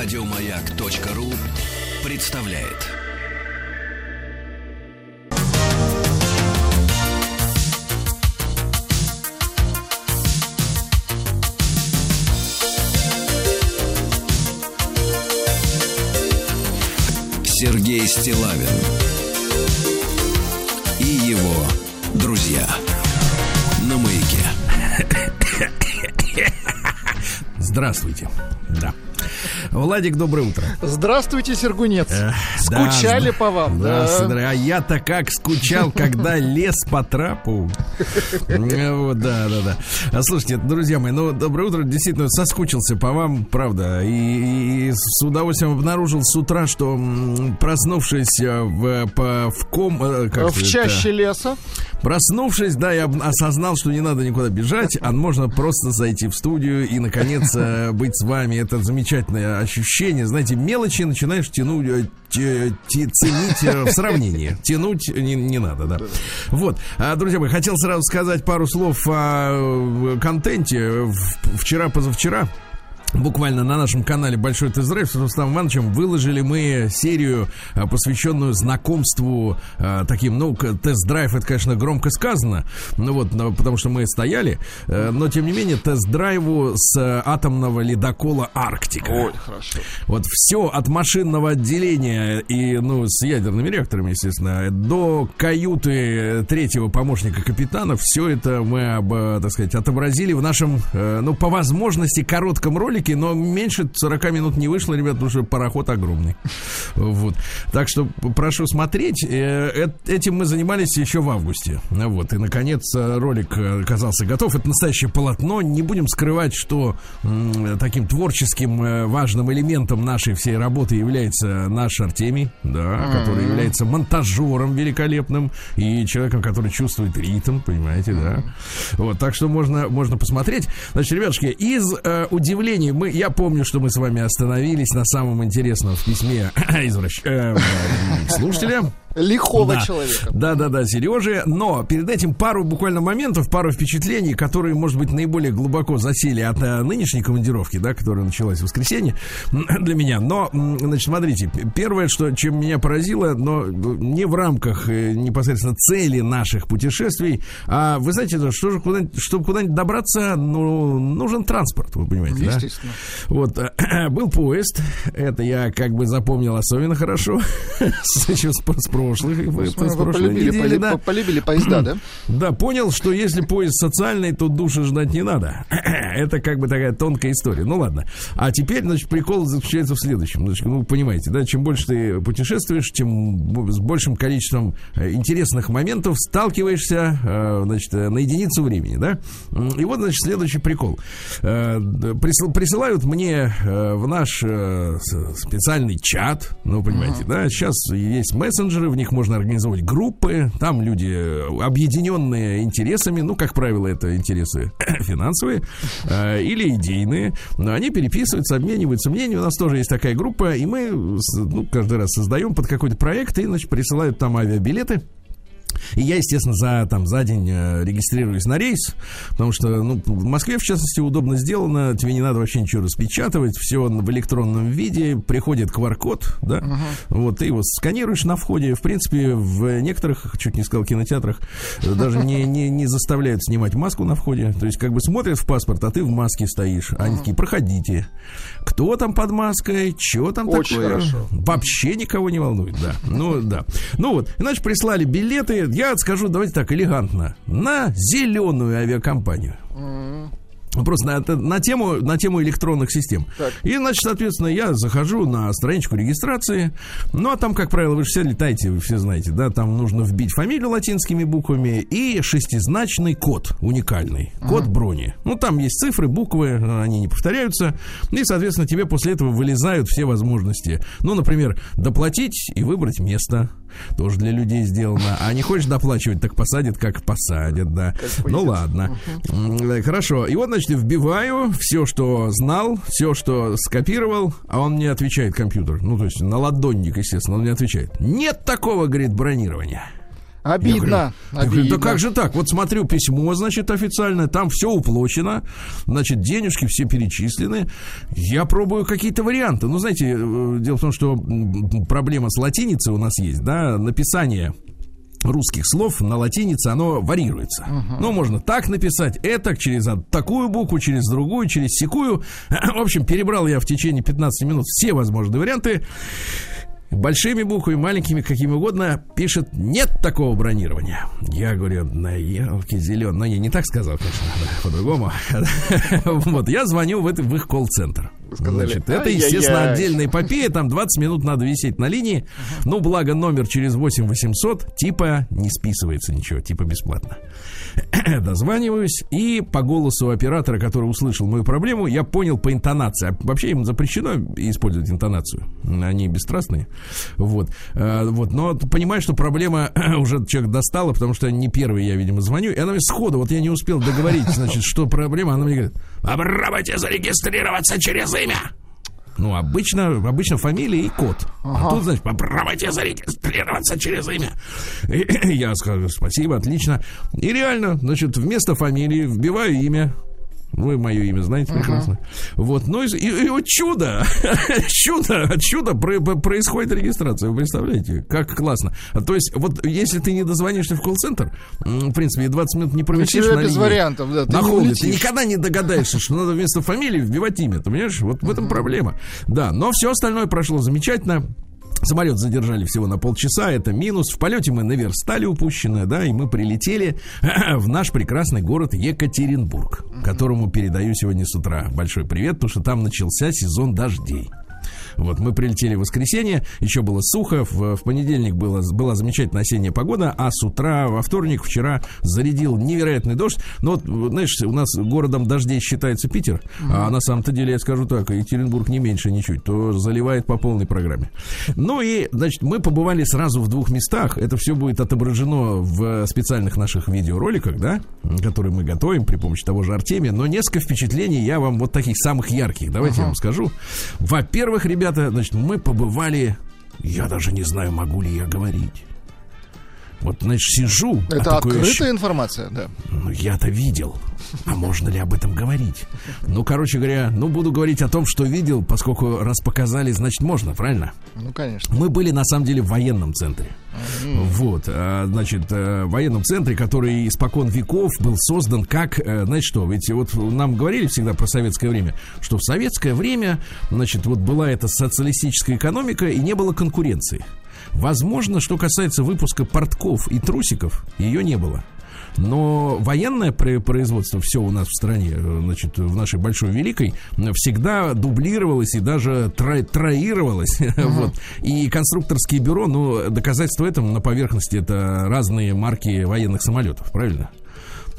Радиомаяк.ру представляет. Сергей Стилавин и его друзья на маяке. Здравствуйте. Да. Владик, доброе утро. Здравствуйте, Сергунец. Скучали да, по вам, да. да. А я-то как скучал, когда лез по трапу. Вот, да, да, да. А слушайте, друзья мои, ну, доброе утро. Действительно, соскучился по вам, правда. И, и с удовольствием обнаружил с утра, что проснувшись э, в, по, в ком... э, Как В чаще леса. Проснувшись, да, я осознал, что не надо никуда бежать, а можно просто зайти в студию и, наконец, э, быть с вами. Это замечательное ощущение. Знаете, мелочи начинаешь тянуть, э, те- те- ценить э, в сравнении. Тянуть не, не надо, да. Вот. А, друзья мои, хотел сразу сказать пару слов о э, контенте. В- Вчера-позавчера Буквально на нашем канале Большой тест-драйв с Рустамом Ивановичем выложили мы серию, а, посвященную знакомству а, таким, ну, тест-драйв, это, конечно, громко сказано, ну вот, потому что мы стояли, э, но, тем не менее, тест-драйву с э, атомного ледокола Арктика. Ой, хорошо. Вот все от машинного отделения и, ну, с ядерными реакторами, естественно, до каюты третьего помощника капитана, все это мы, об, э, так сказать, отобразили в нашем, э, ну, по возможности, коротком ролике, но меньше 40 минут не вышло, ребят, потому что пароход огромный. Вот. Так что прошу смотреть. Э, э, Этим мы занимались еще в августе. Вот. И, наконец, э, ролик оказался готов. Это настоящее полотно. Не будем скрывать, что таким творческим важным элементом нашей всей работы является наш Артемий, да, который является монтажером великолепным и человеком, который чувствует ритм, понимаете, да. Вот, так что можно, можно посмотреть. Значит, ребятушки, из э, удивлений мы, я помню, что мы с вами остановились на самом интересном в письме извращ- э, э, слушателя. Лихого Да. человека. Да, да, да, Сережи. Но перед этим пару буквально моментов, пару впечатлений, которые, может быть, наиболее глубоко засели от э, нынешней командировки, да, которая началась в воскресенье для меня. Но, значит, смотрите, первое, что, чем меня поразило, но э, не в рамках э, непосредственно цели наших путешествий, а вы знаете, что же куда-нибудь, чтобы куда-нибудь добраться, ну, нужен транспорт, вы понимаете, да? Вот, был поезд, это я как бы запомнил особенно хорошо, с прошлых, с Вы полюбили, недели, да. по- полюбили поезда, да? Да, понял, что если поезд социальный, то души ждать не надо. Это как бы такая тонкая история. Ну ладно. А теперь, значит, прикол заключается в следующем. Значит, ну, понимаете, да, чем больше ты путешествуешь, тем с большим количеством э, интересных моментов сталкиваешься, э, значит, э, на единицу времени, да. И вот, значит, следующий прикол. Присылают мне в наш специальный чат, ну, понимаете, да, сейчас есть мессенджеры, в них можно организовать группы, там люди э, объединенные интересами, ну, как правило, это интересы финансовые э, или идейные, но они переписываются, обмениваются мнениями, у нас тоже есть такая группа, и мы, ну, каждый раз создаем под какой-то проект, и, значит, присылают там авиабилеты, и я, естественно, за, там, за день э, регистрируюсь на рейс, потому что, ну, в Москве, в частности, удобно сделано, тебе не надо вообще ничего распечатывать, все в электронном виде, приходит QR-код, да, вот, ты его сканируешь на входе, в принципе, в некоторых, чуть не сказал, кинотеатрах, э, даже не, не, не заставляют снимать маску на входе, то есть, как бы смотрят в паспорт, а ты в маске стоишь, они такие, проходите, кто там под маской, что там Очень такое, хорошо. вообще никого не волнует, да. Ну, да. Ну вот, иначе прислали билеты, я скажу, давайте так, элегантно, на зеленую авиакомпанию. Просто на, на, тему, на тему электронных систем. Так. И, значит, соответственно, я захожу на страничку регистрации. Ну, а там, как правило, вы же все летаете, вы все знаете, да, там нужно вбить фамилию латинскими буквами и шестизначный код уникальный. Код брони. Ну, там есть цифры, буквы, они не повторяются. И, соответственно, тебе после этого вылезают все возможности. Ну, например, доплатить и выбрать место. Тоже для людей сделано. А не хочешь доплачивать, так посадят, как посадят, да. Ну ладно. Э, Хорошо. И вот, значит, вбиваю все, что знал, все, что скопировал, а он мне отвечает компьютер. Ну, то есть на ладонник, естественно, он мне отвечает. Нет такого, говорит, бронирования. Обидно. Я говорю, обидно. да как же так? Вот смотрю письмо, значит, официальное, там все уплочено, значит, денежки все перечислены. Я пробую какие-то варианты. Ну, знаете, э, дело в том, что проблема с латиницей у нас есть, да, написание русских слов на латинице, оно варьируется. Ну, можно так написать, это через такую букву, через другую, через секую. В общем, перебрал я в течение 15 минут все возможные варианты. Большими буквами, маленькими, какими угодно, пишет «нет такого бронирования». Я говорю, на елки зеленые. Но я не так сказал, конечно, по-другому. Вот, я звоню в их колл-центр. Сказали, Значит, это, естественно, отдельная эпопея, там 20 минут надо висеть на линии. Ну, благо, номер через 8 800, типа не списывается ничего, типа бесплатно. Дозваниваюсь, и по голосу оператора, который услышал мою проблему, я понял по интонации. А Вообще им запрещено использовать интонацию. Они бесстрастные. Вот. Э, вот. Но понимаю, что проблема уже человек достала, потому что не первый я, видимо, звоню. И она мне сходу, вот я не успел договорить, значит, что проблема. Она мне говорит, попробуйте зарегистрироваться через имя. Ну, обычно, обычно фамилия и код. А тут, значит, попробуйте зарегистрироваться через имя. И я скажу, спасибо, отлично. И реально, значит, вместо фамилии вбиваю имя. Вы мое имя знаете прекрасно. Вот, ну и, и- и вот чудо, чудо, чудо про- про- происходит регистрация. Вы представляете, как классно. А, То есть, вот если ты не дозвонишься в колл-центр, в принципе, и 20 минут не У провисишь тебя на без линии, вариантов, да. Ты на не холде, ты никогда не догадаешься, что надо вместо фамилии вбивать имя. Ты понимаешь? Вот в этом проблема. Да, но все остальное прошло замечательно. Самолет задержали всего на полчаса, это минус. В полете мы наверстали упущенное, да, и мы прилетели в наш прекрасный город Екатеринбург, которому передаю сегодня с утра большой привет, потому что там начался сезон дождей. Вот мы прилетели в воскресенье, еще было сухо, в, в понедельник было, была замечательная осенняя погода, а с утра во вторник вчера зарядил невероятный дождь. Но вот, знаешь, у нас городом дождей считается Питер, а на самом-то деле, я скажу так, Екатеринбург не меньше ничуть, то заливает по полной программе. Ну и, значит, мы побывали сразу в двух местах, это все будет отображено в специальных наших видеороликах, да, которые мы готовим при помощи того же Артемия, но несколько впечатлений я вам вот таких самых ярких, давайте я вам скажу. Во-первых, ребята, значит, мы побывали, я даже не знаю, могу ли я говорить. Вот, значит, сижу. а Это такое открытая информация, да. ну, я-то видел. А можно ли об этом говорить? Ну, короче говоря, ну, буду говорить о том, что видел, поскольку раз показали, значит, можно, правильно? Ну, конечно. Мы были, на самом деле, в военном центре. Вот, а, значит, э, в военном центре, который испокон веков был создан как, э, знаете что, ведь вот нам говорили всегда про советское время, что в советское время, значит, вот была эта социалистическая экономика и не было конкуренции. Возможно, что касается выпуска портков и трусиков, ее не было. Но военное про- производство все у нас в стране, э, значит, в нашей большой великой, всегда дублировалось и даже тро- троировалось. Вот. И конструкторские бюро, ну, доказательство этому на поверхности это разные марки военных самолетов, правильно?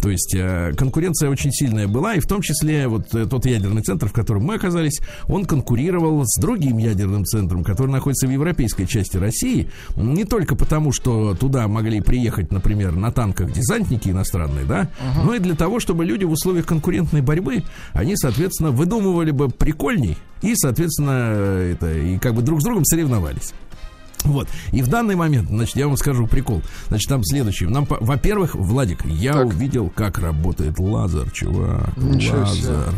То есть э, конкуренция очень сильная была, и в том числе вот э, тот ядерный центр, в котором мы оказались, он конкурировал с другим ядерным центром, который находится в европейской части России, не только потому, что туда могли приехать, например, на танках десантники иностранные, да, но и для того, чтобы люди в условиях конкурентной борьбы, они, соответственно, выдумывали бы прикольней и, соответственно, э, это, и как бы друг с другом соревновались. Вот. И в данный момент, значит, я вам скажу прикол. Значит, там следующий. Нам, во-первых, Владик, я Так. увидел, как работает лазер, чувак. Ничего лазер.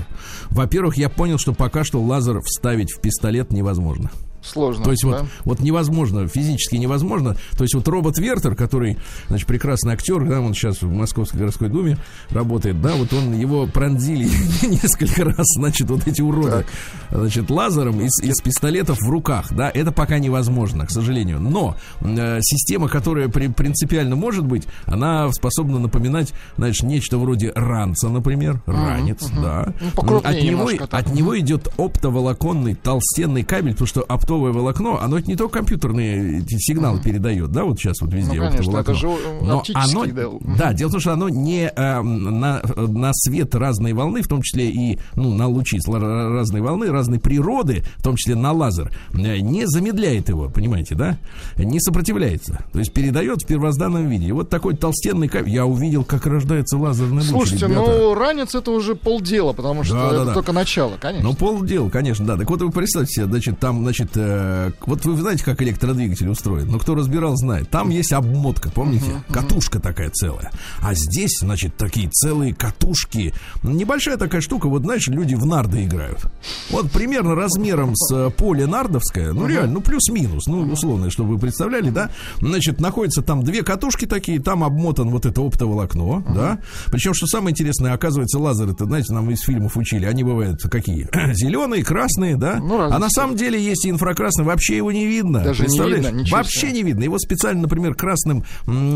Во-первых, я понял, что пока что лазер вставить в пистолет невозможно. Сложно. То есть вот, да? вот невозможно, физически невозможно. То есть вот робот Вертер, который, значит, прекрасный актер, да, он сейчас в Московской городской думе работает, да, вот он его пронзили несколько раз, значит, вот эти уроды, значит, лазером из, из пистолетов в руках, да, это пока невозможно, к сожалению. Но э, система, которая при- принципиально может быть, она способна напоминать, знаешь, нечто вроде ранца, например, ранец, да. Ну, от него, немножко так. от него идет оптоволоконный толстенный кабель, потому что оптовое волокно, оно не только компьютерные эти сигналы передает, да, вот сейчас вот везде Ну, конечно, оптоволокно. это же, э, Но оно, да. да, дело в том, что оно не э, на, на свет разной волны, в том числе и ну, на лучи разной волны, разной природы, в том числе на лазер, э, не замедляет его, понимаете, да? Не сопротивляется. То есть передает в первозданном виде. И вот такой толстенный кабель. Я увидел, как рождается лазерный луч. Слушайте, ребята. ну ранец это уже полдела, потому что Да, да, это да. только начало, конечно. Ну, полдела, конечно, да. Так вот вы представьте себе, значит, там, значит, э, вот вы знаете, как электродвигатель устроен? Ну, кто разбирал, знает. Там есть обмотка, помните? Катушка такая целая. А здесь, значит, такие целые катушки. Небольшая такая штука, вот, знаешь, люди в нарды играют. Вот примерно размером с э, поле нардовское, ну, реально, ну, плюс-минус, ну, условно, чтобы вы представляли, да? Значит, находятся там две катушки такие, там обмотан вот это оптоволокно, да? Причем, что самое интересное, оказывается, лазеры, это, знаете, нам из фильмов учили, они бывают какие? Зеленые, красные, да? Ну, а на самом деле есть и инфракрасный, вообще его не видно. Даже не Представляешь? видно, ничего Вообще себе. не видно. Его специально, например, красным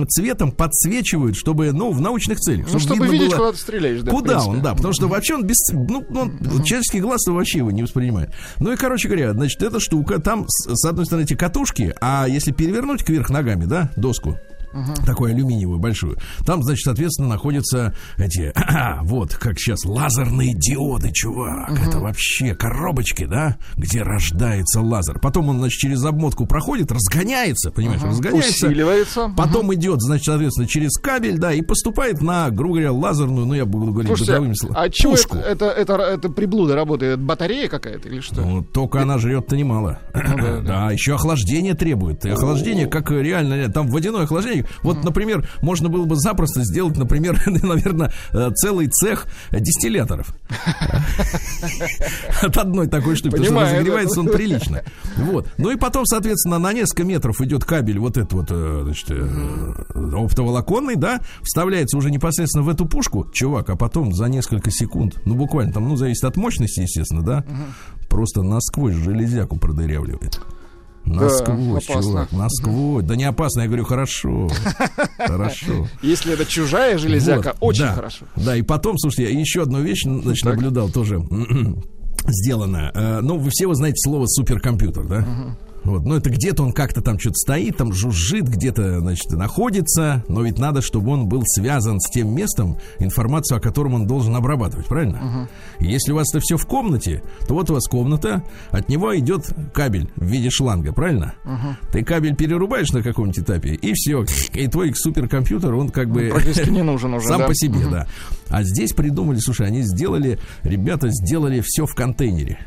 цветом подсвечивают, чтобы, ну, в научных целях. Ну, чтобы видно видеть, было- куда ты стреляешь, да, Куда он, да, потому что вообще он без, ну, он, человеческий глаз вообще его не воспринимает. Ну и, короче говоря, значит, эта штука, там, с одной стороны, эти катушки, а если перевернуть кверх ногами, да, доску, такую алюминиевую большую. Там, значит, соответственно, находятся эти, вот, как сейчас, лазерные диоды, чувак. Это вообще коробочки, да, где рождается лазер. Потом он, значит, через обмотку проходит, разгоняется, понимаешь, разгоняется. Усиливается. Потом идет, значит, соответственно, через кабель, да, и поступает на, грубо говоря, лазерную, ну, я буду говорить Слушайте, бытовыми словами, а чего пушку. это, это, это, это приблуда работает? Это батарея какая-то или что? Ну, только она жрет-то немало. да, да, еще охлаждение требует. И охлаждение, как реально, там водяное охлаждение. Вот, например, можно было бы запросто сделать, например, наверное, э, целый цех дистилляторов. От одной такой штуки. Потому что разогревается он прилично. Вот. Ну и потом, соответственно, на несколько метров идет кабель вот этот вот, э, значит, э, оптоволоконный, да, вставляется уже непосредственно в эту пушку, чувак, а потом за несколько секунд, ну буквально там, ну зависит от мощности, естественно, да, просто насквозь железяку продырявливает. Насквозь, опасно. чувак, насквозь. Да не опасно, я говорю, хорошо. Хорошо. Если это чужая железяка, Вот, очень да. хорошо. Да, и потом, слушайте, я еще одну вещь, значит, наблюдал тоже сделано. Э, Ну, вы все вы знаете слово суперкомпьютер, да? Вот, ну это где-то он как-то там что-то стоит, там жужжит, где-то, значит, находится, но ведь надо, чтобы он был связан с тем местом, информацию о котором он должен обрабатывать, правильно? И Если у вас это все в комнате, то вот у вас комната, от него идет кабель в виде шланга, правильно? Ты кабель перерубаешь на каком-нибудь этапе, и все, и твой суперкомпьютер, он как бы Практически не нужен уже, сам да. по себе, да. А здесь придумали, слушай, они сделали, ребята сделали все в контейнере.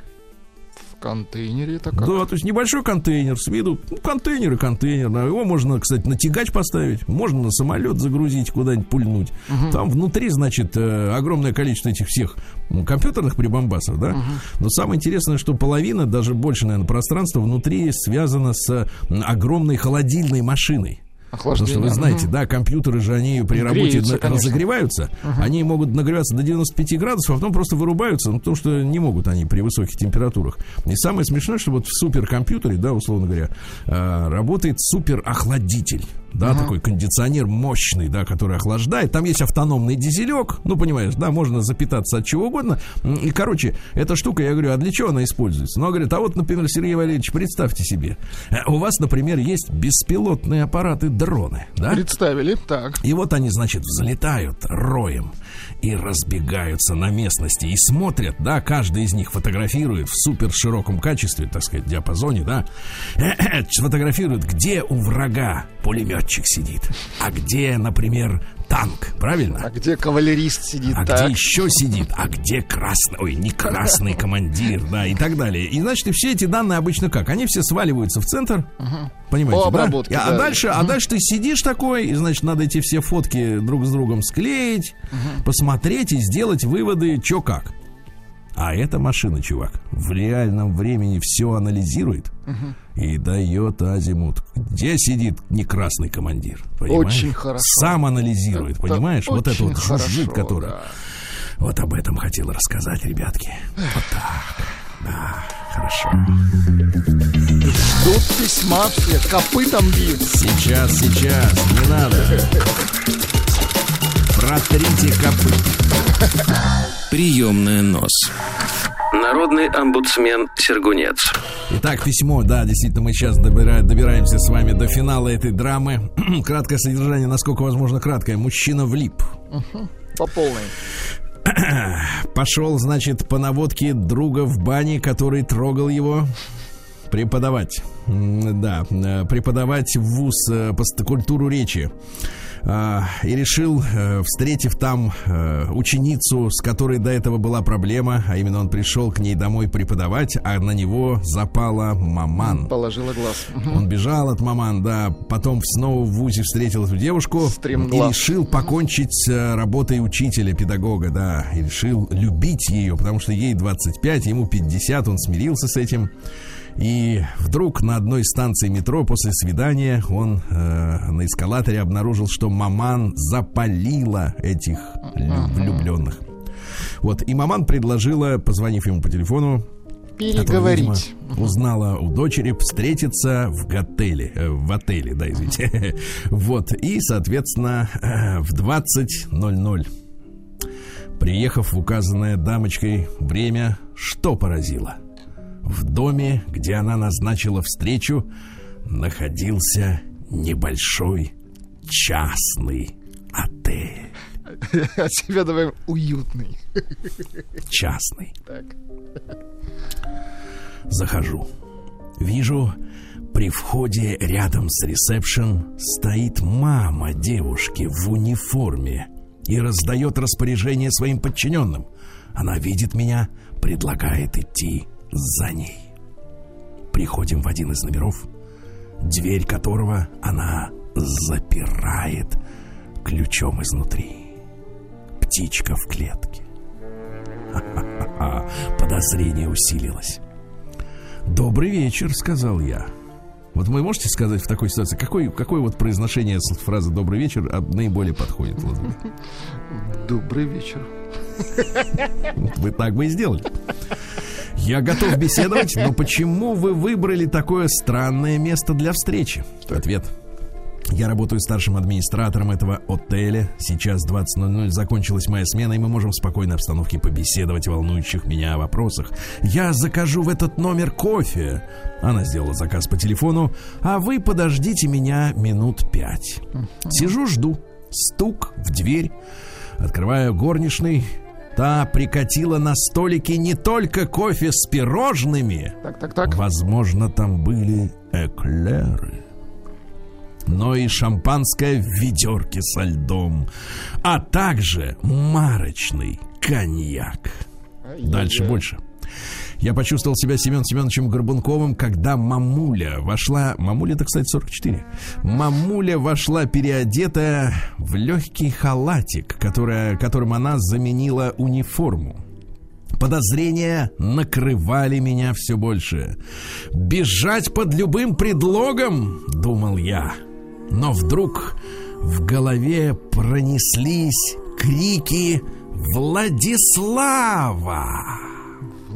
Контейнере это как? Да, то есть небольшой контейнер, с виду, ну, контейнер и контейнер. Его можно, кстати, на тягач поставить, можно на самолет загрузить, куда-нибудь пульнуть. Там внутри, значит, э, огромное количество этих всех компьютерных прибамбасов, да. Но самое интересное, что половина, даже больше, наверное, пространства внутри связано с огромной холодильной машиной. Потому Охлаждение. что вы знаете, Мгм. да, компьютеры же они при работе Греются, на- разогреваются, они могут нагреваться до 95 градусов, а потом просто вырубаются, ну, потому что не могут они при высоких температурах. И самое смешное, что вот в суперкомпьютере, да, условно говоря, э, работает суперохладитель. Да, такой кондиционер мощный, да, который охлаждает. Там есть автономный дизелек, ну, понимаешь, да, можно запитаться от чего угодно. И, короче, эта штука, я говорю, а для чего она используется? Ну, он говорит, а вот, например, Сергей Валерьевич, представьте себе, э, у вас, например, есть беспилотные аппараты дроны, да? Представили, так. И вот они, значит, взлетают роем и разбегаются на местности и смотрят, да, каждый из них фотографирует в супер широком качестве, так сказать, диапазоне, да, фотографирует, где у врага пулеметчик сидит, а где, например, танк, правильно? А где кавалерист сидит? А так. где еще сидит? А где красный? Ой, не красный командир, да, и так далее. И значит, все эти данные обычно как? Они все сваливаются в центр, понимаете, По да? обработке, А, да. дальше, а дальше ты сидишь такой, и значит, надо эти все фотки друг с другом склеить, посмотреть и сделать выводы, что как. А эта машина, чувак, в реальном времени все анализирует и дает азимут. Где сидит не красный командир? Понимаешь? Очень хорошо. Сам анализирует, Это понимаешь? Вот это очень вот жужжит, который. да. Вот об этом хотел рассказать, ребятки. Вот так. Да, хорошо. Ждут письма все, копытом бьют. Сейчас, сейчас, не надо. Протрите копыт. Приемная нос. Народный омбудсмен Сергунец. Итак, письмо, да, действительно, мы сейчас добира- добираемся с вами до финала этой драмы. Краткое содержание, насколько возможно краткое. Мужчина влип. По полной. Пошел, значит, по наводке друга в бане, который трогал его преподавать. Да, э, преподавать в ВУЗ э, по культуру речи. А, и решил, э, встретив там э, ученицу, с которой до этого была проблема, а именно он пришел к ней домой преподавать, а на него запала маман. Положила глаз. Он бежал от маман, да, потом снова в ВУЗе встретил эту девушку и Стремглав. решил покончить с э, работой учителя, педагога, да, и решил любить ее, потому что ей 25, ему 50, он смирился с этим. И вдруг на одной станции метро после свидания он э, на эскалаторе обнаружил, что маман запалила этих лю- влюбленных. Вот, и маман предложила, позвонив ему по телефону, Переговорить. которая, узнала у дочери встретиться в готеле, э, в отеле, да, извините. Вот, и, соответственно, э, в 20.00, приехав в указанное дамочкой время, что поразило? В доме, где она назначила встречу, находился небольшой частный отель. От себя добавим уютный. Частный. Так. Захожу. Вижу, при входе рядом с ресепшн стоит мама девушки в униформе и раздает распоряжение своим подчиненным. Она видит меня, предлагает идти за ней. Приходим в один из номеров, дверь которого она запирает ключом изнутри. Птичка в клетке. Ха-ха-ха. Подозрение усилилось. Добрый вечер, сказал я. Вот вы можете сказать в такой ситуации, какой, какое вот произношение фразы «добрый вечер» а, наиболее подходит, Владимир? Добрый вечер. Вы так бы и сделали. Я готов беседовать, но почему вы выбрали такое странное место для встречи? Ответ. Я работаю старшим администратором этого отеля. Сейчас 20.00 закончилась моя смена, и мы можем в спокойной обстановке побеседовать о волнующих меня вопросах. Я закажу в этот номер кофе. Она сделала заказ по телефону, а вы подождите меня минут пять. Сижу, жду. Стук в дверь. Открываю горничный. Та прикатила на столике не только кофе с пирожными, Так, так, так. Возможно, там были эклеры. Но и шампанское в ведерке со льдом, а также марочный коньяк. Дальше больше. Я почувствовал себя Семен Семеновичем Горбунковым, когда мамуля вошла... Мамуля, это, кстати, 44. Мамуля вошла переодетая в легкий халатик, которая, которым она заменила униформу. Подозрения накрывали меня все больше. Бежать под любым предлогом, думал я. Но вдруг в голове пронеслись крики Владислава.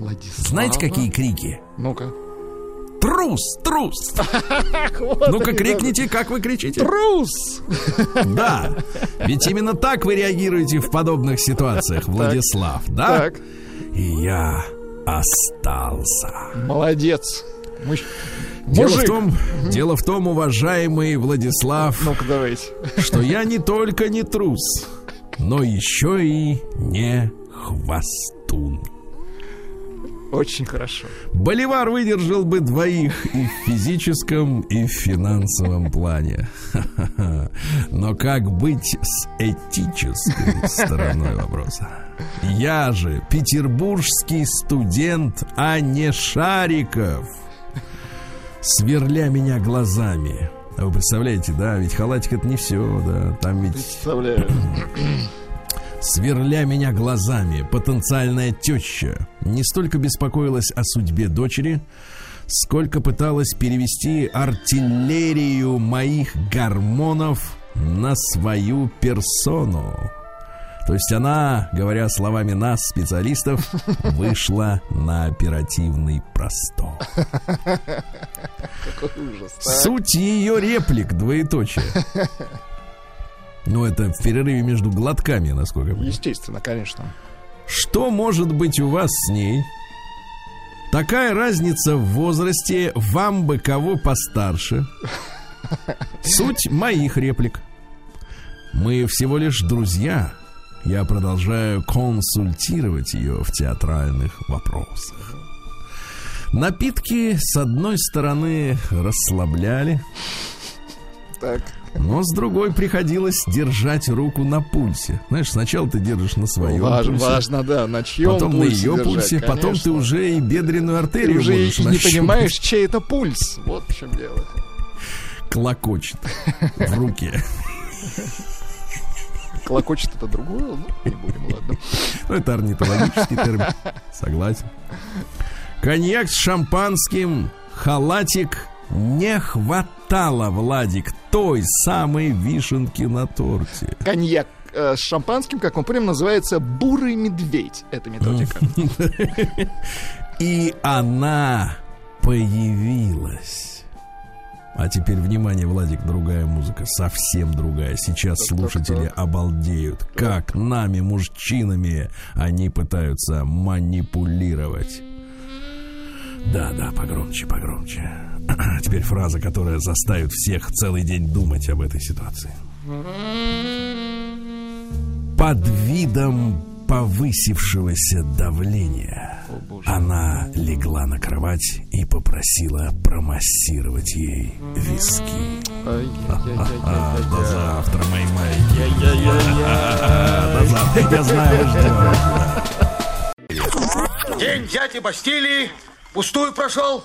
Владислава. Знаете, какие крики? Ну-ка. Трус, трус. Ну-ка крикните, как вы кричите. Трус! Да. Ведь именно так вы реагируете в подобных ситуациях, Владислав, да? Так. И я остался. Молодец. Дело в том, дело в том, уважаемый Владислав, Ну-ка, давайте. что я не только не трус, но еще и не хвостун. Очень хорошо. Боливар выдержал бы двоих и в физическом, и в финансовом плане. Но как быть с этической стороной вопроса? Я же петербургский студент, а не Шариков. Сверля меня глазами. А Вы представляете, да? Ведь халатик это не все, да. Там ведь Представляю. Сверля меня глазами, потенциальная теща не столько беспокоилась о судьбе дочери, сколько пыталась перевести артиллерию моих гормонов на свою персону. То есть она, говоря словами нас, специалистов, вышла на оперативный простор. Ужас. так. Суть ее реплик двоеточие. Ну, это в перерыве между глотками, насколько я понимаю. Естественно, конечно. Что может быть у вас с ней? Такая разница в возрасте, вам бы кого постарше. Суть моих реплик. Мы всего лишь друзья. Я продолжаю консультировать ее в театральных вопросах. Напитки, с одной стороны, расслабляли, Так. Но с другой приходилось держать руку на пульсе. Знаешь, сначала ты держишь на своем Важ- пульсе, Важно, да, на чьем потом на ее держать, пульсе, потом ты конечно. уже и бедренную Ты артерию уже и можешь не нащупать. понимаешь, чей это пульс. Вот в чем дело. Клокочет в руке. Клокочет это другое, ну, не будем, ладно. Ну, это орнитологический термин. Согласен. Коньяк с шампанским, халатик не хватало, Владик, той самой вишенки на торте. Коньяк э, с шампанским, как мы помним, называется бурый медведь. Это методика. И она появилась. А теперь, внимание, Владик, другая музыка, совсем другая. Сейчас Так, слушатели так, обалдеют, как нами, мужчинами, они пытаются манипулировать. Да, да, погромче, погромче. Теперь фраза, которая заставит всех целый день думать об этой ситуации. Под видом повысившегося давления О, она легла на кровать и попросила промассировать ей виски. До завтра, мои. Ай-яй-яй-яй. До завтра. Я знаю, ждем. День дяди Бастилии пустую прошел.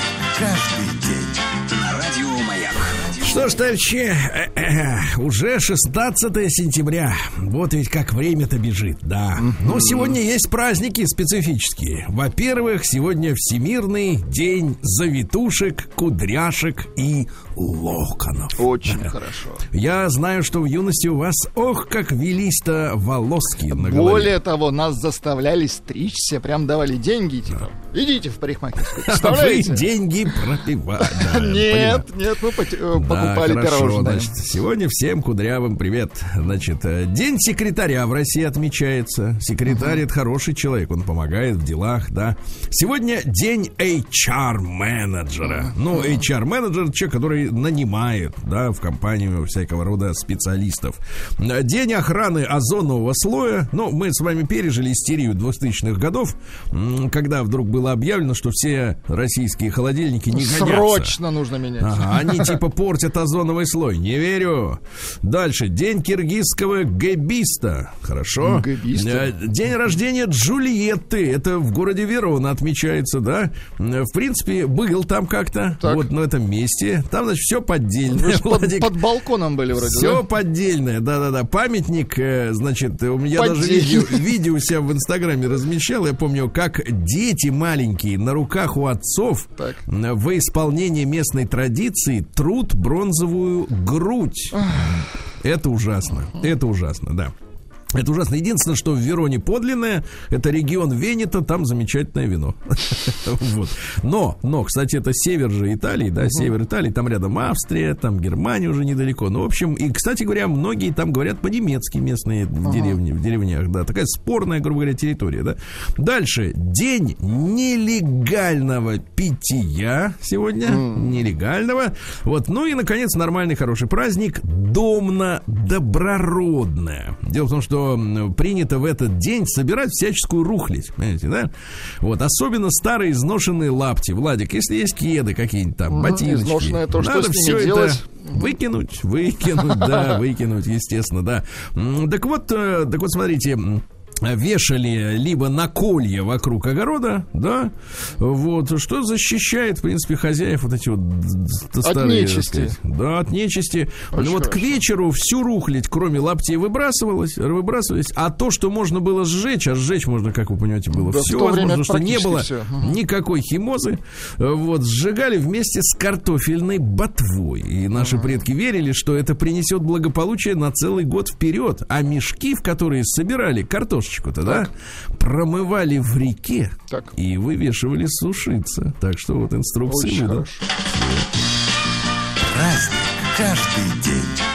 Что ж, товарищи, уже 16 сентября. Вот ведь как время-то бежит, да. Но сегодня есть праздники специфические. Во-первых, сегодня Всемирный день завитушек, кудряшек и локонов. Очень хорошо. Я знаю, что в юности у вас, ох, как велись-то волоски на голове. Более того, нас заставляли стричься, прям давали деньги, типа, идите в парикмахерскую. Вы деньги пропивали. Да. Нет, нет, мы поте- э, Да, покупали хорошо, пирожное. Значит, сегодня всем кудрявым привет. Значит, э, день секретаря в России отмечается. Секретарь это хороший человек, он помогает в делах, да. Сегодня день HR-менеджера. Ну, HR-менеджер человек, который нанимает, да, в компанию всякого рода специалистов. День охраны озонового слоя. Ну, мы с вами пережили истерию 2000-х годов, когда вдруг было объявлено, что все российские холодильники не годятся. Срочно нужно менять. Ага, они типа портят озоновый слой. Не верю. Дальше. День киргизского гэбиста. Хорошо. Гэбиста. Э, День рождения Джульетты. Это в городе Верона отмечается, да? В принципе, был там как-то. Вот на этом месте. Там, значит, все поддельное. под, под балконом были вроде, Все да? поддельное, да-да-да. Памятник, э, значит, у меня даже видео, видео у себя в Инстаграме размещал. Я помню, как дети маленькие на руках у отцов Так. э, в исполнении местной традиции трут бронзовую грудь. Это ужасно. Это ужасно, да. Это ужасно. Единственное, что в Вероне подлинное, это регион Венета, там замечательное вино. Вот. Но, но, кстати, это север же Италии, да, север Италии, там рядом Австрия, там Германия уже недалеко. Ну, в общем, и, кстати говоря, многие там говорят по-немецки местные в деревне, в деревнях, да, такая спорная, грубо говоря, территория, да. Дальше. День нелегального питья сегодня, нелегального. Вот, ну и, наконец, нормальный, хороший праздник, домно-доброродное. Дело в том, что м, принято в этот день собирать всяческую рухлядь, понимаете, да? Вот, особенно старые изношенные лапти. Владик, если есть кеды какие-нибудь там, ботиночки. изношенное, то что надо всё это делать? Выкинуть, выкинуть, да, выкинуть, естественно, да. Так вот, э, так вот, смотрите, вешали либо на колья вокруг огорода, да, вот, что защищает, в принципе, хозяев вот эти вот д- старые, нечисти. сказать. Да, от нечисти. Очень Ну вот к хорошо. вечеру всю рухлядь, кроме лаптей, выбрасывалось, выбрасывались, а то, что можно было сжечь, а сжечь можно, как вы понимаете, было Да, все возможно, что не было. Мгм. никакой химозы, вот, сжигали вместе с картофельной ботвой. И наши предки верили, что это принесет благополучие на целый год вперед. А мешки, в которые собирали картошечку-то, да, промывали в реке Так. и вывешивали сушиться. Так что вот инструкции. Очень хорошо. Праздник каждый день.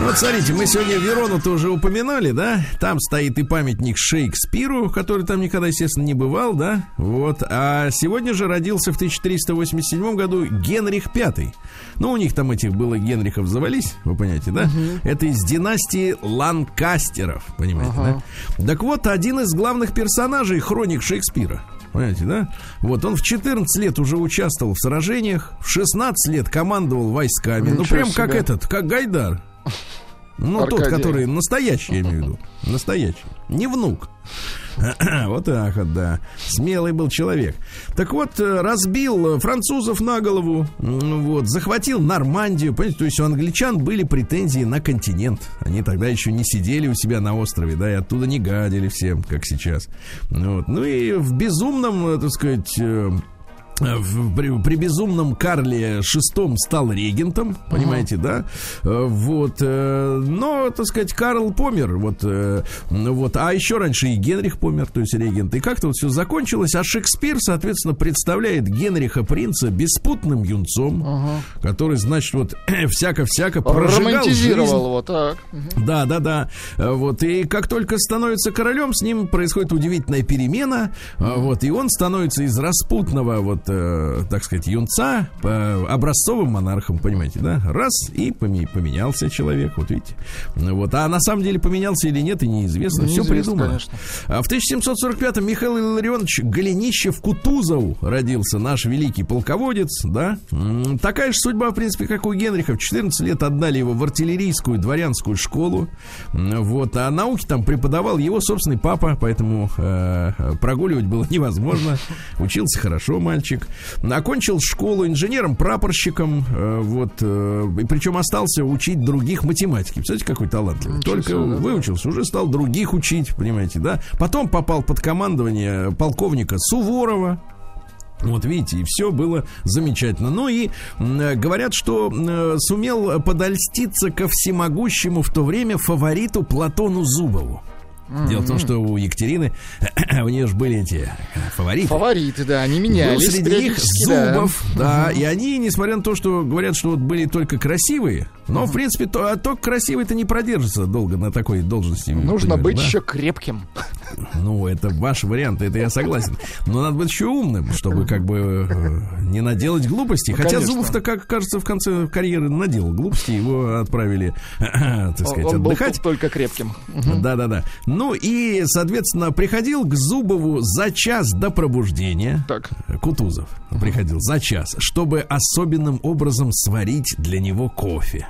Вот смотрите, мы сегодня Верону тоже упоминали, да? Там стоит и памятник Шекспиру, который там никогда, естественно, не бывал, да? Вот. А сегодня же родился в 1387 году Генрих V. Ну, у них там этих было Генрихов завались, вы понимаете, да? Это из династии Ланкастеров, понимаете, да? Так вот, один из главных персонажей хроник Шекспира. Понимаете, да? Вот он в 14 лет уже участвовал в сражениях, в 16 лет командовал войсками. ну, Ничего прям как себе. этот, как Гайдар. Ну, тот, Аркадий. который настоящий, я имею в виду. Настоящий. Не внук. Вот так вот, да. Смелый был человек. Так вот, э, разбил э, французов на голову, м, вот, захватил Нормандию. Понимаете, то есть у англичан были претензии на континент. Они тогда еще не сидели у себя на острове, да, и оттуда не гадили всем, как сейчас. Вот. Ну и в безумном, э, так сказать, в- при, при безумном Карле VI стал регентом, понимаете, да? Э, Вот, э, но, так сказать, Карл помер, вот, э, ну вот, а еще раньше и Генрих помер, то есть регент, и как-то вот все закончилось, а Шекспир, соответственно, представляет Генриха принца беспутным юнцом, который, значит, вот всяко-всяко прожигал жизнь. Романтизировал его, так. Да, да, да. Э, Вот. И как только становится королем, с ним происходит удивительная перемена. Э, Вот. И он становится из распутного, вот, э, так сказать, юнца э, образцовым монархом, понимаете, да? Раз, и поме- поменялся человек, вот видите. Ну Вот. А на самом деле поменялся или нет, и неизвестно. Все Неизвестно, придумано. конечно. А В 1745-м Михаил Илларионович Голенищев-Кутузов родился, наш великий полководец, да. Такая же судьба, в принципе, как у Генриха. В 14 лет отдали его в артиллерийскую дворянскую школу. Вот. А науки там преподавал его собственный папа, поэтому э, прогуливать было невозможно. Учился хорошо мальчик. Окончил школу инженером-прапорщиком. э, Вот. э, И причем остался учить других математики. Представляете, какой талантливый. Ничего Только да. выучился, уже стал других учить, понимаете, да. Потом попал под командование полковника Суворова. Вот видите, и все было замечательно. Ну и э, говорят, что э, сумел подольститься ко всемогущему в то время фавориту Платону Зубову. Дело в том, что у Екатерины у нее же были эти э, фавориты. Фавориты, да, они Был менялись. среди них периодически, да. Зубов, да. И они, несмотря на то, что говорят, что вот были только красивые, но, в принципе, то, а только красивый-то не продержится долго на такой должности. Нужно понимаешь, быть да? еще крепким. Ну, это ваш вариант, это я согласен. Но надо быть еще умным, чтобы как бы э, не наделать глупостей. Ну, Хотя конечно. Зубов-то, как кажется, в конце карьеры наделал глупости, его отправили, так сказать, Он был отдыхать. только крепким. Да-да-да. Ну и, соответственно, приходил к Зубову за час до пробуждения. Так. Кутузов приходил за час, чтобы особенным образом сварить для него кофе.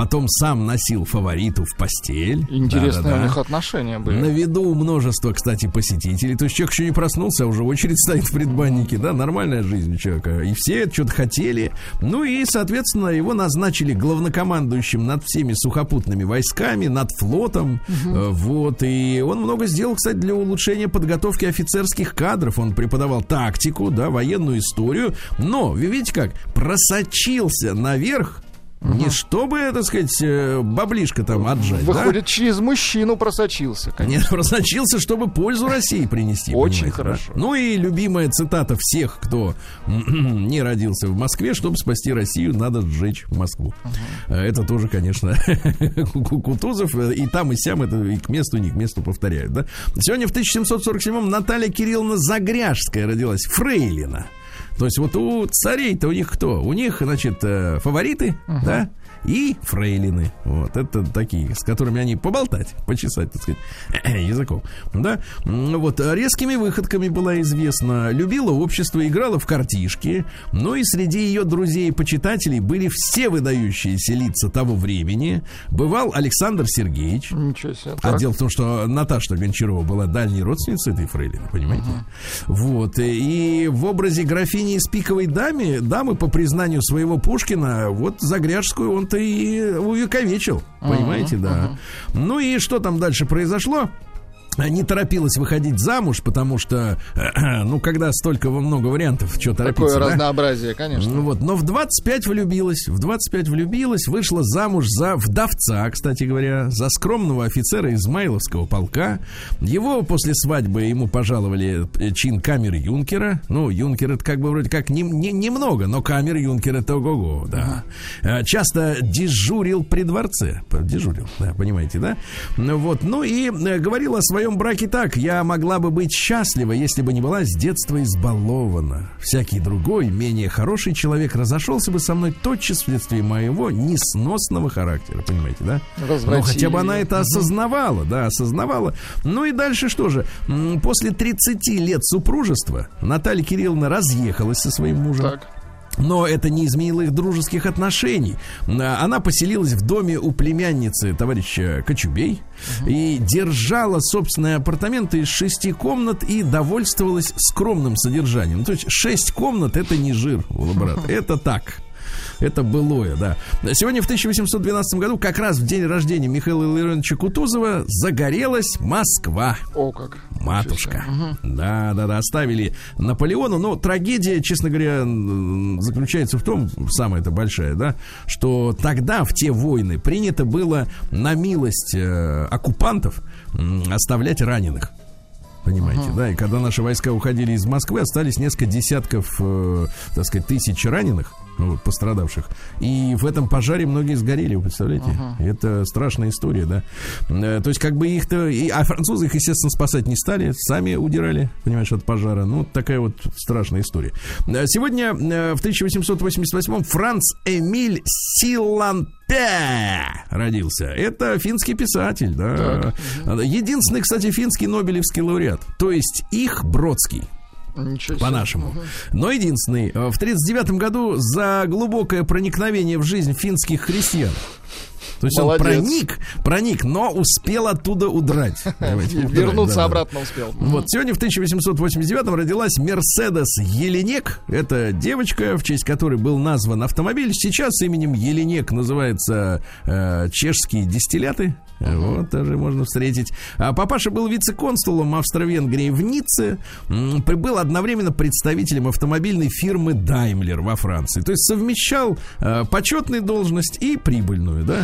Потом сам носил фавориту в постель. Интересные Да-да-да. у них отношения На были. виду множество, кстати, посетителей. То есть человек еще не проснулся, а уже очередь стоит в предбаннике. Да, нормальная жизнь у человека. И все что-то хотели. Ну и, соответственно, его назначили главнокомандующим над всеми сухопутными войсками, над флотом. Э, Вот. И он много сделал, кстати, для улучшения подготовки офицерских кадров. Он преподавал тактику, да, военную историю. Но, вы видите как, просочился наверх не чтобы, так сказать, э, баблишко там отжать, да? Выходит, через мужчину просочился. конечно. Нет, прозначился, чтобы пользу России принести. Очень да? хорошо. Ну и любимая цитата всех, кто не родился в Москве, чтобы спасти Россию, надо сжечь Москву. Э, Это тоже, конечно, Ку- Кутузов. э, И там, и сям это и к месту, и не к месту повторяют. Да? Сегодня в 1747-м Наталья Кирилловна Загряжская родилась. Фрейлина. То есть вот у царей-то у них кто? У них, значит, э, фавориты, да? И фрейлины. Вот, это такие, с которыми они поболтать, почесать, так сказать, языком. Да? М, Вот, а резкими выходками была известна. Любила общество, играла в картишки. Ну и среди ее друзей и почитателей были все выдающиеся лица того времени. Бывал Александр Сергеевич. Ничего себе. А дело в том, что Наташа Гончарова была дальней родственницей этой фрейлины, понимаете? Вот. И в образе графини из пиковой даме, дамы, по признанию своего Пушкина, вот Загряжскую он-то и увековечил, понимаете, да. Ну и что там дальше произошло? не торопилась выходить замуж, потому что, ну, когда столько много вариантов, что торопиться, Такое да? разнообразие, конечно. Ну Вот, но в 25 влюбилась, в 25 влюбилась, вышла замуж за вдовца, кстати говоря, за скромного офицера Измайловского полка. Его после свадьбы ему пожаловали э, чин камер юнкера. Ну, юнкер это как бы вроде как не, не- немного, но камер юнкер это ого-го, да. Э, Часто дежурил при дворце. Дежурил, да, понимаете, да? Ну вот, ну и э, говорил о своем браке так. Я могла бы быть счастлива, если бы не была с детства избалована. Всякий другой, менее хороший человек разошелся бы со мной тотчас вследствие моего несносного характера, понимаете, да? Развратили Ну, хотя бы она это осознавала, да, осознавала. Ну и дальше что же? После 30 лет супружества Наталья Кирилловна разъехалась со своим мужем. Так. Но это не изменило их дружеских отношений. А, Она поселилась в доме у племянницы товарища Кочубей и держала собственные апартаменты из шести комнат и довольствовалась скромным содержанием. То есть шесть комнат это не жир, брат, это так. Это былое, да. Сегодня в 1812 году, как раз в день рождения Михаила Илларионовича Кутузова, загорелась Москва. О, как. Матушка. Да, да, да, оставили Наполеону. Но трагедия, честно говоря, заключается в том, самая это большая, да, что тогда, в те войны, принято было на милость э, оккупантов оставлять раненых. Понимаете, да, и когда наши войска уходили из Москвы, остались несколько десятков, э, так сказать, тысяч раненых, вот, пострадавших. И в этом пожаре многие сгорели, вы представляете? Это страшная история, да. Э, то есть, как бы их-то... а французы их, естественно, спасать не стали, сами удирали, понимаешь, от пожара. Ну, такая вот страшная история. Э, Сегодня, э, в 1888-м, Франц Эмиль Силанпе родился. Это финский писатель, да. Единственный, кстати, финский Нобелевский лауреат. То есть их Бродский. По-нашему. Но единственный. э, В 1939 году за глубокое проникновение в жизнь финских христиан. То есть Молодец. он проник, проник, но успел оттуда удрать. Вернуться да-да. обратно успел. Вот сегодня в 1889 родилась Мерседес Еленек. Это девочка, в честь которой был назван автомобиль. Сейчас именем Еленек называются э, чешские дистилляты. Вот даже можно встретить. А папаша был вице-консулом Австро-Венгрии в Ницце. Был одновременно представителем автомобильной фирмы Daimler во Франции. То есть совмещал э, почетную должность и прибыльную, да.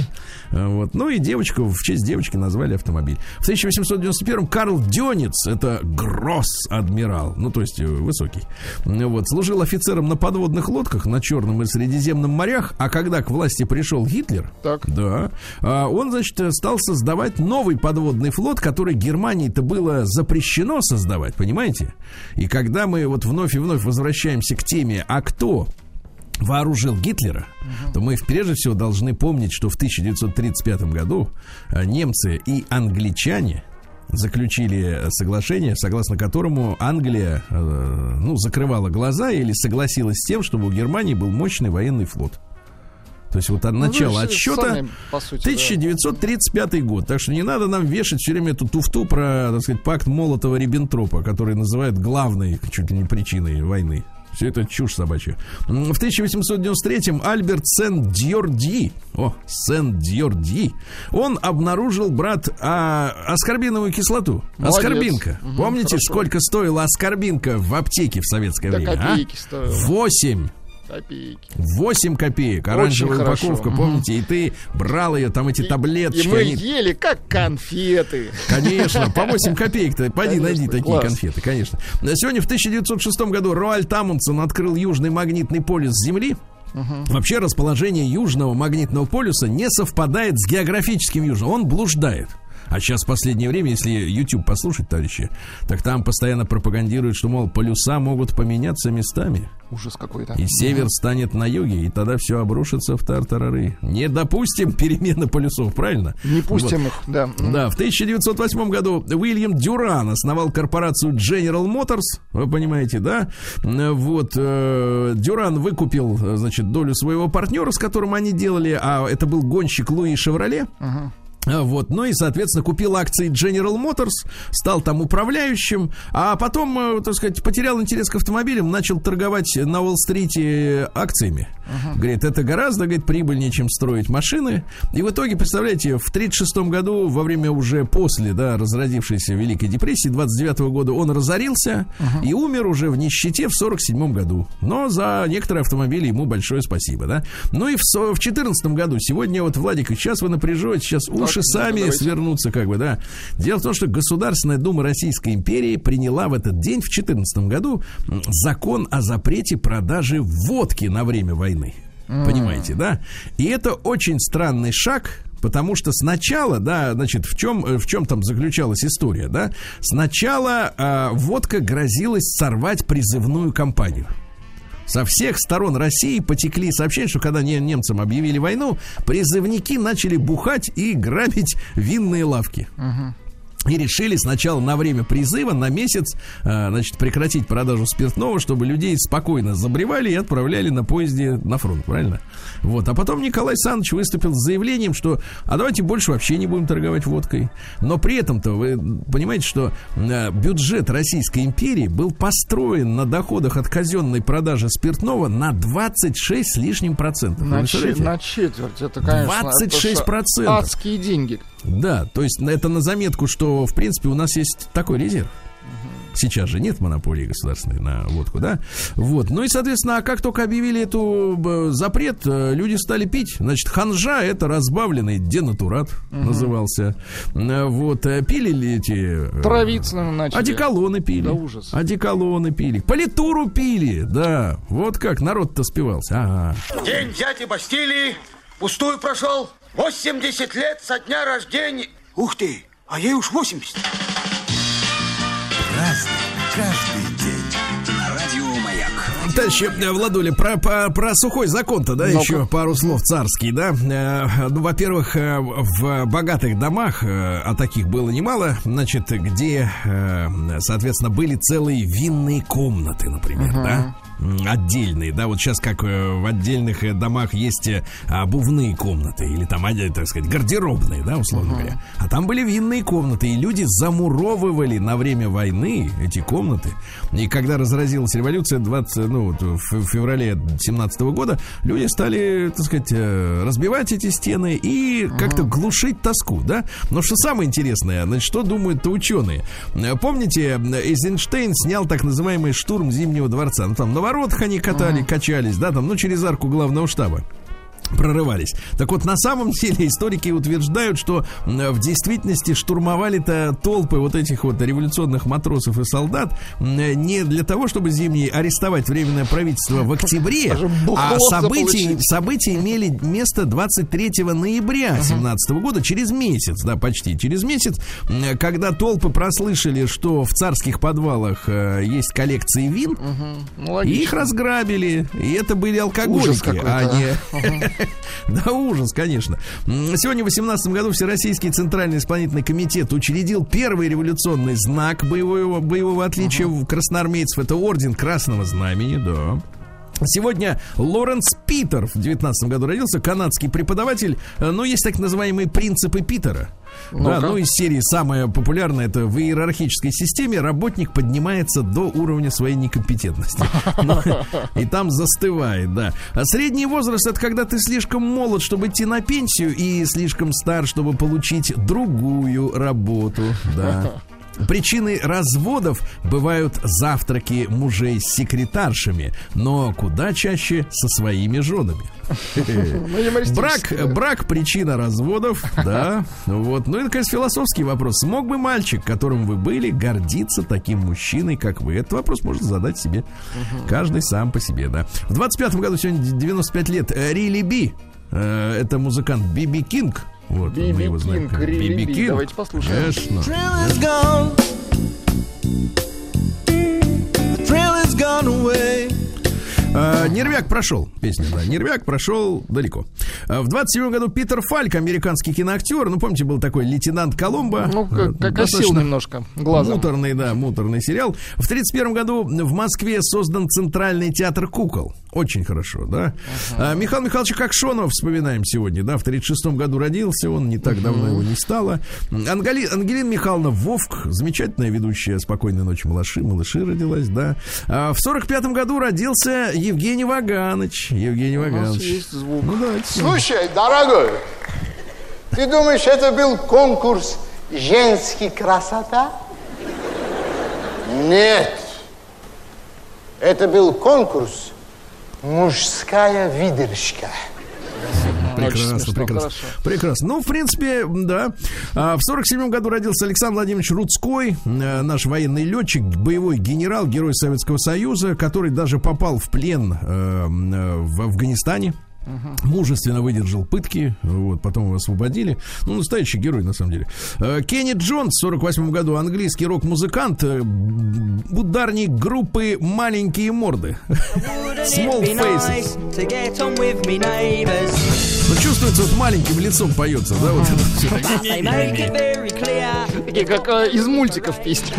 Э, Вот. Ну и девочку, в честь девочки назвали автомобиль. В 1891 Карл Дёниц, это гросс-адмирал, ну то есть э, высокий, вот, служил офицером на подводных лодках на Черном и Средиземном морях, а когда к власти пришел Гитлер, Так. да, а, он, значит, э, стал создавать новый подводный флот, который Германии-то было запрещено создавать, понимаете? И когда мы вот вновь и вновь возвращаемся к теме, а кто вооружил Гитлера, то мы прежде всего должны помнить, что в 1935 году э, немцы и англичане заключили соглашение, согласно которому Англия э, ну, закрывала глаза или согласилась с тем, чтобы у Германии был мощный военный флот. То есть вот от ну, начала ну, отсчета сами, сути, 1935 да. год. Так что не надо нам вешать все время эту туфту про, так сказать, пакт Молотова-Риббентропа, который называют главной чуть ли не причиной войны. Все это чушь собачья. В 1893-м Альберт Сен-Дьорди, о, Сен-Дьорди, он обнаружил, брат, а, аскорбиновую кислоту. Молодец. Аскорбинка. Угу, Помните, хорошо. сколько стоила аскорбинка в аптеке в советское да время? А? Стоила. 8 Копейки. 8 копеек, оранжевая хорошо. упаковка, Мгм. помните, и ты брал ее, там эти таблеточки, И мы они- ели как конфеты. Конечно, по 8 копеек-то. Поди, Конечно, найди такие класс. конфеты, конечно. Сегодня в 1906 году Роальд Амундсен открыл южный магнитный полюс Земли. Вообще расположение южного магнитного полюса не совпадает с географическим южным. Он блуждает. А сейчас в последнее время, если YouTube послушать, товарищи, так там постоянно пропагандируют, что, мол, полюса могут поменяться местами. Ужас какой-то. И север станет на юге, и тогда все обрушится в тартарары. Не допустим перемены полюсов, правильно? Не пустим Вот. их, да. Да, в 1908 году Уильям Дюран основал корпорацию General Motors, вы понимаете, да? Вот, э, Дюран выкупил, э, значит, долю своего партнера, с которым они делали, а это был гонщик Луи Шевроле. А, Вот, ну и, соответственно, купил акции General Motors, стал там управляющим, а потом, э, так сказать, потерял интерес к автомобилям, начал торговать на Уолл-стрите акциями. Говорит, это гораздо, говорит, прибыльнее, чем строить машины. И в итоге, представляете, в 1936 году, во время уже после, да, разразившейся Великой депрессии, 29 года он разорился и умер уже в нищете в 47 году. Но за некоторые автомобили ему большое спасибо, да. Ну и в, со- в 14 году, сегодня вот, Владик, сейчас вы напряжете, сейчас уши сами давайте. свернутся, как бы, да. Дело в том, что Государственная Дума Российской империи приняла в этот день, в 14 году, закон о запрете продажи водки на время войны. Понимаете, да? И это очень странный шаг, Потому что сначала, да, значит, в чем, в чем там заключалась история, да? Сначала а, водка грозилась сорвать призывную кампанию. Со всех сторон России потекли сообщения, что когда не- немцам объявили войну, призывники начали бухать и грабить винные лавки. И решили сначала на время призыва, на месяц, а, значит, прекратить продажу спиртного, чтобы людей спокойно забревали и отправляли на поезде на фронт, правильно? Вот. А потом Николай Александрович выступил с заявлением, что а давайте больше вообще не будем торговать водкой. Но при этом-то вы понимаете, что а, бюджет Российской империи был построен на доходах от казенной продажи спиртного на 26 с лишним процентов. На, представляете? на четверть. Это, конечно, это 26%. ж адские деньги. Да, то есть это на заметку, что в принципе у нас есть такой резерв. Сейчас же нет монополии государственной на водку, да? Вот. Ну и, соответственно, а как только объявили эту запрет, э, люди стали пить. Значит, ханжа это разбавленный денатурат назывался. Э, Вот. э, Пили ли эти... Травиться начали. Одеколоны пили. Да ужас. Одеколоны пили. Политуру пили, да. Вот как народ-то спивался. Ага. День дяди Бастилии пустую прошел. 80 лет со дня рождения. Ух ты, а ей уж 80. Разный, каждый день. На радио Маяк. Товарищи, э, Владуля, про, про, про сухой закон-то, да, Ну-ка. еще пару слов царский, да. Э, Ну, во-первых, э, в богатых домах, а таких было немало, значит, где, э, соответственно, были целые винные комнаты, например, да. Отдельные, да, вот сейчас как э, в отдельных э, домах есть э, обувные комнаты или там, так сказать, гардеробные, да, условно говоря. А там были винные комнаты, и люди замуровывали на время войны эти комнаты. И когда разразилась революция 20, ну, вот в феврале 17 года, люди стали, так сказать, разбивать эти стены и как-то глушить тоску, да. Но что самое интересное, значит, что думают ученые? Помните, Эйзенштейн снял так называемый штурм Зимнего дворца. Ну, там воротах они катали, качались, да, там, ну, через арку главного штаба прорывались. Так вот, на самом деле историки утверждают, что в действительности штурмовали-то толпы вот этих вот революционных матросов и солдат не для того, чтобы зимние арестовать временное правительство в октябре, а события, события имели место 23 ноября 17 года, через месяц, да, почти через месяц, когда толпы прослышали, что в царских подвалах э, есть коллекции вин, Ну, и логично. их разграбили. И это были алкоголики, а. не... Да, ужас, конечно. Сегодня, в 18 году, Всероссийский Центральный исполнительный комитет учредил первый революционный знак боевого, боевого отличия в красноармейцев. Это орден Красного Знамени, да. Сегодня Лоренс Питер в 19 году родился, канадский преподаватель. Э, Ну, есть так называемые принципы Питера. Да, Ну-ка. ну, из серии самое популярное это в иерархической системе работник поднимается до уровня своей некомпетентности. Ну, И там застывает, да. А средний возраст это когда ты слишком молод, чтобы идти на пенсию, и слишком стар, чтобы получить другую работу. Да. Причиной разводов бывают завтраки мужей с секретаршами, но куда чаще со своими женами. Брак, брак причина разводов, да. Вот. Ну, это, конечно, философский вопрос. Смог бы мальчик, которым вы были, гордиться таким мужчиной, как вы? Этот вопрос можно задать себе каждый сам по себе, да. В 25-м году сегодня 95 лет э, Райли Би. Э, Это музыкант Биби Кинг. Вот, мы Биби его знаем Кинг, Биби Би. Кинг. Давайте послушаем. Конечно. The thrill is gone away. А, Нервяк прошел, песня, да. Нервяк прошел далеко. А, В 27 году Питер Фальк, американский киноактер, ну, помните, был такой лейтенант Коломбо. Ну, Э, как, как достаточно немножко глазом. Муторный, да, муторный сериал. В 31 году в Москве создан Центральный театр кукол. Очень хорошо, да. А, Михаил Михайлович Кокшонов вспоминаем сегодня, да. В 36 году родился он, не так давно его не стало. Ангели- Ангелина Михайловна Вовк, замечательная ведущая «Спокойной ночи, малыши», малыши родилась, да. А в 45 году родился Евгений Ваганович. Евгений Ваганович. есть звук. Ну. Слушай, дорогой, ты думаешь, это был конкурс «Женский красота»? Нет. Это был конкурс «Мужская выдержка». Прекрасно, смешно, прекрасно. хорошо. Прекрасно. Ну, в принципе, да. А, В 47 году родился Александр Владимирович Рудской, э, наш военный летчик, боевой генерал, герой Советского Союза, который даже попал в плен э, э, в Афганистане. Мужественно выдержал пытки, вот, потом его освободили. Ну, настоящий герой, на самом деле. Э, Кенни Джонс в 48 году, английский рок-музыкант, э, ударник группы «Маленькие морды». Small Faces. Ну, чувствуется, вот маленьким лицом поется, да, вот это как э, из мультиков песни.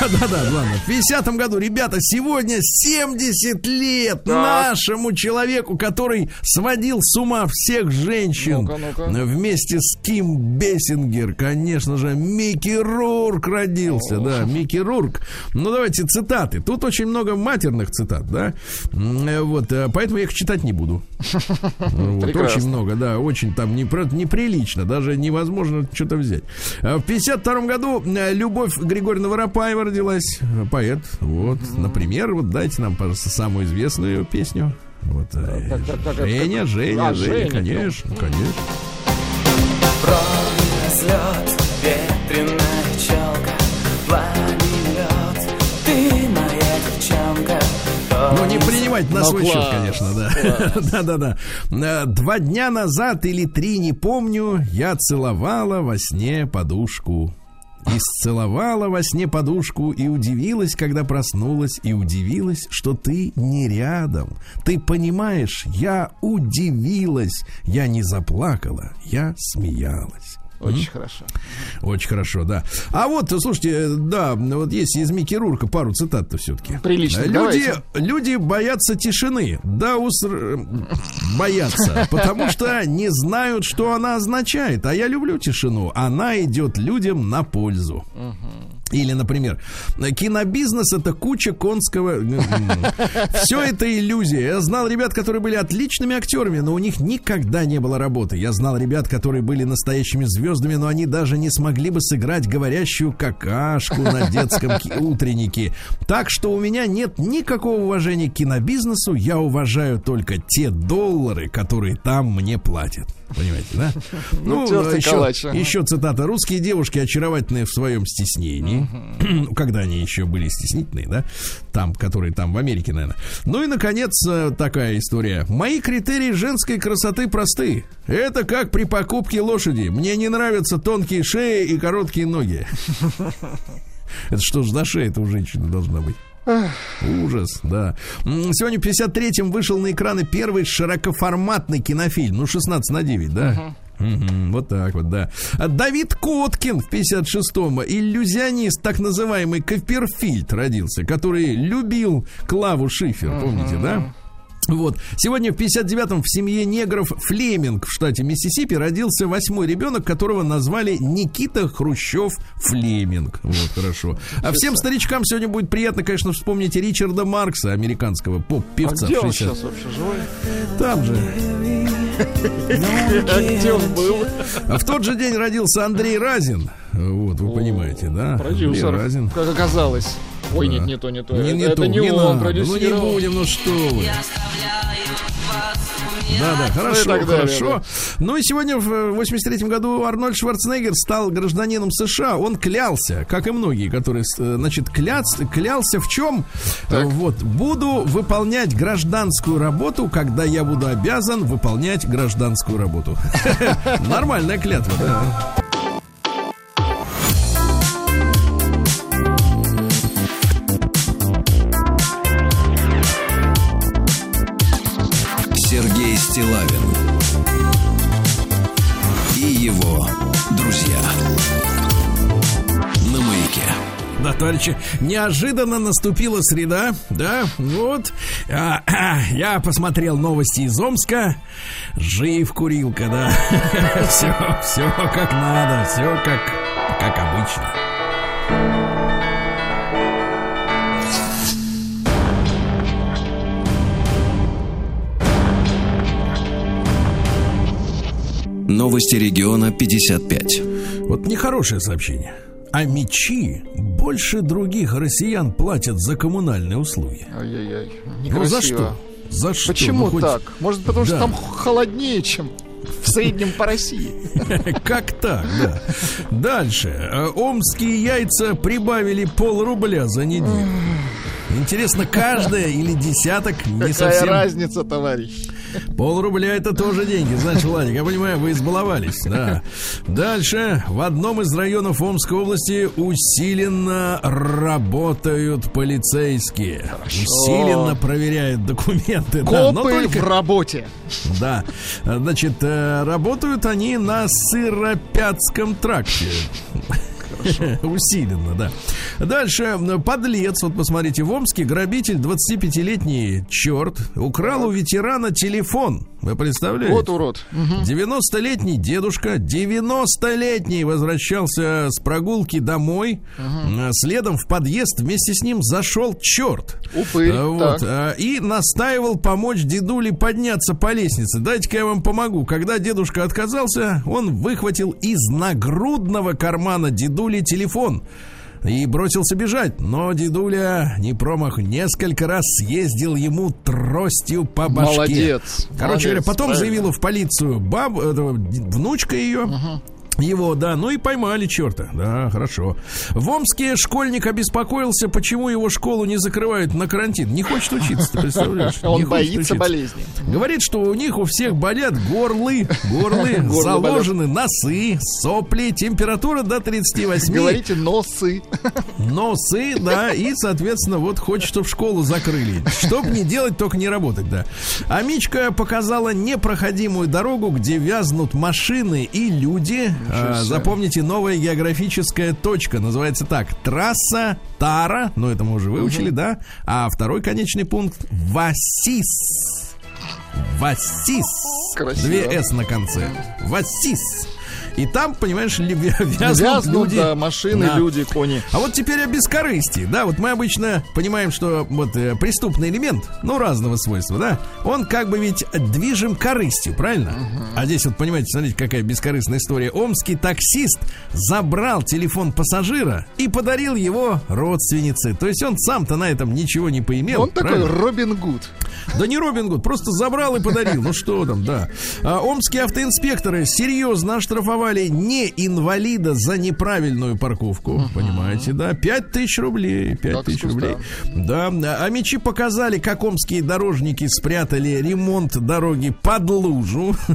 Да-да-да, ладно. В 50-м году, ребята, сегодня 70 лет нашему человеку, который сводил с ума всех женщин. Ну-ка, ну-ка. Вместе с Ким Бессингер, конечно же, Микки Рурк родился, да, Микки Рурк. Ну, давайте цитаты. Тут очень много матерных цитат, да. Э, Вот, э, поэтому я их читать не буду. Вот, Прекрасно. очень много, да, очень там неприлично, даже невозможно что-то взять. А В 52 году э, Любовь Григорьевна Воропаева родилась, поэт. Вот, например, вот дайте нам, пожалуйста, самую известную песню. Вот, э, так, так, так, Женя, как- Женя, А, Женя, Женя, конечно, конечно. Разлет, ветреная челка, пламень лед, ты моя девчонка. Ну, не принимать на Ну, свой счет, класс, конечно, да. Да-да-да. Э, Два дня назад или три, не помню, я целовала во сне подушку. И сцеловала во сне подушку и удивилась, когда проснулась, и удивилась, что ты не рядом. Ты понимаешь, я удивилась, я не заплакала, я смеялась. Очень хорошо. Очень хорошо, да. А вот, слушайте, э, да, вот есть из Микки Рурка пару цитат-то все-таки. Прилично, Люди, давайте. люди боятся тишины. Да, уср... боятся, потому что не знают, что она означает. А я люблю тишину. Она идет людям на пользу. Или, например, кинобизнес это куча конского. Все это иллюзия. Я знал ребят, которые были отличными актерами, но у них никогда не было работы. Я знал ребят, которые были настоящими звездами, но они даже не смогли бы сыграть говорящую какашку на детском утреннике. Так что у меня нет никакого уважения к кинобизнесу. Я уважаю только те доллары, которые там мне платят. Понимаете, да? Ну, еще, ага. еще цитата. Русские девушки очаровательные в своем стеснении. Ну, Когда они еще были стеснительные, да? Там, которые там в Америке, наверное. Ну и, наконец, э, такая история. Мои критерии женской красоты просты. Это как при покупке лошади. Мне не нравятся тонкие шеи и короткие ноги. Это что ж за шея это у женщины должна быть? Ужас, да. Сегодня в 53-м вышел на экраны первый широкоформатный кинофильм. Ну, 16 на 9, да? Вот так вот, да. А Давид Коткин в 56-м, иллюзионист, так называемый Копперфильд родился, который любил Клаву Шифер, помните, да? Вот. Сегодня в 59-м в семье негров Флеминг в штате Миссисипи родился восьмой ребенок, которого назвали Никита Хрущев Флеминг. Вот, хорошо. А всем старичкам сегодня будет приятно, конечно, вспомнить Ричарда Маркса, американского А поп-певца. где он 60. сейчас вообще живой? Там же. А где он был? А в тот же день родился Андрей Разин. Вот, вы понимаете, да? Продюсер, Разин. как оказалось. Ой, Да. нет, не то, не то. Не, это не это то, не, не он надо. Ну не продюсировал. будем, ну что вы. Да, да, хорошо, Ну и так далее, хорошо. Ну и сегодня в 83 году Арнольд Шварценеггер стал гражданином США. Он клялся, как и многие, которые, э, значит, кляц, клялся в чем? Э, Вот, буду выполнять гражданскую работу, когда я буду обязан выполнять гражданскую работу. Нормальная клятва, да. Стилавин и его друзья на маяке. Товарищи, неожиданно наступила среда, да, вот. А, а, я посмотрел новости из Омска. Жив курилка, да. Все, все как надо, все как, как обычно. Новости региона 55. Вот нехорошее сообщение. А мечи больше других россиян платят за коммунальные услуги. Ай-яй-яй. Ну за что? За что? Почему Ну, хоть- так? Может, потому что Да. там холоднее, чем в среднем по России. Как так, да. Дальше. Э, Омские яйца прибавили пол рубля за неделю. Интересно, каждая или десяток не Какая совсем... разница, товарищ? Пол рубля это тоже деньги. Значит, Владик, я понимаю, вы избаловались. Да. Дальше. В одном из районов Омской области усиленно работают полицейские. Усиленно проверяют документы. Да, но Копы только- в работе. Да. Значит, э, работают они на Сыропятском тракте. Усиленно, да. Дальше, подлец, вот посмотрите, в Омске грабитель, 25-летний черт, украл у ветерана телефон. Вы представляете? Вот урод. Мгм. 90-летний дедушка, 90-летний возвращался с прогулки домой. Э, Следом в подъезд вместе с ним зашел черт. Упырь, Э, Вот, так. а, и настаивал помочь дедуле подняться по лестнице. Дайте-ка я вам помогу. Когда дедушка отказался, он выхватил из нагрудного кармана дедули телефон. И бросился бежать, но дедуля не промах несколько раз съездил ему тростью по башке. Молодец, Короче молодец, говоря, потом правильно. заявила в полицию баб, внучка ее. Его, да, ну и поймали черта. Да, хорошо. В Омске школьник обеспокоился, почему его школу не закрывают на карантин. Не хочет учиться, ты представляешь? Он Не боится учиться. болезни. Говорит, что у них у всех болят горлы, горлы, заложены носы, сопли, температура до 38. Говорите носы. Носы, да, и, соответственно, вот хочет, чтобы школу закрыли. Чтоб не делать, только не работать, да. А Мичка показала непроходимую дорогу, где вязнут машины и люди. А, запомните, новая географическая точка. Называется так. Трасса Тара. Ну, это мы уже выучили, да. А второй конечный пункт Васис. Васис. Красиво. Две «с» на конце. Васис. И там, понимаешь, вязнут Вязнут, люди. да, машины, Да. люди, кони. А вот теперь о бескорыстии. Да, вот мы обычно понимаем, что вот э, преступный элемент, ну, разного свойства, да, он как бы ведь движим корыстью, правильно? А здесь вот, понимаете, смотрите, какая бескорыстная история. Омский таксист забрал телефон пассажира и подарил его родственнице. То есть он сам-то на этом ничего не поимел. Он такой правильно? Робин Гуд. Да не Робин Гуд, просто забрал и подарил. Ну что там, да. А, омские автоинспекторы серьезно оштрафовали не инвалида за неправильную парковку. Понимаете, да? Пять тысяч рублей. Пять Как тысяч вкусно. рублей. Да. А мечи показали, как омские дорожники спрятали ремонт дороги под лужу.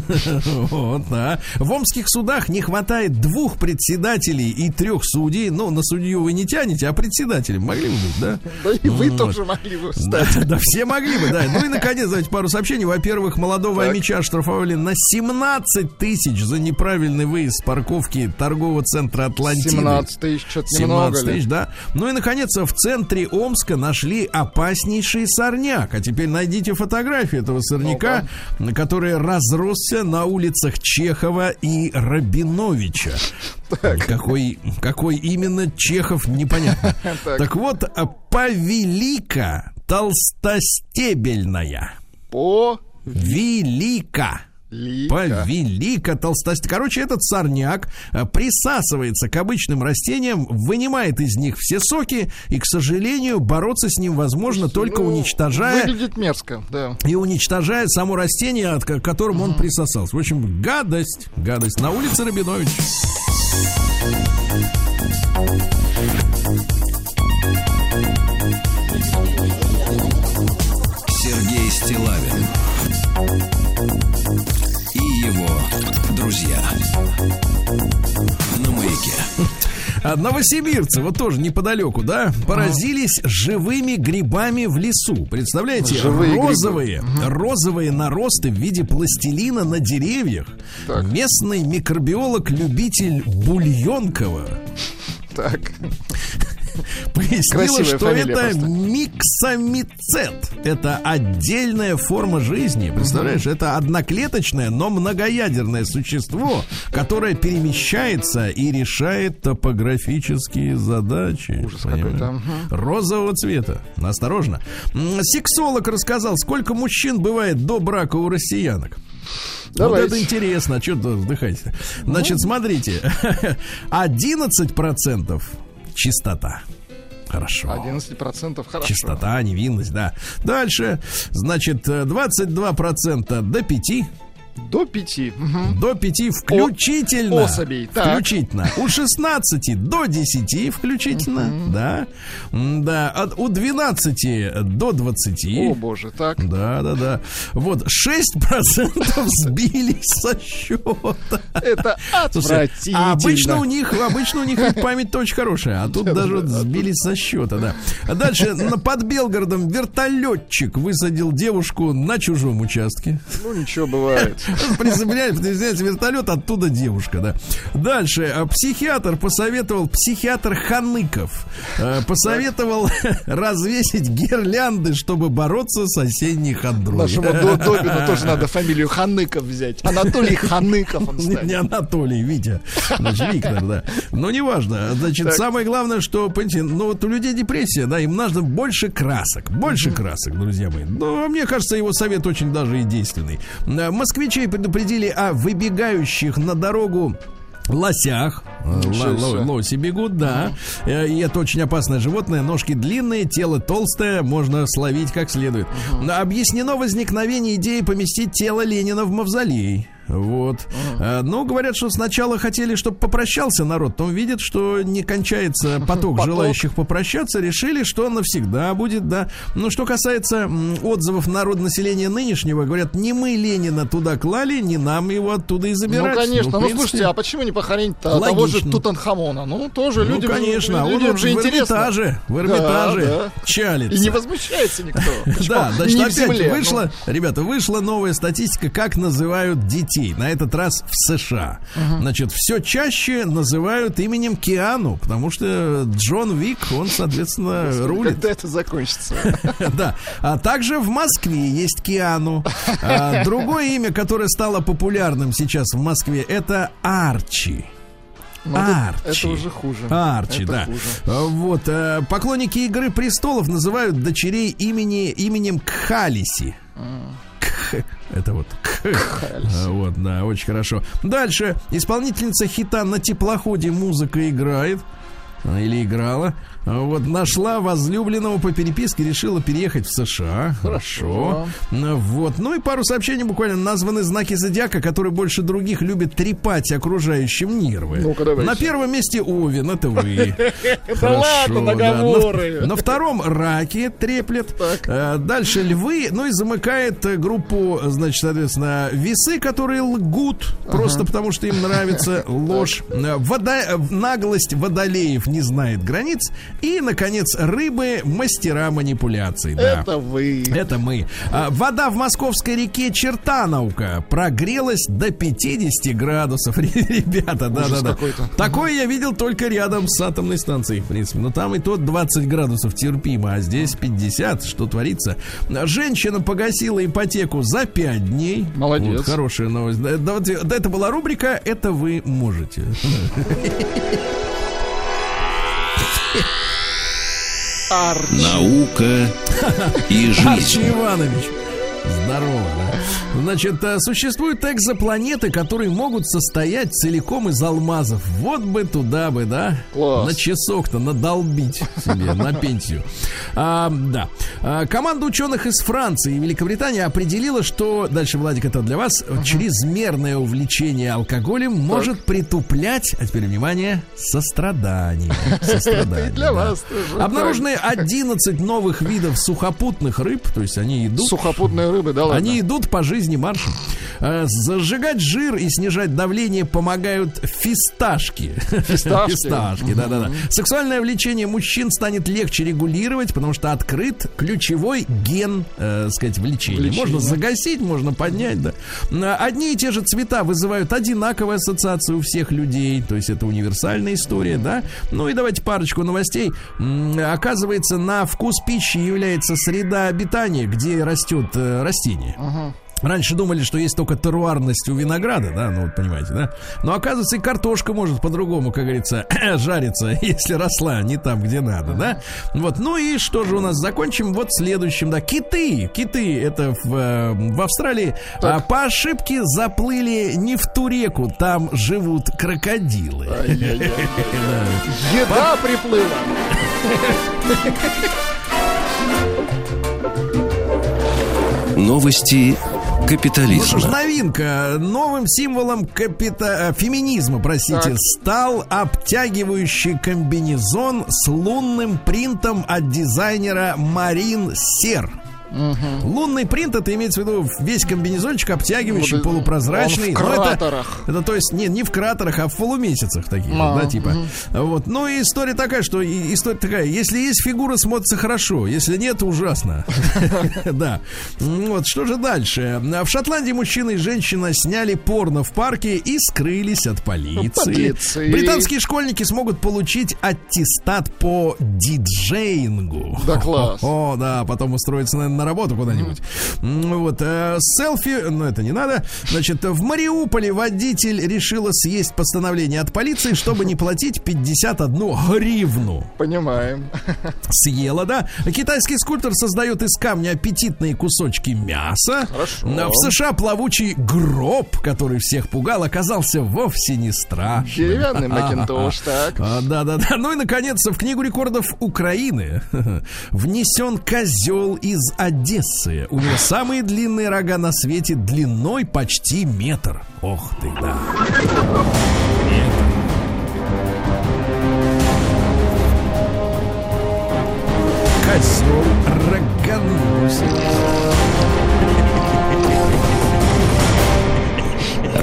Вот, да. В омских судах не хватает двух председателей и трех судей. Ну, на судью вы не тянете, а председателем могли бы быть, да? Да и вы тоже могли бы стать. да, все могли бы, да. Ну и, наконец, давайте пару сообщений. Во-первых, молодого Так. Амича оштрафовали на 17 тысяч за неправильный выезд с парковки торгового центра Атлантиды. 17 тысяч, что-то 17 немного тысяч, ли? да. Ну и, наконец, в центре Омска нашли опаснейший сорняк. А теперь найдите фотографию этого сорняка, который разросся на улицах Чехова и Рабиновича. Какой, какой именно Чехов, непонятно. Так. Так вот, повелика толстостебельная. По Велика. Лика. Повелика толстостебельная. Короче, этот сорняк а, присасывается к обычным растениям, вынимает из них все соки, и, к сожалению, бороться с ним возможно только Ну, уничтожая Выглядит мерзко, да. и уничтожает само растение, от ко- к которому он присосался. В общем, гадость, гадость. На улице Рабинович. Сергей Стилавин друзья на маяке. А новосибирцы, вот тоже неподалеку, да, поразились живыми грибами в лесу. Представляете, Живые грибы. розовые, розовые наросты в виде пластилина на деревьях. Так. Местный микробиолог-любитель Бульонкова Так. пояснила, что фамилия это просто. миксомицет. Это отдельная форма жизни. Представляешь, это одноклеточное, но многоядерное существо, которое перемещается и решает топографические задачи. Ужас какой-то. Розового цвета. Осторожно. Сексолог рассказал, сколько мужчин бывает до брака у россиянок. Давайте. Вот это интересно, что вздыхаете? Значит, смотрите, 11% чистота. Хорошо. 11% хорошо. Чистота, невинность, да. Дальше, значит, э, 22% до 5. До 5. До 5 включительно. особей, так. Включительно. У 16 до 10 включительно. Да. М, Да. От, у 12 до 20. О, боже, так. Да, да, да. Вот 6% сбились со счета. Это Слушай, отвратительно. а обычно у них, обычно у них ведь память-то очень хорошая, а тут даже сбились со счета, да. А дальше под Белгородом вертолетчик высадил девушку на чужом участке. Ну, ничего бывает. Приземляет, приземляется вертолет, оттуда девушка, да. Дальше. а, Психиатр посоветовал, психиатр Ханыков, э, посоветовал развесить гирлянды, чтобы бороться с осенней хандрой. Нашему До- Добину тоже надо фамилию Ханыков взять. Анатолий Ханыков он Не, станет. не Анатолий, Витя. Значит, Виктор, да. Но неважно. Значит, Так. самое главное, что, понимаете, ну вот у людей депрессия, да, им нужно больше красок. Больше красок, друзья мои. Но мне кажется, его совет очень даже и действенный. Э, Москвичей предупредили о выбегающих на дорогу лосях. Э, л- Лоси бегут, да. Э, И это очень опасное животное. Ножки длинные, тело толстое, можно словить как следует. Объяснено возникновение идеи поместить тело Ленина в мавзолей. Вот. Э, Ну, говорят, что сначала хотели, чтобы попрощался народ, потом видят, что не кончается поток Поток. желающих попрощаться, решили, что навсегда будет, да. Ну, что касается отзывов народ населения нынешнего, говорят, не мы Ленина туда клали, не нам его оттуда и Ну, забирать. конечно. в Ну, принципе, слушайте, а почему не похоронить-то того же. Тутанхамона? Ну, тоже ну, людям, конечно, он людям вот же в интересно. Эрмитаже, в Эрмитаже Да, да. чалится. И не возмущается никто. Да, значит, опять земле, ну. вышла, ребята, вышла новая статистика, как называют детей. На этот раз в США. Значит, все чаще называют именем Киану, потому что Джон Вик, он, соответственно, ну, рулит. Когда это закончится? Да. А также в Москве есть Киану. А другое имя, которое стало популярным сейчас в Москве, это Арчи. Ну, это- Арчи. Это уже хуже. Арчи, Это да. хуже. А, Вот. э, Поклонники Игры престолов называют дочерей имени, именем Кхалиси. Кх, это вот. А, Вот, да, очень хорошо. Дальше. Исполнительница хита на теплоходе музыка играет. а, Или играла. Вот, нашла возлюбленного по переписке, решила переехать в США. Хорошо. Вот. Ну и пару сообщений буквально названы знаки зодиака, которые больше других любят трепать окружающим нервы. Давайте. На первом месте Овен, это вы. Да ладно, да. наговоры. На, втором раки треплет. Э, Дальше львы. Ну и замыкает э, группу, значит, соответственно, весы, которые лгут. Просто потому, что им нравится ложь. Вода, э, наглость водолеев не знает границ. И, наконец, рыбы мастера манипуляций. Да. Это вы. Это мы. А, Вода в московской реке Чертановка прогрелась до 50 градусов. Ребята, да, да, да. какой-то. Такое я видел только рядом с атомной станцией, в принципе. Но там и тот 20 градусов терпимо, а здесь 50. Что творится? Женщина погасила ипотеку за 5 дней. Молодец. Вот, хорошая новость. Да, да, это была рубрика «Это вы можете». Наука и Арчи жизнь. Иванович. Здорово, да? Значит, э, существуют экзопланеты, которые могут состоять целиком из алмазов. Вот бы туда бы, да? Класс. На часок-то надолбить себе, на пенсию. А, да. А, команда ученых из Франции и Великобритании определила, что, дальше, Владик, это для вас, чрезмерное увлечение алкоголем может притуплять, а теперь, внимание, сострадание. Сострадание, для вас тоже. Обнаружены 11 новых видов сухопутных рыб, то есть они идут Сухопутные рыбы, да ладно? они идут по жизни маршем. Э, Зажигать жир и снижать давление помогают фисташки. Фисташки? Фисташки, да-да-да. Сексуальное влечение мужчин станет легче регулировать, потому что открыт ключевой ген, э, сказать, влечения. Влечения. Можно загасить, можно поднять, да. Одни и те же цвета вызывают одинаковую ассоциацию у всех людей, то есть это универсальная история, да. Ну и давайте парочку новостей. Оказывается, на вкус пищи является среда обитания, где растет э, растение. Раньше думали, что есть только теруарность у винограда, да, ну вот понимаете, да. Но оказывается, и картошка может по-другому, как говорится, жариться, если росла не там, где надо, да. Вот, ну и что же у нас закончим? Вот следующим, да, киты. Киты это в, э, в Австралии а, по ошибке заплыли не в ту реку, там живут крокодилы. Еда приплыла. Новости Ну что ж, капитализма. новинка. Новым символом капита... э, феминизма, простите, Так. стал обтягивающий комбинезон с лунным принтом от дизайнера Марин Сер. Лунный принт это имеется в виду весь комбинезончик обтягивающий, Вот, полупрозрачный. он в Ну, это- кратерах. Это, то есть не, не в кратерах, а в полумесяцах таких, А, да, типа. Вот. Ну и история такая, что и- история такая, если есть фигура, смотрится хорошо, если нет, ужасно. Да. Вот, что же дальше? В Шотландии мужчина и женщина сняли порно в парке и скрылись от полиции. полиции. Британские школьники смогут получить аттестат по диджеингу. Да класс. О, да, потом устроиться, наверное, на работу куда-нибудь. Вот, э, селфи, ну это не надо. Значит, в Мариуполе водитель решила съесть постановление от полиции, чтобы не платить 51 гривну. Понимаем. Съела, да? Китайский скульптор создает из камня аппетитные кусочки мяса. Хорошо. В США плавучий гроб, который всех пугал, оказался вовсе не страшным. Деревянный Макинтош, так. А, да, да, да. Ну и наконец, в книгу рекордов Украины внесен козел из Одессы. У него самые длинные рога на свете, длиной почти метр. Ох ты, да. Метр. Козел роганулся.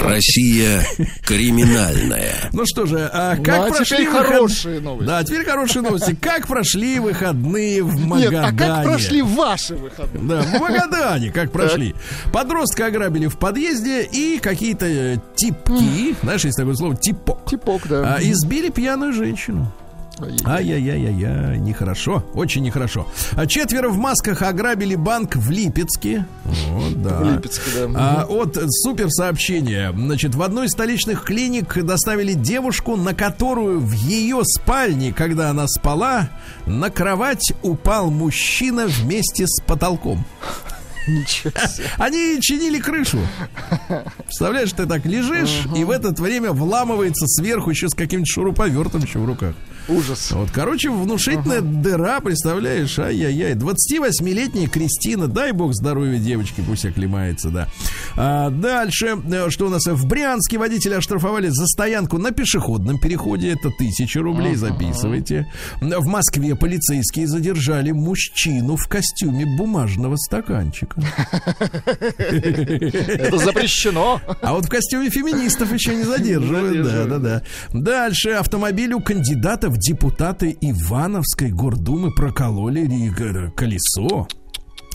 Россия криминальная. Ну что же, а Ну, как а прошли теперь выход- хорошие новости. Да, теперь хорошие новости. Как прошли выходные в Нет, Магадане? а как прошли ваши выходные? Да, в Магадане как прошли. Подростка ограбили в подъезде и какие-то э, типки, знаешь, есть такое слово типок. Типок, да. А, избили пьяную женщину. Ай-яй-яй-яй, нехорошо, очень нехорошо. А четверо в масках ограбили банк в Липецке. Вот, да. В Липецке, да. А, от супер сообщения. Значит, в одной из столичных клиник доставили девушку, на которую в ее спальне, когда она спала, на кровать упал мужчина вместе с потолком. Ничего себе. Они чинили крышу. Представляешь, ты так лежишь, и в это время вламывается сверху еще с каким-нибудь шуруповертом еще в руках. Ужас. Вот, короче, внушительная дыра, представляешь, ай-яй-яй. 28-летняя Кристина, дай бог здоровья девочки, пусть оклемается, да. А, дальше, э, что у нас в Брянске водителя оштрафовали за стоянку на пешеходном переходе, это тысяча рублей, записывайте. В Москве полицейские задержали мужчину в костюме бумажного стаканчика. Это запрещено. А вот в костюме феминистов еще не задерживают. Да, да, да. Дальше автомобилю кандидата депутаты Ивановской гордумы прокололи колесо.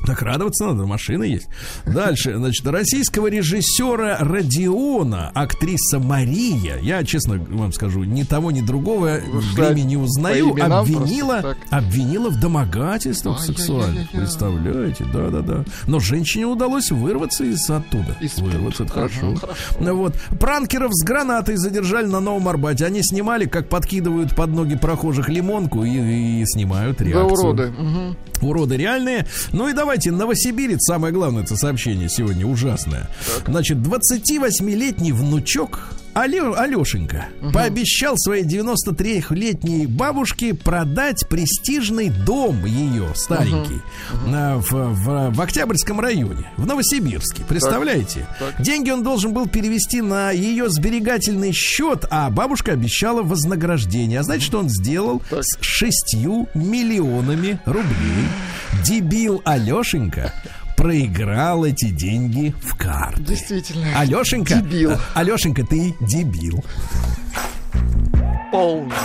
Так радоваться надо, машина есть. Дальше, значит, российского режиссера Родиона, актриса Мария, я, честно вам скажу, ни того, ни другого в что, гриме не узнаю, обвинила, обвинила в домогательствах сексуальных. Представляете, да-да-да. Но женщине удалось вырваться из оттуда. Из- вырваться, это Ага, хорошо. хорошо. Ну Вот. Пранкеров с гранатой задержали на Новом Арбате. Они снимали, как подкидывают под ноги прохожих лимонку и, и снимают реакцию. уроды. Мгм. Уроды реальные. Ну и давайте, Новосибирец, самое главное это сообщение сегодня ужасное. Значит, 28-летний внучок Алё, Алешенька пообещал своей 93-летней бабушке продать престижный дом ее, старенький, на- в, в- в Октябрьском районе, в Новосибирске. Представляете? так. Деньги он должен был перевести на ее сберегательный счет, а бабушка обещала вознаграждение. А знаете, что он сделал Так. с шестью миллионами рублей? Дебил Алешенька проиграл эти деньги в карты. Действительно. Алешенька, Дебил. Алешенька, ты дебил. Полный.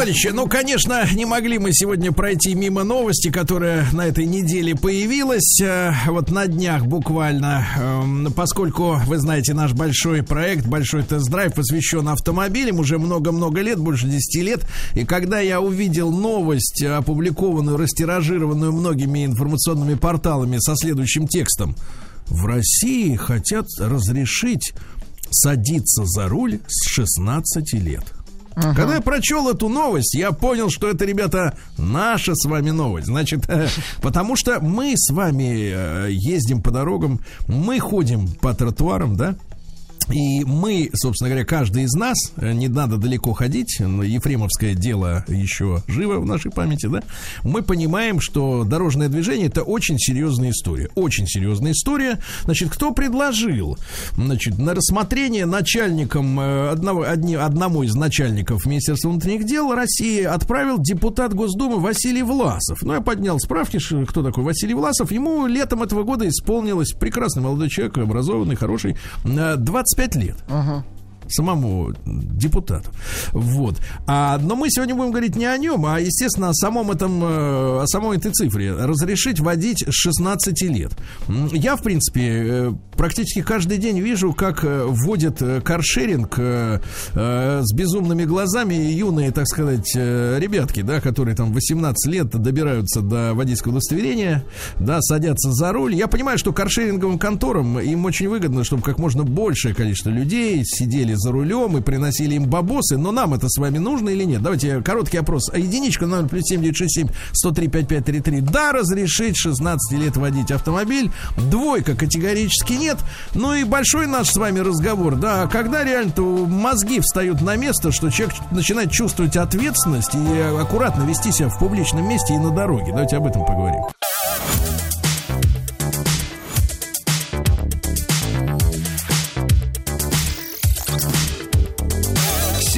Товарищи, ну, конечно, не могли мы сегодня пройти мимо новости, которая на этой неделе появилась, э, вот на днях буквально, эм, поскольку, вы знаете, наш большой проект, большой тест-драйв посвящен автомобилям уже много-много лет, больше 10 лет, и когда я увидел новость, опубликованную, растиражированную многими информационными порталами со следующим текстом, в России хотят разрешить садиться за руль с 16 лет. Когда я прочел эту новость, я понял, что это, ребята, наша с вами новость. Значит, э, потому что мы с вами э, ездим по дорогам, мы ходим по тротуарам, да? И мы, собственно говоря, каждый из нас, э, не надо далеко ходить, Ефремовское дело еще живо в нашей памяти, да, мы понимаем, что дорожное движение это очень серьезная история. Очень серьезная история. Значит, кто предложил, значит, на рассмотрение начальником, э, одного, одни, одному из начальников Министерства внутренних дел России отправил депутат Госдумы Василий Власов. Ну, я поднял справки, кто такой Василий Власов. Ему летом этого года исполнилось, прекрасный молодой человек, образованный, хороший, э, 25 лет самому депутату. Вот. А, но мы сегодня будем говорить не о нем, а, естественно, о самом этом, э, о самой этой цифре. Разрешить водить с 16 лет. Я, в принципе, э, практически каждый день вижу, как э, вводят каршеринг с безумными глазами юные, так сказать, ребятки, да, которые там 18 лет добираются до водительского удостоверения, да, садятся за руль. Я понимаю, что каршеринговым конторам им очень выгодно, чтобы как можно большее количество людей сидели за рулем и приносили им бабосы, но нам это с вами нужно или нет? Давайте короткий опрос. А единичка номер плюс 7967 103 5533. Да, разрешить 16 лет водить автомобиль. Двойка категорически нет. Ну и большой наш с вами разговор. Да, когда реально-то мозги встают на место, что человек начинает чувствовать ответственность и аккуратно вести себя в публичном месте и на дороге. Давайте об этом поговорим.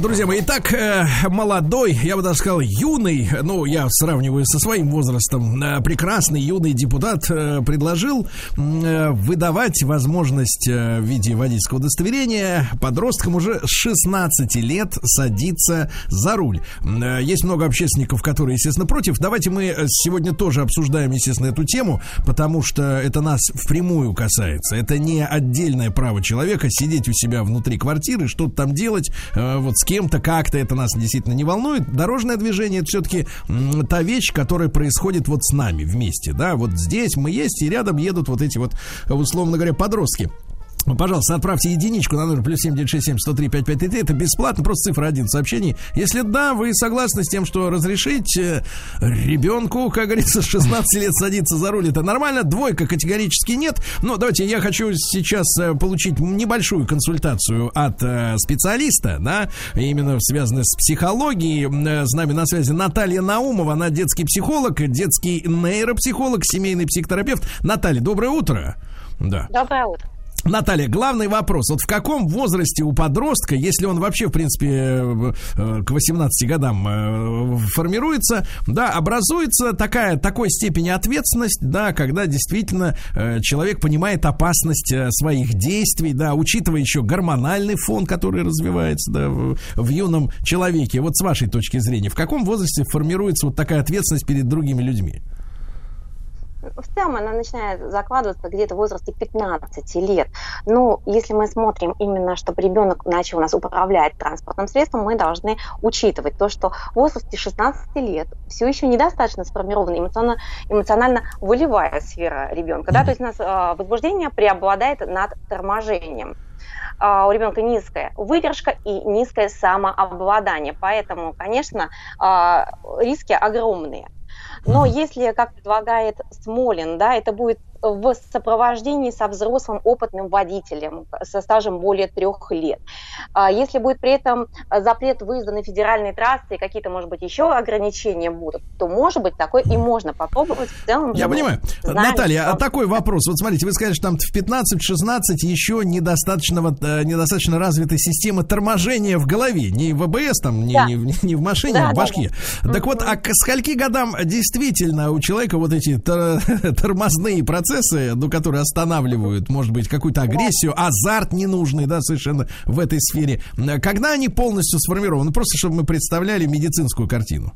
Друзья мои, итак, э, молодой, я бы даже сказал, юный, ну, я сравниваю со своим возрастом, э, прекрасный юный депутат э, предложил выдавать возможность в виде водительского удостоверения подросткам уже с 16 лет садиться за руль. Есть много общественников, которые, естественно, против. Давайте мы сегодня тоже обсуждаем, естественно, эту тему, потому что это нас впрямую касается. Это не отдельное право человека сидеть у себя внутри квартиры, что-то там делать, вот с кем-то как-то это нас действительно не волнует. Дорожное движение это все-таки та вещь, которая происходит вот с нами вместе, да, вот здесь мы есть, и рядом едут вот эти вот, условно говоря, подростки. Ну, Пожалуйста, отправьте единичку на номер плюс 7967 103 5533. Это бесплатно, просто цифра один в сообщении. Если да, вы согласны с тем, что разрешить э, ребенку, как говорится, с 16 лет садиться за руль, это нормально. Двойка категорически нет. Но давайте я хочу сейчас э, получить небольшую консультацию от э, специалиста, да, именно связанную с психологией. С нами на связи Наталья Наумова, она детский психолог, детский нейропсихолог, семейный психотерапевт. Наталья, доброе утро. Да. Доброе утро. Наталья, главный вопрос. Вот в каком возрасте у подростка, если он вообще, в принципе, э, э, к 18 годам э, формируется, да, образуется такая, такой степени ответственность, да, когда действительно человек понимает опасность своих действий, да, учитывая еще гормональный фон, который развивается, да, в юном человеке. Вот с вашей точки зрения, в каком возрасте формируется вот такая ответственность перед другими людьми? В целом она начинает закладываться где-то в возрасте 15 лет. Но если мы смотрим именно, чтобы ребенок начал у нас управлять транспортным средством, мы должны учитывать то, что в возрасте 16 лет все еще недостаточно сформирована эмоционально, эмоционально волевая сфера ребенка. Да? То есть у нас э, возбуждение преобладает над торможением. Uh, у ребенка низкая выдержка и низкое самообладание. Поэтому, конечно, uh, риски огромные. Но если, как предлагает Смолин, да, это будет в сопровождении со взрослым опытным водителем со стажем более трех лет. А Если будет при этом запрет выезда на федеральные трассы и какие-то, может быть, еще ограничения будут, то, может быть, такое и можно попробовать. В целом, Я понимаю. знаем, Наталья, что- а такой вопрос. Вот смотрите, вы сказали, что там в 15-16 еще недостаточно, э, недостаточно развитой системы торможения в голове. Не в АБС, там, не, Да. не в- не в машине, Да, а в да, башке. Так вот, а к скольки годам действительно у человека вот эти тор- тормозные процессы, ну, которые останавливают, может быть, какую-то агрессию, азарт ненужный, да, совершенно в этой сфере. Когда они полностью сформированы? Просто, чтобы мы представляли медицинскую картину.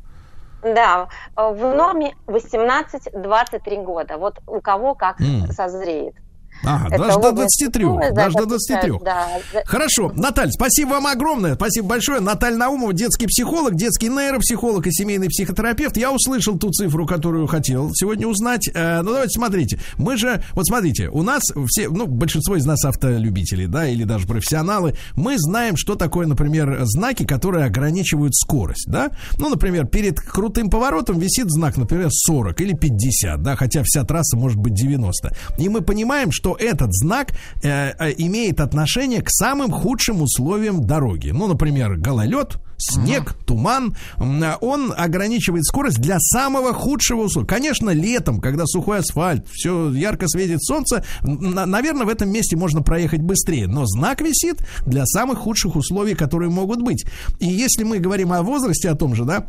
Да, в норме 18-23 года. Вот у кого как М. созреет. Ага, Это даже до область 23. культуры, да, Даже до это 23. да. Хорошо, Наталья, спасибо вам огромное. Спасибо большое. Наталья Наумова, детский психолог, детский нейропсихолог и семейный психотерапевт. Я услышал ту цифру, которую хотел сегодня узнать. Э, Ну, давайте смотрите. Мы же, вот смотрите, у нас все, ну, большинство из нас автолюбителей, да, или даже профессионалы, мы знаем, что такое, например, знаки, которые ограничивают скорость, да. Ну, например, перед крутым поворотом висит знак, например, 40 или 50, да, хотя вся трасса может быть 90. И мы понимаем, что этот знак э, э, имеет отношение к самым худшим условиям дороги. Ну, например, гололед, снег, туман. М, а Он ограничивает скорость для самого худшего условия. Конечно, летом, когда сухой асфальт, все ярко светит солнце, наверное, в этом месте можно проехать быстрее. Но знак висит для самых худших условий, которые могут быть. И если мы говорим о возрасте, о том же, да,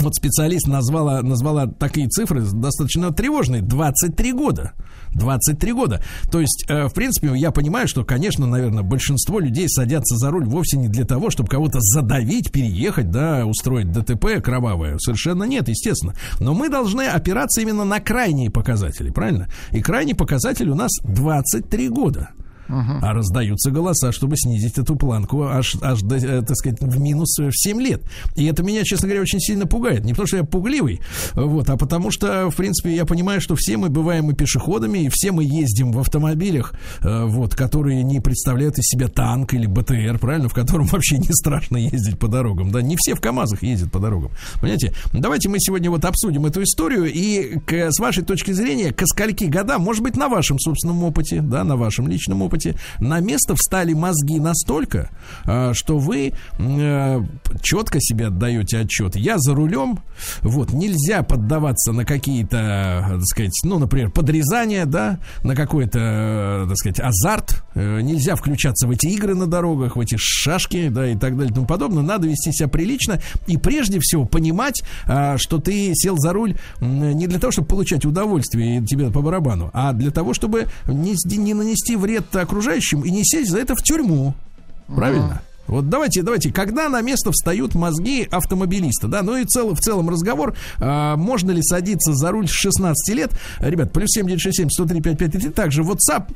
вот специалист назвала, назвала такие цифры достаточно тревожные. 23 года. 23 года. То есть, э, в принципе, я понимаю, что, конечно, наверное, большинство людей садятся за руль вовсе не для того, чтобы кого-то задавить, переехать, да, устроить ДТП кровавое. Совершенно нет, естественно. Но мы должны опираться именно на крайние показатели, правильно? И крайний показатель у нас 23 года. А раздаются голоса, чтобы снизить эту планку аж, аж до, э, так сказать, в минус в 7 лет. И это меня, честно говоря, очень сильно пугает. Не потому, что я пугливый, вот, а потому что, в принципе, я понимаю, что все мы бываем и пешеходами, и все мы ездим в автомобилях, э, вот, которые не представляют из себя танк или БТР, правильно, в котором вообще не страшно ездить по дорогам. Да, не все в КАМАЗах ездят по дорогам. Понимаете? Давайте мы сегодня вот обсудим эту историю и к, с вашей точки зрения, к скольки годам, может быть, на вашем собственном опыте, да, на вашем личном опыте, на место встали мозги настолько, а, что вы э, четко себе отдаете отчет. Я за рулем, вот, нельзя поддаваться на какие-то, э, так сказать, ну, например, подрезания, да, на какой-то, э, так сказать, азарт, нельзя включаться в эти игры на дорогах, в эти шашки, да, и так далее и тому подобное. Надо вести себя прилично и прежде всего понимать, а, что ты сел за руль не для того, чтобы получать удовольствие и тебе по барабану, а для того, чтобы не, не нанести вред окружающим и не сесть за это в тюрьму. Правильно? Вот давайте, давайте, когда на место встают мозги автомобилиста, да, ну и цел, в целом разговор, а, можно ли садиться за руль с 16 лет, ребят, плюс 7967 103 5533, также WhatsApp,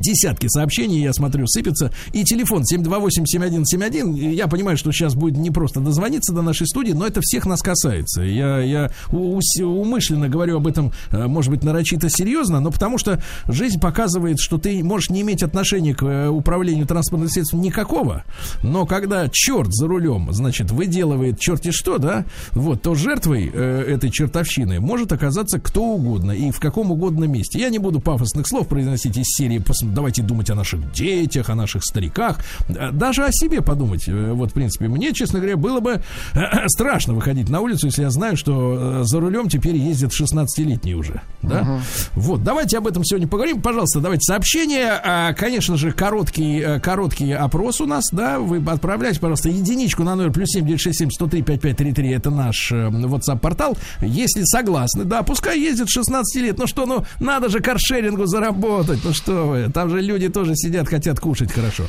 Десятки сообщений, я смотрю, сыпятся. И телефон 728-7171. Я понимаю, что сейчас будет не просто дозвониться до нашей студии, но это всех нас касается. Я, я умышленно говорю об этом, э, может быть, нарочито серьезно, но потому что жизнь показывает, что ты можешь не иметь отношения к э, управлению транспортным средством никакого, но когда черт за рулем, значит, выделывает черти что, да, вот, то жертвой э, этой чертовщины может оказаться кто угодно и в каком угодно месте. Я не буду пафосных слов произносить из серии «Пос- давайте думать о наших детях, о наших стариках, э, даже о себе подумать. Э, Вот, в принципе, мне, честно говоря, было бы э, страшно выходить на улицу, если я знаю, что за рулем теперь ездят 16-летние уже. Да? Вот, давайте об этом сегодня поговорим. Пожалуйста, давайте сообщения. А, Конечно же, короткий, короткий опрос у нас, да, вы отправляйте, пожалуйста, единичку на номер плюс 7967 103 5533, это наш WhatsApp-портал. Если согласны, да, пускай ездит 16 лет, ну что, ну, надо же каршерингу заработать, ну что вы, там же люди тоже сидят, хотят кушать хорошо.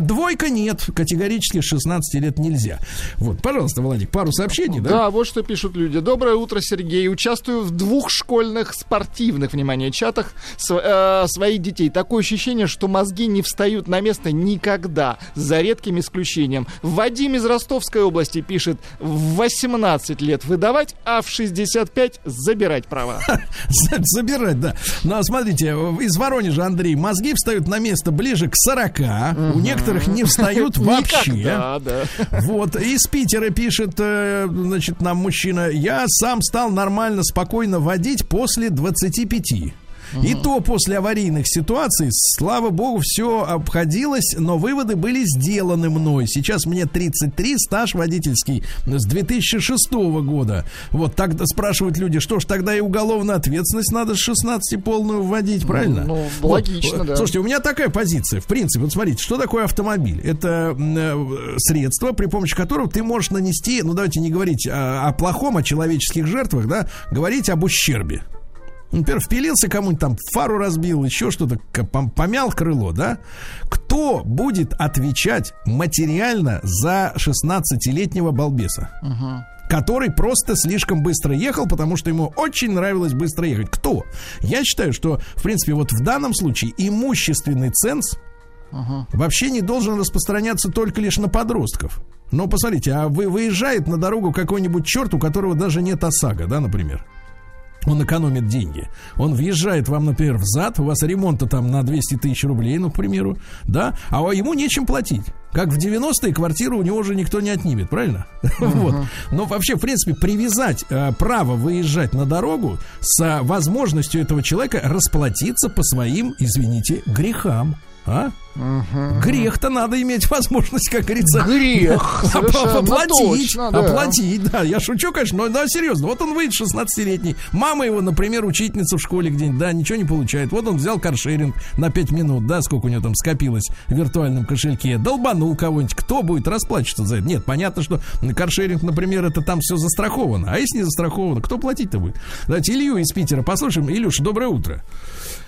Двойка нет, категорически с 16 лет нельзя. Вот, пожалуйста, Владик, пару сообщений, да? Да, вот что пишут люди. Доброе утро, Сергей. Участвую в двух школьных спортивных, внимание, чатах св- э, своих детей. Такое ощущение, что мозги не встают на место никогда, за редким исключением. Вадим из Ростовской области пишет, в 18 лет выдавать, а в 65 забирать права. За- Забирать, да. Ну, а смотрите, из Воронежа, Андрей, мозги встают на место ближе к 40, у некоторых не встают вообще. Никогда, да. Вот, из Питера пишет, э, значит, нам мужчина, я сам стал нормально, спокойно водить после 25. И то после аварийных ситуаций, слава богу, все обходилось, но выводы были сделаны мной. Сейчас мне 33, стаж водительский с 2006 года. Вот тогда спрашивают люди, что ж, тогда и уголовную ответственность надо с 16 полную вводить, правильно? Ну, Вот. логично, да. Слушайте, у меня такая позиция. В принципе, вот смотрите, что такое автомобиль? Это э, средство, при помощи которого ты можешь нанести, ну давайте не говорить о, о плохом, о человеческих жертвах, да, говорить об ущербе. Например, впилился кому-нибудь там, фару разбил, еще что-то, помял крыло, да? Кто будет отвечать материально за 16-летнего балбеса? который просто слишком быстро ехал, потому что ему очень нравилось быстро ехать. Кто? Я считаю, что, в принципе, вот в данном случае имущественный ценз вообще не должен распространяться только лишь на подростков. Но посмотрите, а вы выезжает на дорогу какой-нибудь черт, у которого даже нет ОСАГО, да, например? Он экономит деньги. Он въезжает вам, например, в зад, у вас ремонта там на 200 тысяч рублей, ну, к примеру, да, а ему нечем платить. Как в 90-е квартиру у него уже никто не отнимет, правильно? Вот. Но вообще, в принципе, привязать э, право выезжать на дорогу с возможностью этого человека расплатиться по своим, извините, грехам. А? Грех-то надо иметь возможность, как говорится, Грех, оплатить. точно, да. Оплатить, да. Я шучу, конечно, но да, серьезно. Вот он выйдет 16-летний. Мама его, например, учительница в школе где-нибудь, да, ничего не получает. Вот он взял каршеринг на 5 минут, да, сколько у него там скопилось в виртуальном кошельке. Долбанул кого-нибудь. Кто будет расплачиваться за это? Нет, понятно, что каршеринг, например, это там все застраховано. А если не застраховано, кто платить-то будет? Давайте Илью из Питера послушаем. Илюша, доброе утро.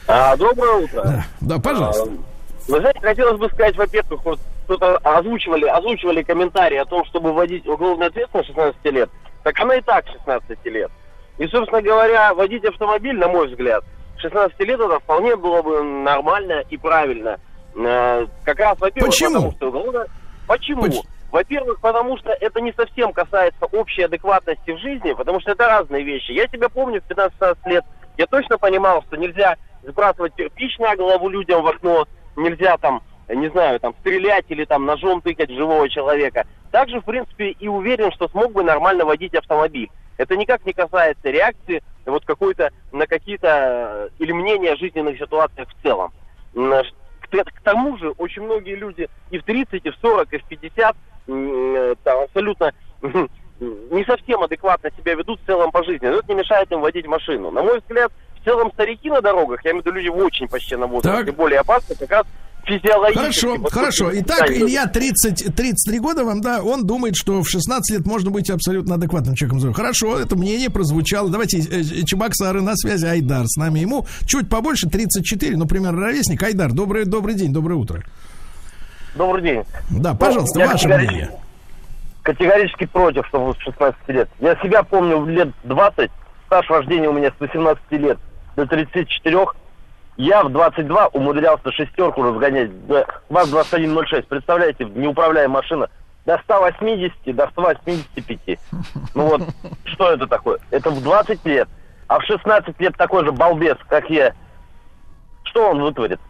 А, доброе утро. Да, да пожалуйста. А, Вы знаете, хотелось бы сказать, во-первых, вот кто-то озвучивали, озвучивали комментарии о том, чтобы вводить уголовную ответственность 16 лет. Так она и так 16 лет. И, собственно говоря, водить автомобиль, на мой взгляд, 16 лет это вполне было бы нормально и правильно. Э, Как раз, во-первых, Почему? потому что уголовная... Почему? Поч- Во-первых, потому что это не совсем касается общей адекватности в жизни, потому что это разные вещи. Я себя помню в 15-16 лет, я точно понимал, что нельзя сбрасывать кирпич на голову людям в окно, нельзя там, не знаю, там стрелять или там ножом тыкать живого человека. Также, в принципе, и уверен, что смог бы нормально водить автомобиль. Это никак не касается реакции вот какой-то на какие-то э, или мнения о жизненных ситуациях в целом. Ш- К, тому же очень многие люди и в 30, и в 40, и в 50 м, э, там, абсолютно не совсем адекватно себя ведут в целом по жизни. Но это не мешает им водить машину. На мой взгляд, в целом старики на дорогах, я имею в виду люди в очень почтенном возрасте, Так. более опасны как раз физиологически. Хорошо, хорошо. Итак. Илья 30, 33 года вам, да, он думает, что в 16 лет можно быть абсолютно адекватным человеком. Хорошо, это мнение прозвучало. Давайте э, э, Чебоксары на связи, Айдар с нами. Ему чуть побольше, 34, ну, примерно ровесник. Айдар, добрый, добрый день, доброе утро. Добрый день. Да, пожалуйста, я ваше категорически- мнение. Категорически против, чтобы с 16 лет. Я себя помню в лет 20, стаж вождения у меня с 18 лет до 34. Я в 22 умудрялся шестерку разгонять. Да, ВАЗ-2106, представляете, неуправляемая машина. До 180, до 185. Ну вот, что это такое? Это в 20 лет. А в 16 лет такой же балбес, как я. Что он вытворит?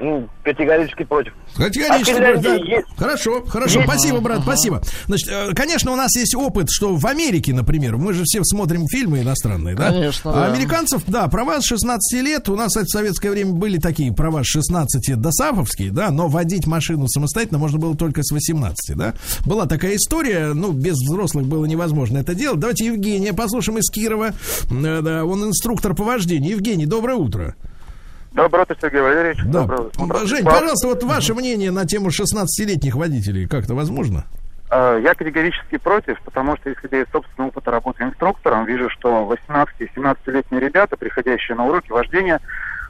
Ну, Категорически против. Категорически. А в Финляндии да. есть- Хорошо, хорошо. есть- Спасибо, брат, спасибо. Значит, э, конечно, у нас есть опыт, что в Америке, например, мы же все смотрим фильмы иностранные, да? Конечно, А да. американцев, да, права с 16 лет. У нас, кстати, в советское время были такие права с 16 досаповские, да, но водить машину самостоятельно можно было только с 18, да? Была такая история, ну, без взрослых было невозможно это делать. Давайте Евгения послушаем из Кирова. Э, Да, он инструктор по вождению. Евгений, доброе утро. Доброе утро, Сергей Валерьевич. Да. Доброе утро. Жень, пожалуйста, вот ваше мнение на тему 16-летних водителей как-то возможно? Э, Я категорически против, потому что, исходя из собственного опыта работы инструктором, вижу, что 18 и 17-летние ребята, приходящие на уроки вождения,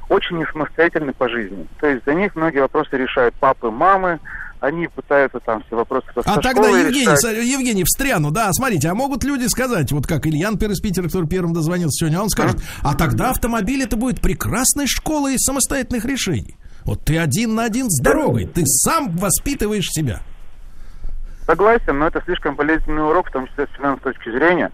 очень не самостоятельны по жизни. То есть за них многие вопросы решают папы, мамы, они пытаются там все вопросы А тогда, Евгений, решать. Евгений, встряну, да, смотрите, а могут люди сказать, вот как Ильян Пер из Питера, который первым дозвонился сегодня, он скажет, а тогда автомобиль это будет прекрасной школой самостоятельных решений. Вот ты один на один с дорогой, ты сам воспитываешь себя. Согласен, но это слишком болезненный урок, в том числе с финансовой точки зрения.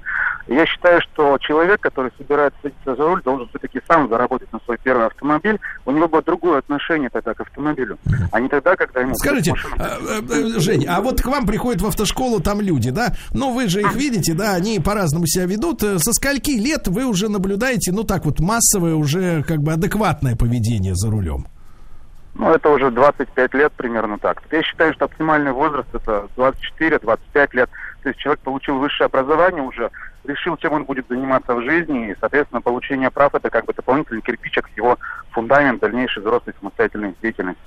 Я считаю, что человек, который собирается садиться за руль, должен все-таки сам заработать на свой первый автомобиль. У него будет другое отношение тогда к автомобилю, а не тогда, когда ему... Скажите, машину- э, э, Жень, а вот к вам приходят в автошколу там люди, да? Ну, вы же их видите, да, они по-разному себя ведут. Э, Со скольки лет вы уже наблюдаете, ну, так вот, массовое уже, как бы, адекватное поведение за рулем? Ну, это уже 25 лет примерно так. Я считаю, что оптимальный возраст это 24-25 лет. То есть человек получил высшее образование уже, решил, чем он будет заниматься в жизни, и, соответственно, получение прав это как бы дополнительный кирпичик в его фундамент дальнейшей взрослой самостоятельной деятельности.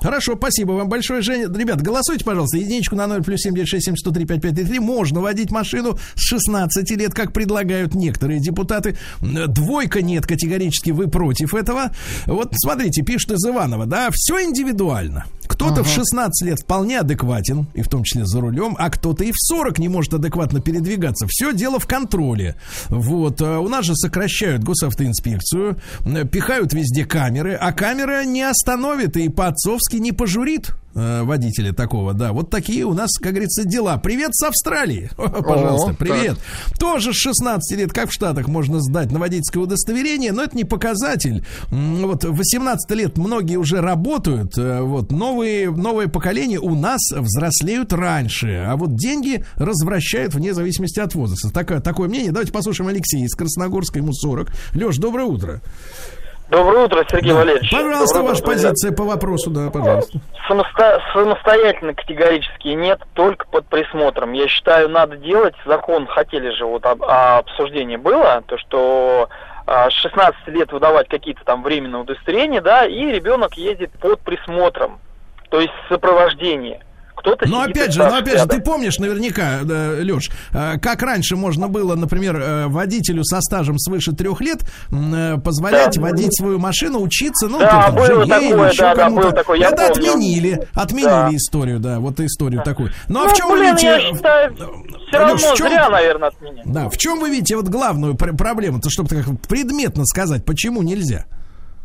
Хорошо, спасибо вам большое, Женя. Ребят, голосуйте, пожалуйста, единичку на 0 плюс 7967 Можно водить машину с 16 лет, как предлагают некоторые депутаты. Двойка нет, категорически вы против этого. Вот смотрите, пишет из Иванова, да, все индивидуально. Кто-то в 16 лет вполне адекватен, и в том числе за рулем, а кто-то и в 40 не может адекватно передвигаться. Все дело в контроле. Вот. а У нас же сокращают госавтоинспекцию, пихают везде камеры, а камера не остановит и по-отцовски не пожурит э, водителя такого, да. Вот такие у нас, как говорится, дела. Привет с Австралии. Пожалуйста, О, привет. Тоже с 16 лет, как в Штатах, можно сдать на водительское удостоверение, но это не показатель. Вот в 18 лет многие уже работают, э, вот новые, новое поколение у нас взрослеют раньше, а вот деньги развращают вне зависимости от возраста. Такое, такое мнение. Давайте послушаем Алексея из Красногорска, ему 40. Леш, доброе утро. Доброе утро, Сергей Валерьевич. Пожалуйста, Доброе ваша утро, позиция по вопросу, да, пожалуйста. Самосто- Самостоятельно категорически нет, только под присмотром. Я считаю, надо делать, закон хотели же, вот об- обсуждение было, то что а, с 16 лет выдавать какие-то там временные удостоверения, да, и ребенок ездит под присмотром, то есть сопровождение. Кто-то Но опять же, но опять же, ты помнишь наверняка, Леш, как раньше можно было, например, э, водителю со стажем свыше трех лет э, позволять Да. водить свою машину, учиться, ну, Да, там, было жене такое, или еще да, да, кому-то. было такое, Это помню. отменили, отменили Да. историю, да, вот историю такую. Ну, а Ну, в чем вы блин, видите... я считаю, все равно в чем- зря, наверное, от меня. Да, в чем вы видите вот главную пр- проблему-то, чтобы так предметно сказать, почему нельзя?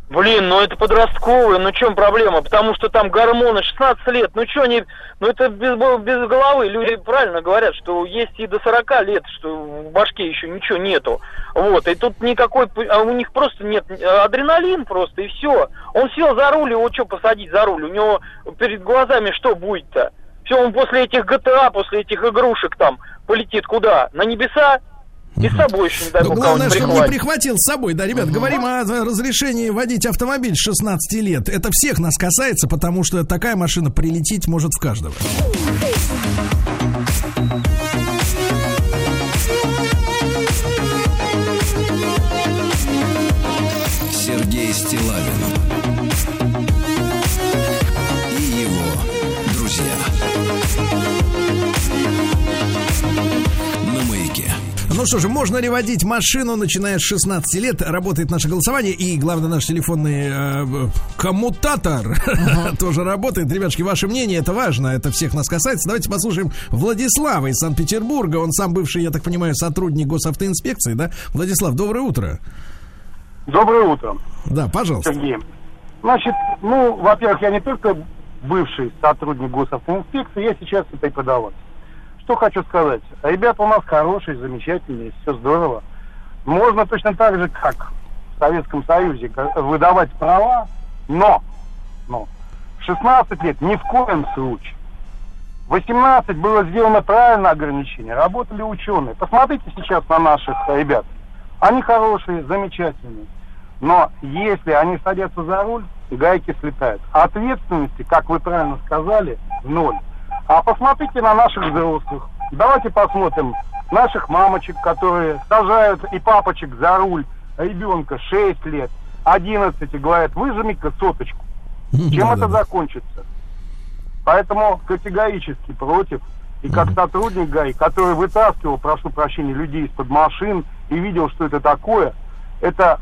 Блин, ну это подростковые, ну в чем проблема? Потому что там гормоны, 16 лет, ну что они, ну это без, без головы. Люди правильно говорят, что есть и до 40 лет, что в башке еще ничего нету. Вот, и тут никакой, а у них просто нет, адреналин просто, и все. Он сел за руль, его что посадить за руль? У него перед глазами что будет-то? Все, он после этих GTA, после этих игрушек там полетит куда? На небеса? И с собой еще, не дай бог, главное, чтобы не прихватил с собой. Да, ребят, говорим о разрешении водить автомобиль с 16 лет. Это всех нас касается, потому что такая машина прилететь может в каждого. Сергей Стилавин Ну что же, можно ли водить машину, начиная с 16 лет? Работает наше голосование и, главное, наш телефонный э, коммутатор тоже работает. Ребятушки, ваше мнение, это важно, это всех нас касается. Давайте послушаем Владислава из Санкт-Петербурга. Он сам бывший, я так понимаю, сотрудник госавтоинспекции, да? Владислав, доброе утро. Доброе утро, Да, пожалуйста. Сергей. Значит, ну, во-первых, я не только бывший сотрудник госавтоинспекции, я сейчас и преподаватель. Что хочу сказать. Ребята у нас хорошие, замечательные, все здорово. Можно точно так же, как в Советском Союзе, выдавать права, но, но в 16 лет ни в коем случае. В 18 было сделано правильное ограничение, работали ученые. Посмотрите сейчас на наших ребят. Они хорошие, замечательные. Но если они садятся за руль, гайки слетают. Ответственности, как вы правильно сказали, ноль. А посмотрите на наших взрослых. Давайте посмотрим наших мамочек, которые сажают и папочек за руль ребенка 6 лет, 11 и говорят, выжми-ка соточку. Чем это закончится? Поэтому категорически против. И как сотрудник ГАИ, который вытаскивал, прошу прощения, людей из-под машин и видел, что это такое, это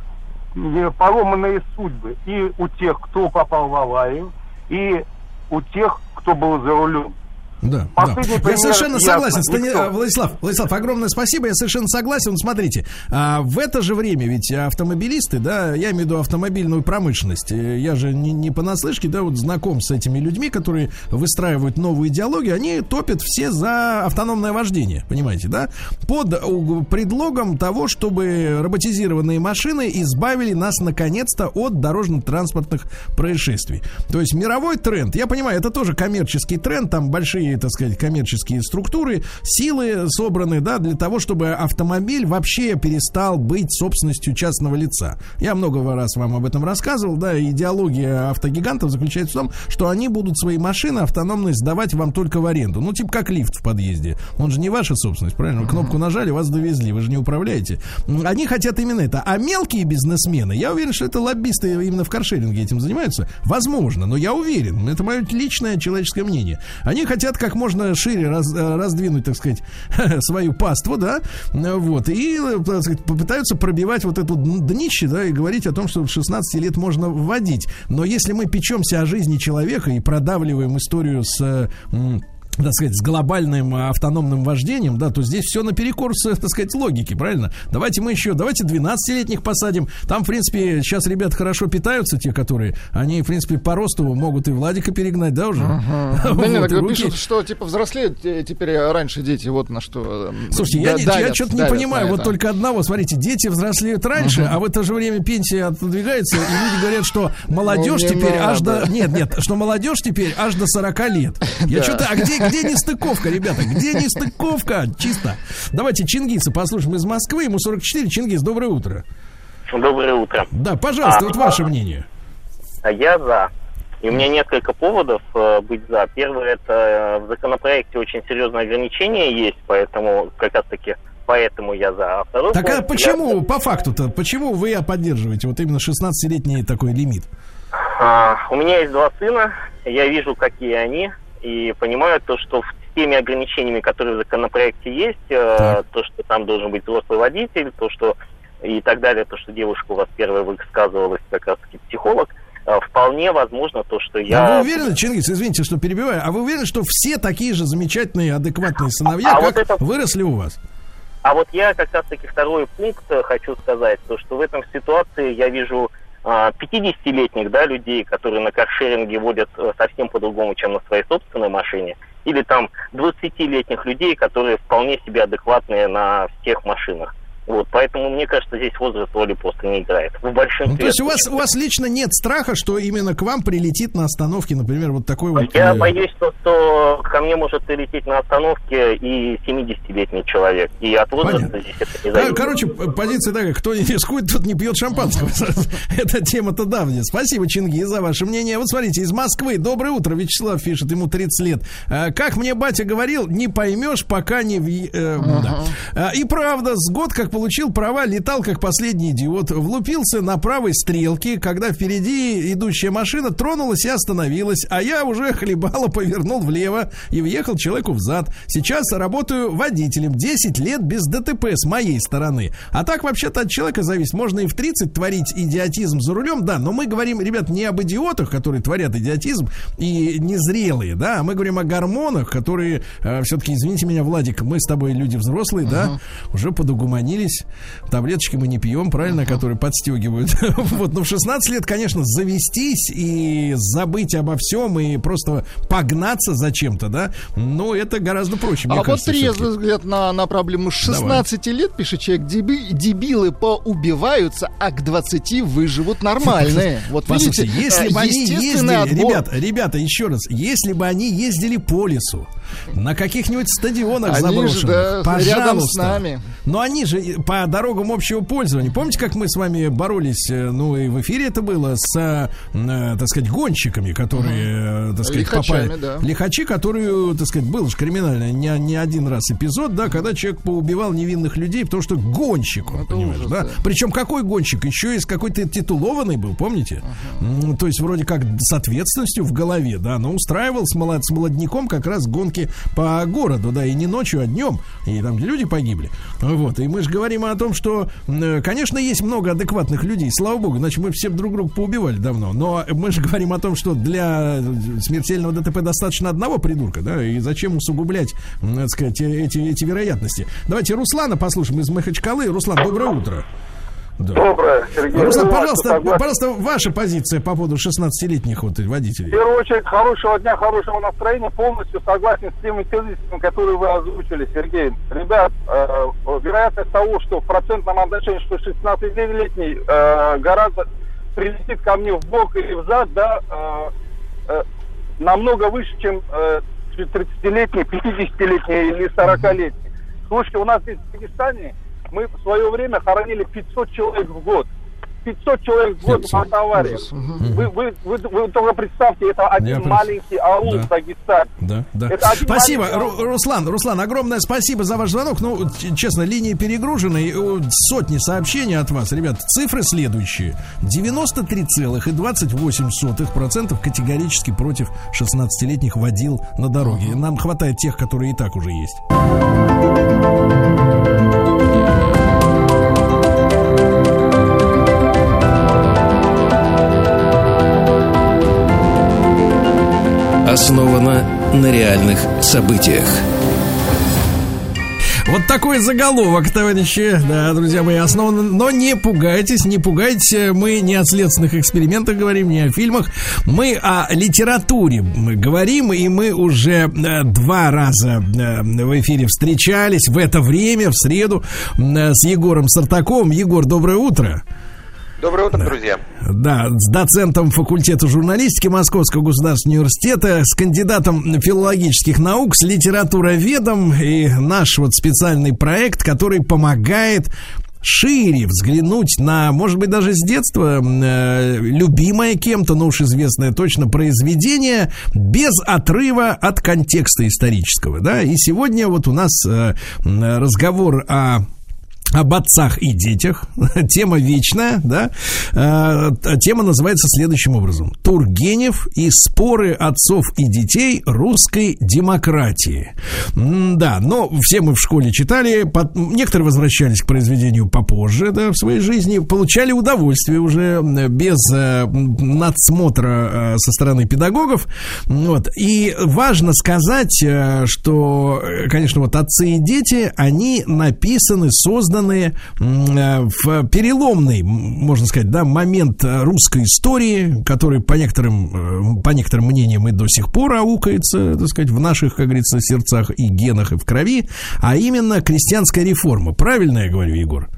поломанные судьбы и у тех, кто попал в аварию, и у тех, кто был за рулем. Да, да. Последний Я пример совершенно ясно. согласен. Стани- Никто. а, Владислав, Владислав, огромное спасибо. Я совершенно согласен. Смотрите, а, в это же время ведь автомобилисты, да, я имею в виду автомобильную промышленность. э, Я же не, не понаслышке, да, вот знаком с этими людьми, которые выстраивают новую идеологию. Они топят все за автономное вождение, понимаете, да? Под предлогом того, чтобы роботизированные машины избавили нас наконец-то от дорожно-транспортных происшествий. То есть мировой тренд, я понимаю, это тоже коммерческий тренд, там большие, так сказать, коммерческие структуры, силы собраны, да, для того, чтобы автомобиль вообще перестал быть собственностью частного лица. Я много раз вам об этом рассказывал, да, идеология автогигантов заключается в том, что они будут свои машины автономные сдавать вам только в аренду. Ну, типа как лифт в подъезде. Он же не ваша собственность, правильно? Кнопку нажали, вас довезли, вы же не управляете. Они хотят именно это. А мелкие бизнесмены, я уверен, что это лоббисты именно в каршеринге этим занимаются. Возможно, но я уверен, это мое личное человеческое мнение. Они хотят как можно шире раз- э, раздвинуть, так сказать, свою паству, да, вот, и, э, так сказать, попытаются пробивать вот это днище, да, и говорить о том, что в 16 лет можно вводить. Но если мы печемся о жизни человека и продавливаем историю с э, так сказать, с глобальным э, автономным вождением, да, то здесь все наперекор, так сказать, логике, правильно? Давайте мы еще, давайте 12-летних посадим. Там, в принципе, сейчас ребята хорошо питаются, те, которые, они, в принципе, по росту могут и Владика перегнать, да, уже? Да Вот, нет, так пишут, что типа взрослеют теперь раньше дети, вот на что. э, Слушайте, я, да- я что-то не понимаю, вот только одного, смотрите, дети взрослеют раньше, а в это же время пенсия отодвигается, и люди говорят, что молодежь Ну, теперь аж до... Нет, нет, что молодежь теперь аж до 40 лет. Я Да. что-то... А где, где нестыковка, ребята? Где нестыковка? Чисто. Давайте Чингиса послушаем из Москвы, ему 44. Чингис, доброе утро. Доброе утро. Да, пожалуйста, А, вот ваше мнение. А я за. И у меня несколько поводов э, быть за. Первый это э, в законопроекте очень серьезное ограничение есть, поэтому как раз таки поэтому я за. А второй Так а почему, по факту-то, почему вы поддерживаете вот именно 16-летний такой лимит? А, у меня есть два сына, я вижу, какие они, и понимаю то, что в теми ограничениями, которые в законопроекте есть, э, то, что там должен быть взрослый водитель, то, что и так далее, то, что девушка у вас первая высказывалась, как раз таки психолог, э, вполне возможно то, что я... А вы уверены, Чингис, извините, что перебиваю, а вы уверены, что все такие же замечательные, адекватные сыновья, А как вот это- выросли у вас? А вот я как раз-таки второй пункт э, хочу сказать, то, что в этом ситуации я вижу а, 50-летних да, людей, которые на каршеринге водят э, совсем по-другому, чем на своей собственной машине, или там 20-летних людей, которые вполне себе адекватные на всех машинах. Вот, поэтому мне кажется, здесь возраст роли просто не играет. В большинстве Ну, то есть у вас, у вас лично нет страха, что именно к вам прилетит на остановке, например, вот такой вот... Я э, боюсь, что, что ко мне может прилететь на остановке и 70-летний человек. И от возраста Понятно. здесь это не Да, зависит. короче, позиция такая, кто не рискует, тот не пьет шампанского. Эта тема-то давняя. Спасибо, Чингис, за ваше мнение. Вот смотрите, из Москвы. Доброе утро. Вячеслав пишет, ему 30 лет. А, Как мне батя говорил, не поймешь, пока не... в- э, И правда, с год как получил права, летал как последний идиот. Влупился на правой стрелке, когда впереди идущая машина тронулась и остановилась, а я уже хлебало повернул влево и въехал человеку в зад. Сейчас работаю водителем. 10 лет без ДТП с моей стороны. А так вообще-то от человека зависит. Можно и в 30 творить идиотизм за рулем, да, но мы говорим, ребят, не об идиотах, которые творят идиотизм и незрелые, да, а мы говорим о гормонах, которые все-таки, извините меня, Владик, мы с тобой люди взрослые, да, уже подугуманились. Таблеточки мы не пьем, правильно, которые подстегивают. вот, но в 16 лет, конечно, завестись и забыть обо всем и просто погнаться за чем-то, да, но это гораздо проще, а вот кажется. трезвый всё-таки. взгляд на, на проблему. С 16 лет, пишет человек, деби- дебилы поубиваются, а к 20 выживут нормальные. Вот Послушайте, видите, если э, бы они ездили, отбор. ребята, ребята, еще раз, если бы они ездили по лесу, на каких-нибудь стадионах Они же, заброшенных, да, рядом пожалуйста. с нами. Но они же по дорогам общего пользования. Помните, как мы с вами боролись, э, ну и в эфире это было, с, э, так сказать, гонщиками, которые, э, так сказать, Лихачами, попали... да. Лихачи, которые, так сказать, был же криминальный не, не один раз эпизод, да, когда человек поубивал невинных людей, потому что гонщик, он, понимаешь, ужас, да? да. Причем какой гонщик? Еще из какой-то титулованный был, помните? М, То есть вроде как с ответственностью в голове, да, но устраивал с, молод, с молодняком как раз гонки по городу, да, и не ночью, а днем, и там люди погибли. Вот, и мы же говорим, говорим о том, что, м, конечно, есть много адекватных людей, слава богу, значит, мы все друг друга поубивали давно, но мы же говорим о том, что для смертельного ДТП достаточно одного придурка, да, и зачем усугублять, так сказать, эти, эти вероятности. Давайте Руслана послушаем из Махачкалы. Руслан, доброе утро. Да. Доброе, Сергей. Руслан, Ну, пожалуйста, согласен. пожалуйста, ваша позиция по поводу 16-летних вот В водителей. первую очередь, хорошего дня, хорошего настроения. Полностью согласен с теми тезисами, которые вы озвучили, Сергей. Ребят, э, вероятность того, что в процентном отношении, что 16-летний э, гораздо прилетит ко мне в бок или в зад, да, э, э, намного выше, чем э, 30-летний, 50-летний или 40-летний. Слушайте, у нас здесь в Дагестане мы в свое время хоронили 500 человек в год. 500 человек в год в автоаварии. Вы, вы, вы, вы только представьте, это один Я маленький аул Да. в Дагестане. Да, да. Это Спасибо, маленький Ру- Руслан. Руслан, огромное спасибо за ваш звонок. Ну, честно, линии перегружены. Сотни сообщений от вас. Ребят, цифры следующие. 93,28% категорически против 16-летних водил на дороге. Нам хватает тех, которые и так уже есть. Основано на реальных событиях. Вот такой заголовок, товарищи. Да, друзья мои, основан. Но не пугайтесь, не пугайтесь. Мы не о следственных экспериментах говорим, не о фильмах. Мы о литературе мы говорим, и мы уже э, два раза э, в эфире встречались в это время, в среду, э, с Егором Сартаковым. Егор, доброе утро. Доброе утро, друзья. Да, с доцентом факультета журналистики Московского государственного университета, с кандидатом филологических наук, с литературоведом и наш вот специальный проект, который помогает шире взглянуть на, может быть, даже с детства э, любимое кем-то, но уж известное точно произведение, без отрыва от контекста исторического, да, и сегодня вот у нас э, разговор о об отцах и детях. Тема вечная, да. Э, Тема называется следующим образом. Тургенев и споры отцов и детей русской демократии. Да, но все мы в школе читали, некоторые возвращались к произведению попозже, да, в своей жизни, получали удовольствие уже без э, надсмотра э, со стороны педагогов. Вот. И важно сказать, э, что, э, конечно, вот отцы и дети, они написаны, созданы м, э, в переломный, можно сказать, да, момент русской истории, который по некоторым, э, по некоторым мнениям и до сих пор аукается, так сказать, в наших, как говорится, сердцах и генах, и в крови, а именно крестьянская реформа. Правильно я говорю, Егор?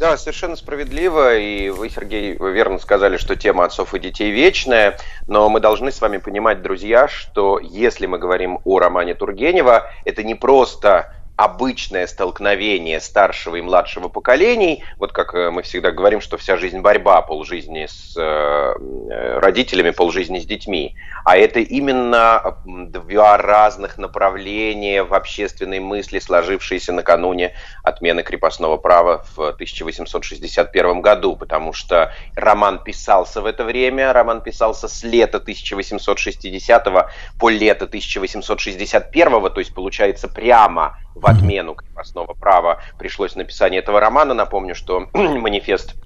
Да, совершенно справедливо, и вы, Сергей, вы верно сказали, что тема отцов и детей вечная, но мы должны с вами понимать, друзья, что если мы говорим о романе Тургенева, это не просто обычное столкновение старшего и младшего поколений, вот как э, мы всегда говорим, что вся жизнь борьба, полжизни с э, э, родителями, полжизни с детьми, а это именно два разных направления в общественной мысли, сложившиеся накануне отмены крепостного права в 1861 году, потому что роман писался в это время, роман писался с лета 1860 по лето 1861, то есть получается прямо в отмену крепостного права пришлось написание этого романа. Напомню, что манифест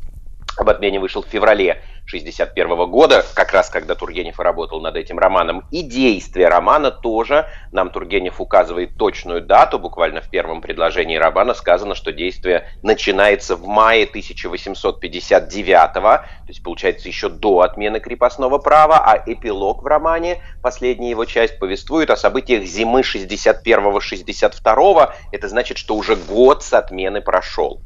об отмене вышел в феврале 1961 года, как раз когда Тургенев работал над этим романом. И действие романа тоже нам Тургенев указывает точную дату. Буквально в первом предложении романа сказано, что действие начинается в мае 1859, то есть получается еще до отмены крепостного права, а эпилог в романе, последняя его часть, повествует о событиях зимы 61-62. Это значит, что уже год с отмены прошел.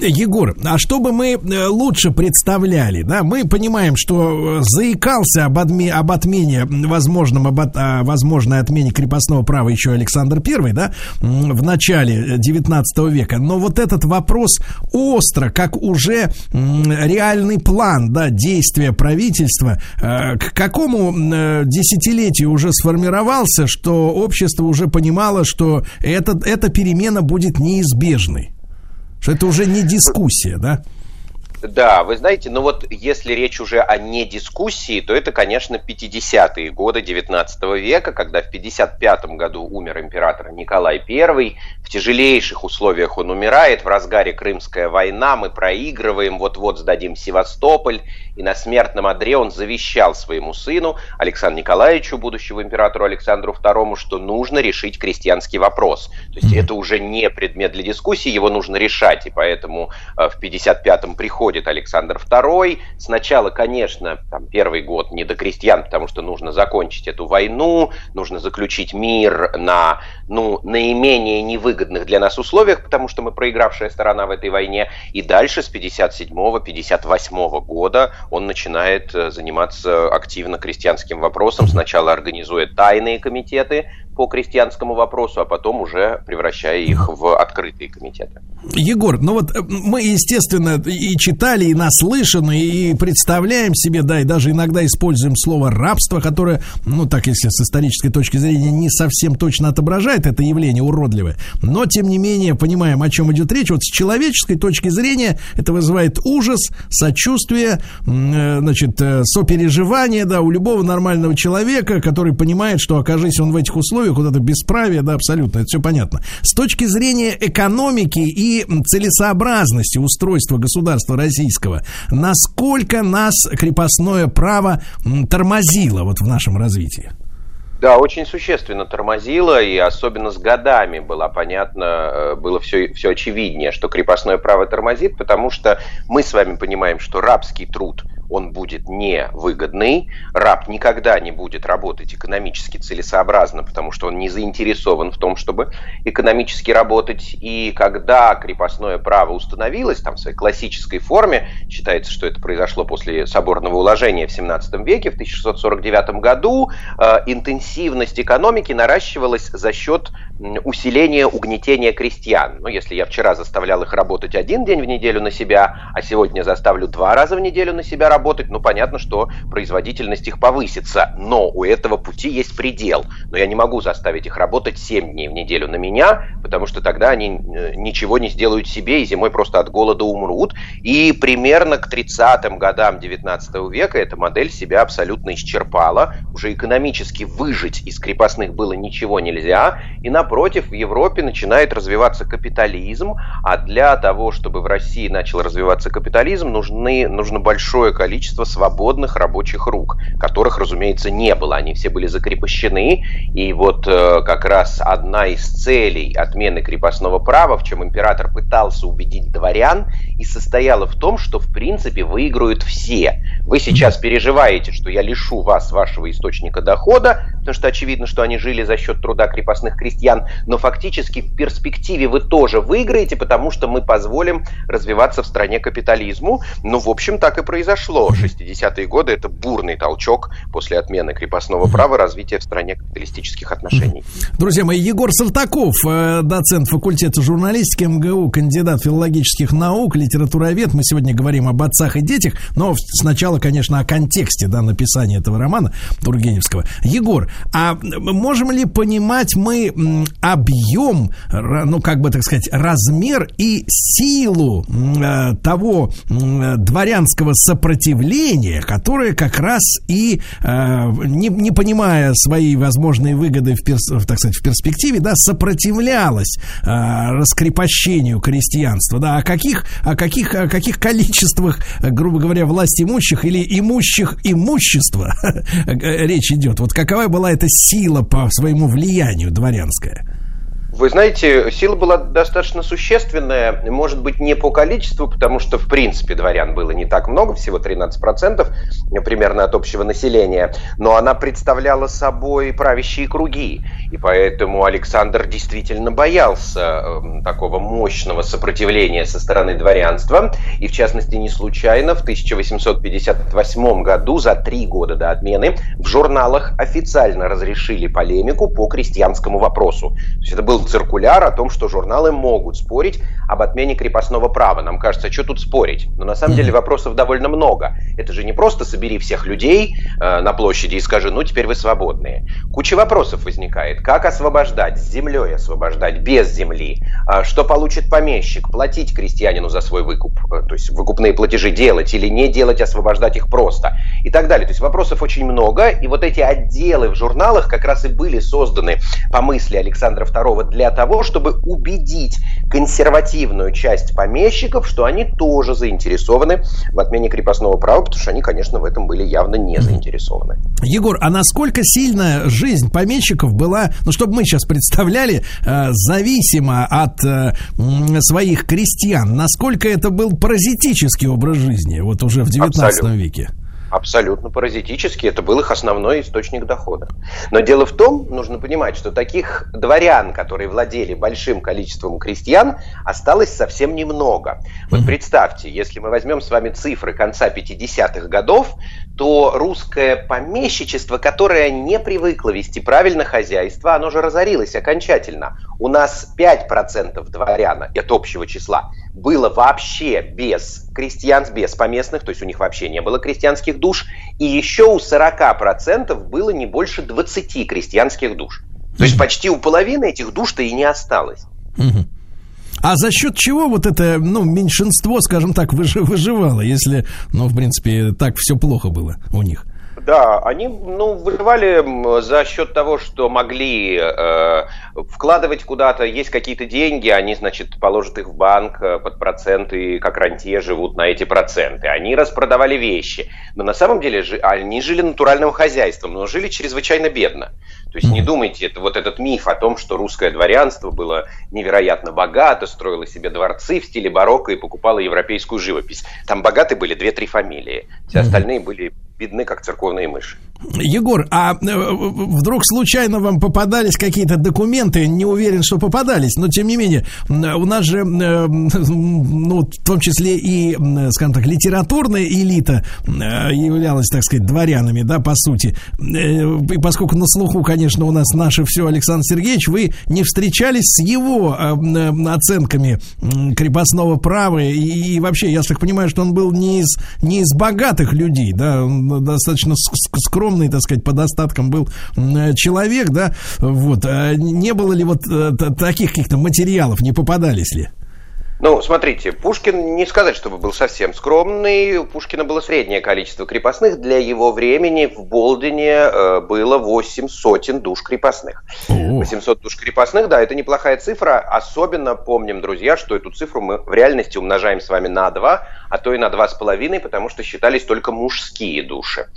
Егор, а чтобы мы э, лучше представляли, да, мы понимаем, что э, заикался об, отме- об отмене, возможном, об от- о возможной отмене крепостного права еще Александр I, да, в начале 19 века. Но вот этот вопрос остро, как уже реальный план, да, действия правительства, э, к какому э, десятилетию уже сформировался, что общество уже понимало, что это, эта перемена будет неизбежной? Что это уже не дискуссия, да? Да, вы знаете, ну вот если речь уже о не дискуссии, то это, конечно, 50-е годы 19 века, когда в 55 году умер император Николай I. В тяжелейших условиях он умирает, в разгаре Крымская война, мы проигрываем, вот-вот сдадим Севастополь, и на смертном одре он завещал своему сыну Александру Николаевичу, будущему императору Александру II, что нужно решить крестьянский вопрос. То есть это уже не предмет для дискуссии, его нужно решать, и поэтому э, в 55-м приходит Александр II. Сначала, конечно, там, первый год не до крестьян, потому что нужно закончить эту войну, нужно заключить мир на ну, наименее невыгодных для нас условиях, потому что мы проигравшая сторона в этой войне. И дальше с 57-58 года он начинает э, заниматься активно крестьянским вопросом. Сначала организуя тайные комитеты, по крестьянскому вопросу, а потом уже превращая их в открытые комитеты. Егор, ну вот э, мы, естественно, и читали, и наслышаны, и представляем себе, да, и даже иногда используем слово рабство, которое, ну так, если с исторической точки зрения, не совсем точно отображает это явление уродливое, но, тем не менее, понимаем, о чем идет речь. Вот с человеческой точки зрения это вызывает ужас, сочувствие, э, значит, э, сопереживание, да, у любого нормального человека, который понимает, что, окажись он в этих условиях, вот это бесправие, да, абсолютно, это все понятно. С точки зрения экономики и целесообразности устройства государства российского, насколько нас крепостное право тормозило вот в нашем развитии? Да, очень существенно тормозило, и особенно с годами было понятно, э, было все, все очевиднее, что крепостное право тормозит, потому что мы с вами понимаем, что рабский труд – он будет невыгодный. Раб никогда не будет работать экономически целесообразно, потому что он не заинтересован в том, чтобы экономически работать. И когда крепостное право установилось, там в своей классической форме, считается, что это произошло после соборного уложения в 17 веке, в 1649 году, э, интенсивность экономики наращивалась за счет усиления угнетения крестьян. Ну, если я вчера заставлял их работать один день в неделю на себя, а сегодня заставлю два раза в неделю на себя работать, ну, понятно, что производительность их повысится. Но у этого пути есть предел. Но я не могу заставить их работать 7 дней в неделю на меня, потому что тогда они э, ничего не сделают себе и зимой просто от голода умрут. И примерно к 30-м годам 19 века эта модель себя абсолютно исчерпала. Уже экономически выжить из крепостных было ничего нельзя. И напротив, в Европе начинает развиваться капитализм, а для того, чтобы в России начал развиваться капитализм, нужны, нужно большое количество количество свободных рабочих рук, которых, разумеется, не было. Они все были закрепощены. И вот э, как раз одна из целей отмены крепостного права, в чем император пытался убедить дворян, и состояла в том, что в принципе выиграют все. Вы сейчас переживаете, что я лишу вас вашего источника дохода, потому что очевидно, что они жили за счет труда крепостных крестьян, но фактически в перспективе вы тоже выиграете, потому что мы позволим развиваться в стране капитализму. Ну, в общем, так и произошло произошло. 60-е годы – это бурный толчок после отмены крепостного права развития в стране капиталистических отношений. Друзья мои, Егор Сартаков, э, доцент факультета журналистики МГУ, кандидат филологических наук, литературовед. Мы сегодня говорим об отцах и детях, но сначала, конечно, о контексте да, написания этого романа Тургеневского. Егор, а можем ли понимать мы объем, ну, как бы так сказать, размер и силу э, того дворянского сопротивления сопротивление, которое как раз и, э, не, не понимая свои возможные выгоды, в, перс, так сказать, в перспективе, да, сопротивлялось э, раскрепощению крестьянства. Да, о каких, о каких, о каких количествах, грубо говоря, власть имущих или имущих имущества речь идет? Вот какова была эта сила по своему влиянию дворянская? Вы знаете, сила была достаточно существенная, может быть, не по количеству, потому что, в принципе, дворян было не так много, всего 13% примерно от общего населения, но она представляла собой правящие круги, и поэтому Александр действительно боялся э, такого мощного сопротивления со стороны дворянства, и, в частности, не случайно в 1858 году, за три года до отмены, в журналах официально разрешили полемику по крестьянскому вопросу. То есть это был циркуляр о том, что журналы могут спорить об отмене крепостного права. Нам кажется, что тут спорить? Но на самом деле вопросов довольно много. Это же не просто собери всех людей э, на площади и скажи, ну теперь вы свободные. Куча вопросов возникает. Как освобождать? С землей освобождать? Без земли? А что получит помещик? Платить крестьянину за свой выкуп? Э, то есть выкупные платежи делать или не делать, освобождать их просто? И так далее. То есть вопросов очень много. И вот эти отделы в журналах как раз и были созданы по мысли Александра II для того, чтобы убедить консервативную часть помещиков, что они тоже заинтересованы в отмене крепостного права, потому что они, конечно, в этом были явно не заинтересованы. Егор, а насколько сильно жизнь помещиков была, ну, чтобы мы сейчас представляли, э, зависима от э, своих крестьян? Насколько это был паразитический образ жизни, вот уже в 19 Абсолютно. веке? Абсолютно паразитически, это был их основной источник дохода. Но дело в том, нужно понимать, что таких дворян, которые владели большим количеством крестьян, осталось совсем немного. Вот представьте, если мы возьмем с вами цифры конца 50-х годов, то русское помещичество, которое не привыкло вести правильно хозяйство, оно же разорилось окончательно. У нас 5% дворян от общего числа было вообще без крестьян, без поместных, то есть у них вообще не было крестьянских душ, и еще у 40% было не больше 20 крестьянских душ. То есть почти у половины этих душ-то и не осталось. А за счет чего вот это, ну, меньшинство, скажем так, выжи- выживало, если, ну, в принципе, так все плохо было у них? Да, они ну, выживали за счет того, что могли э, вкладывать куда-то, есть какие-то деньги, они, значит, положат их в банк э, под проценты, как рантье живут на эти проценты. Они распродавали вещи. Но на самом деле жи- они жили натуральным хозяйством, но жили чрезвычайно бедно. То есть не думайте, это вот этот миф о том, что русское дворянство было невероятно богато, строило себе дворцы в стиле барокко и покупало европейскую живопись. Там богаты были две-три фамилии. Все остальные были бедны, как церковные мыши. Егор, а э, вдруг случайно вам попадались какие-то документы? Не уверен, что попадались, но тем не менее, у нас же, э, ну, в том числе и, скажем так, литературная элита э, являлась, так сказать, дворянами, да, по сути. Э, И поскольку на слуху, конечно, у нас наше все Александр Сергеевич, вы не встречались с его э, оценками крепостного права и, и вообще, я так понимаю, что он был не из, не из богатых людей, да, достаточно с- с- скромный, так сказать, по достаткам был м, человек, да, вот, а не было ли вот э, таких каких-то материалов, не попадались ли? Ну, смотрите, Пушкин не сказать, чтобы был совсем скромный. У Пушкина было среднее количество крепостных. Для его времени в Болдине э, было 8 сотен душ крепостных. 800 душ крепостных, да, это неплохая цифра. Особенно помним, друзья, что эту цифру мы в реальности умножаем с вами на 2, а то и на 2,5, потому что считались только мужские души.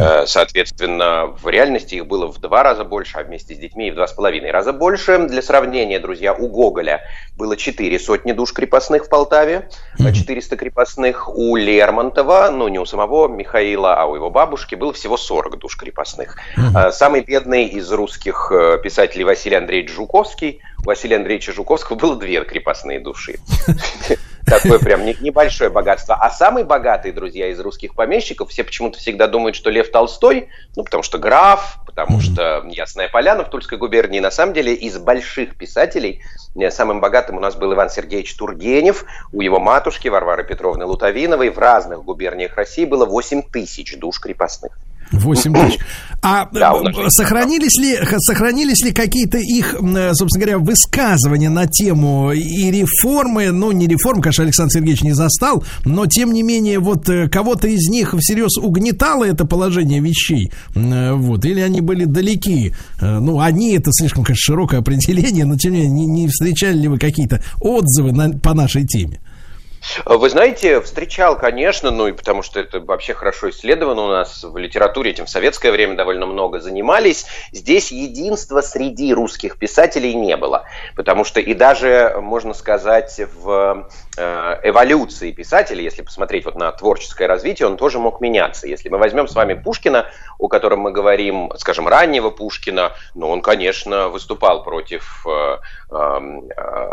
Э, Соответственно, в реальности их было в два раза больше, а вместе с детьми и в два с половиной раза больше. Для сравнения, друзья, у Гоголя было 4 сотни душ крепостных в Полтаве, э, 400 крепостных. У Лермонтова, ну не у самого Михаила, а у его бабушки было всего 40 душ крепостных. Э, Самый бедный из русских э, писателей Василий Андреевич Жуковский. У Василия Андреевича Жуковского было две крепостные души. Такое прям не- небольшое богатство. А самый богатый, друзья, из русских помещиков, все почему-то всегда думают, что Лев Толстой, ну, потому что граф, потому что Ясная Поляна в Тульской губернии. На самом деле, из больших писателей э, самым богатым у нас был Иван Сергеевич Тургенев. У его матушки Варвары Петровны Лутовиновой в разных губерниях России было 8 тысяч душ крепостных. 8 тысяч. А Да, сохранились ли, сохранились ли какие-то их, э, собственно говоря, высказывания на тему и реформы, ну, не реформ, конечно, Александр Сергеевич не застал, но, тем не менее, вот э, кого-то из них всерьез угнетало это положение вещей, э, вот, или они были далеки, ну, они, это слишком, конечно, широкое определение, но, тем не менее, не, не встречали ли вы какие-то отзывы на- по нашей теме? Вы знаете, встречал, конечно, ну и потому что это вообще хорошо исследовано у нас в литературе, этим в советское время довольно много занимались. Здесь единства среди русских писателей не было, потому что и даже, можно сказать, в эволюции писателя, если посмотреть вот на творческое развитие, он тоже мог меняться. Если мы возьмем с вами Пушкина, о котором мы говорим, скажем, раннего Пушкина, ну, он, конечно, выступал против э, э, э,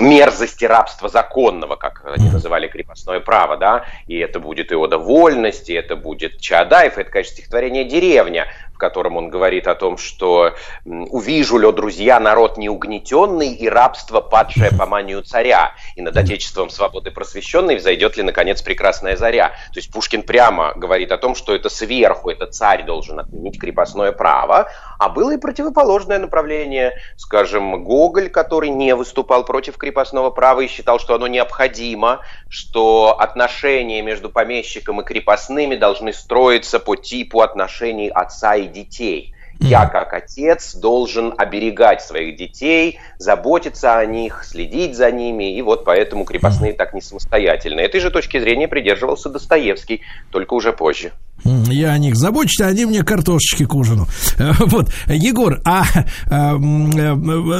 мерзости рабства законного, как они называли крепостное право, да, и это будет и Ода вольности, это будет Чаадаев, это, конечно, стихотворение «Деревня», котором он говорит о том, что «увижу, лё, друзья, народ неугнетенный и рабство, падшее по манию царя, и над отечеством свободы просвещенной взойдет ли, наконец, прекрасная заря». То есть Пушкин прямо говорит о том, что это сверху, это царь должен отменить крепостное право, а было и противоположное направление. Скажем, Гоголь, который не выступал против крепостного права и считал, что оно необходимо, что отношения между помещиком и крепостными должны строиться по типу отношений отца и детей. Я, как отец, должен оберегать своих детей, заботиться о них, следить за ними, и вот поэтому крепостные так не самостоятельны. Этой же точки зрения придерживался Достоевский, только уже позже. Я о них забочусь, а они мне картошечки к ужину. Вот, Егор, а, а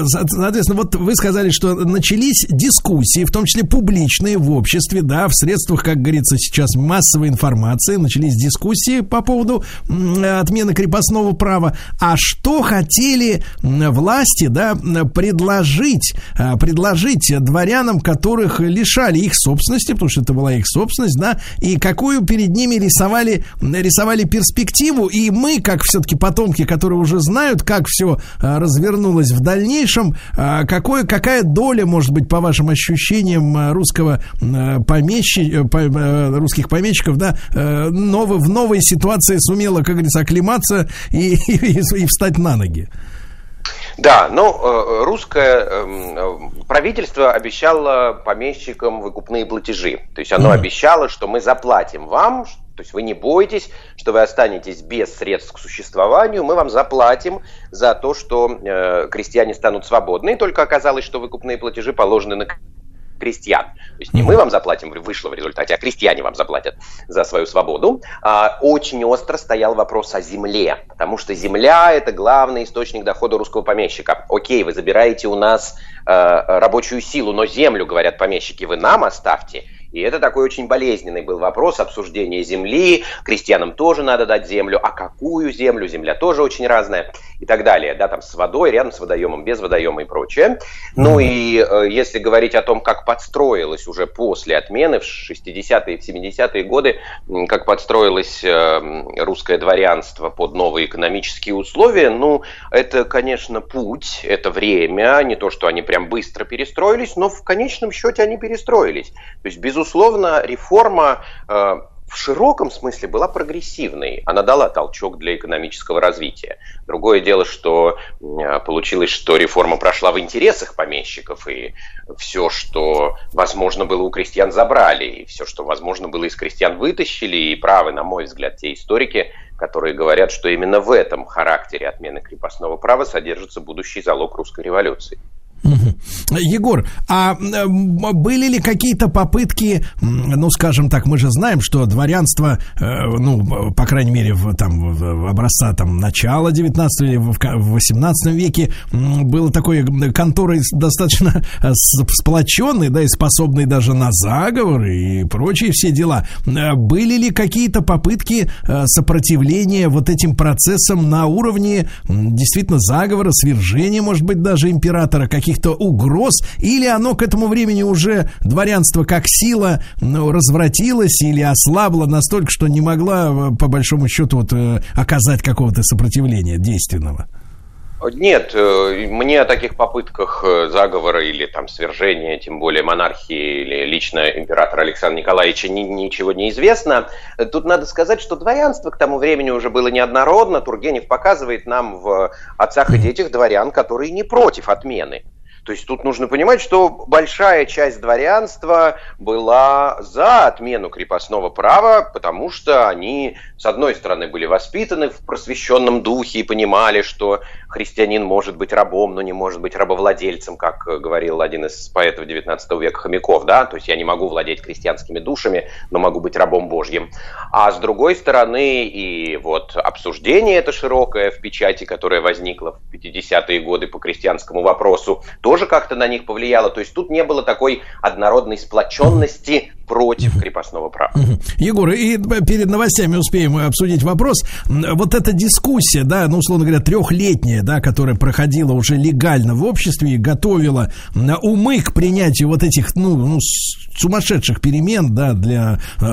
соответственно, вот вы сказали, что начались дискуссии, в том числе публичные в обществе, да, в средствах, как говорится сейчас, массовой информации, начались дискуссии по поводу отмены крепостного права. А что хотели власти, да, предложить, а, предложить дворянам, которых лишали их собственности, потому что это была их собственность, да, и какую перед ними рисовали рисовали перспективу, и мы, как все-таки потомки, которые уже знают, как все а, развернулось в дальнейшем, а, какой, какая доля, может быть, по вашим ощущениям русского помещи, русских помещиков, да, новый, в новой ситуации сумела, как говорится, оклематься и, и, и встать на ноги? Да, ну, э, русское эм, правительство обещало помещикам выкупные платежи. То есть оно обещало, что мы заплатим вам, то есть вы не бойтесь, что вы останетесь без средств к существованию, мы вам заплатим за то, что э, крестьяне станут свободны. И только оказалось, что выкупные платежи положены на крестьян. То есть не мы вам заплатим, вышло в результате, а крестьяне вам заплатят за свою свободу. А, очень остро стоял вопрос о земле, потому что земля – это главный источник дохода русского помещика. Окей, вы забираете у нас э, рабочую силу, но землю, говорят помещики, вы нам оставьте – и это такой очень болезненный был вопрос обсуждения земли. Крестьянам тоже надо дать землю. А какую землю? Земля тоже очень разная. И так далее. Да, там с водой, рядом с водоемом, без водоема и прочее. Ну и э, если говорить о том, как подстроилось уже после отмены в 60-е и 70-е годы, как подстроилось э, русское дворянство под новые экономические условия, ну, это, конечно, путь, это время. Не то, что они прям быстро перестроились, но в конечном счете они перестроились. То есть, безусловно, безусловно, реформа э, в широком смысле была прогрессивной. Она дала толчок для экономического развития. Другое дело, что э, получилось, что реформа прошла в интересах помещиков, и все, что возможно было у крестьян, забрали, и все, что возможно было из крестьян, вытащили. И правы, на мой взгляд, те историки, которые говорят, что именно в этом характере отмены крепостного права содержится будущий залог русской революции. Егор, а были ли какие-то попытки, ну, скажем так, мы же знаем, что дворянство, э, ну, по крайней мере, в, там, в образца там, начала 19 или в 18 веке было такой конторой достаточно сплоченной, да, и способной даже на заговоры и прочие все дела. Э, были ли какие-то попытки э, сопротивления вот этим процессам на уровне действительно заговора, свержения, может быть, даже императора, каких каких-то угроз, или оно к этому времени уже дворянство как сила ну, развратилось или ослабло настолько, что не могла, э, по большому счету, вот, э, оказать какого-то сопротивления действенного? Нет, э, мне о таких попытках заговора или там свержения, тем более монархии или лично императора Александра Николаевича ни, ничего не известно. Тут надо сказать, что дворянство к тому времени уже было неоднородно. Тургенев показывает нам в «Отцах и детях» дворян, которые не против отмены. То есть тут нужно понимать, что большая часть дворянства была за отмену крепостного права, потому что они, с одной стороны, были воспитаны в просвещенном духе и понимали, что христианин может быть рабом, но не может быть рабовладельцем, как говорил один из поэтов XIX века Хомяков, да, то есть я не могу владеть крестьянскими душами, но могу быть рабом Божьим. А с другой стороны, и вот обсуждение это широкое в печати, которое возникло в 50-е годы по крестьянскому вопросу, тоже как-то на них повлияло. То есть тут не было такой однородной сплоченности против крепостного права. Егор, и перед новостями успеем обсудить вопрос. Вот эта дискуссия, да, ну, условно говоря, трехлетняя, да, которая проходила уже легально в обществе и готовила умы к принятию вот этих, ну, ну сумасшедших перемен, да, для э,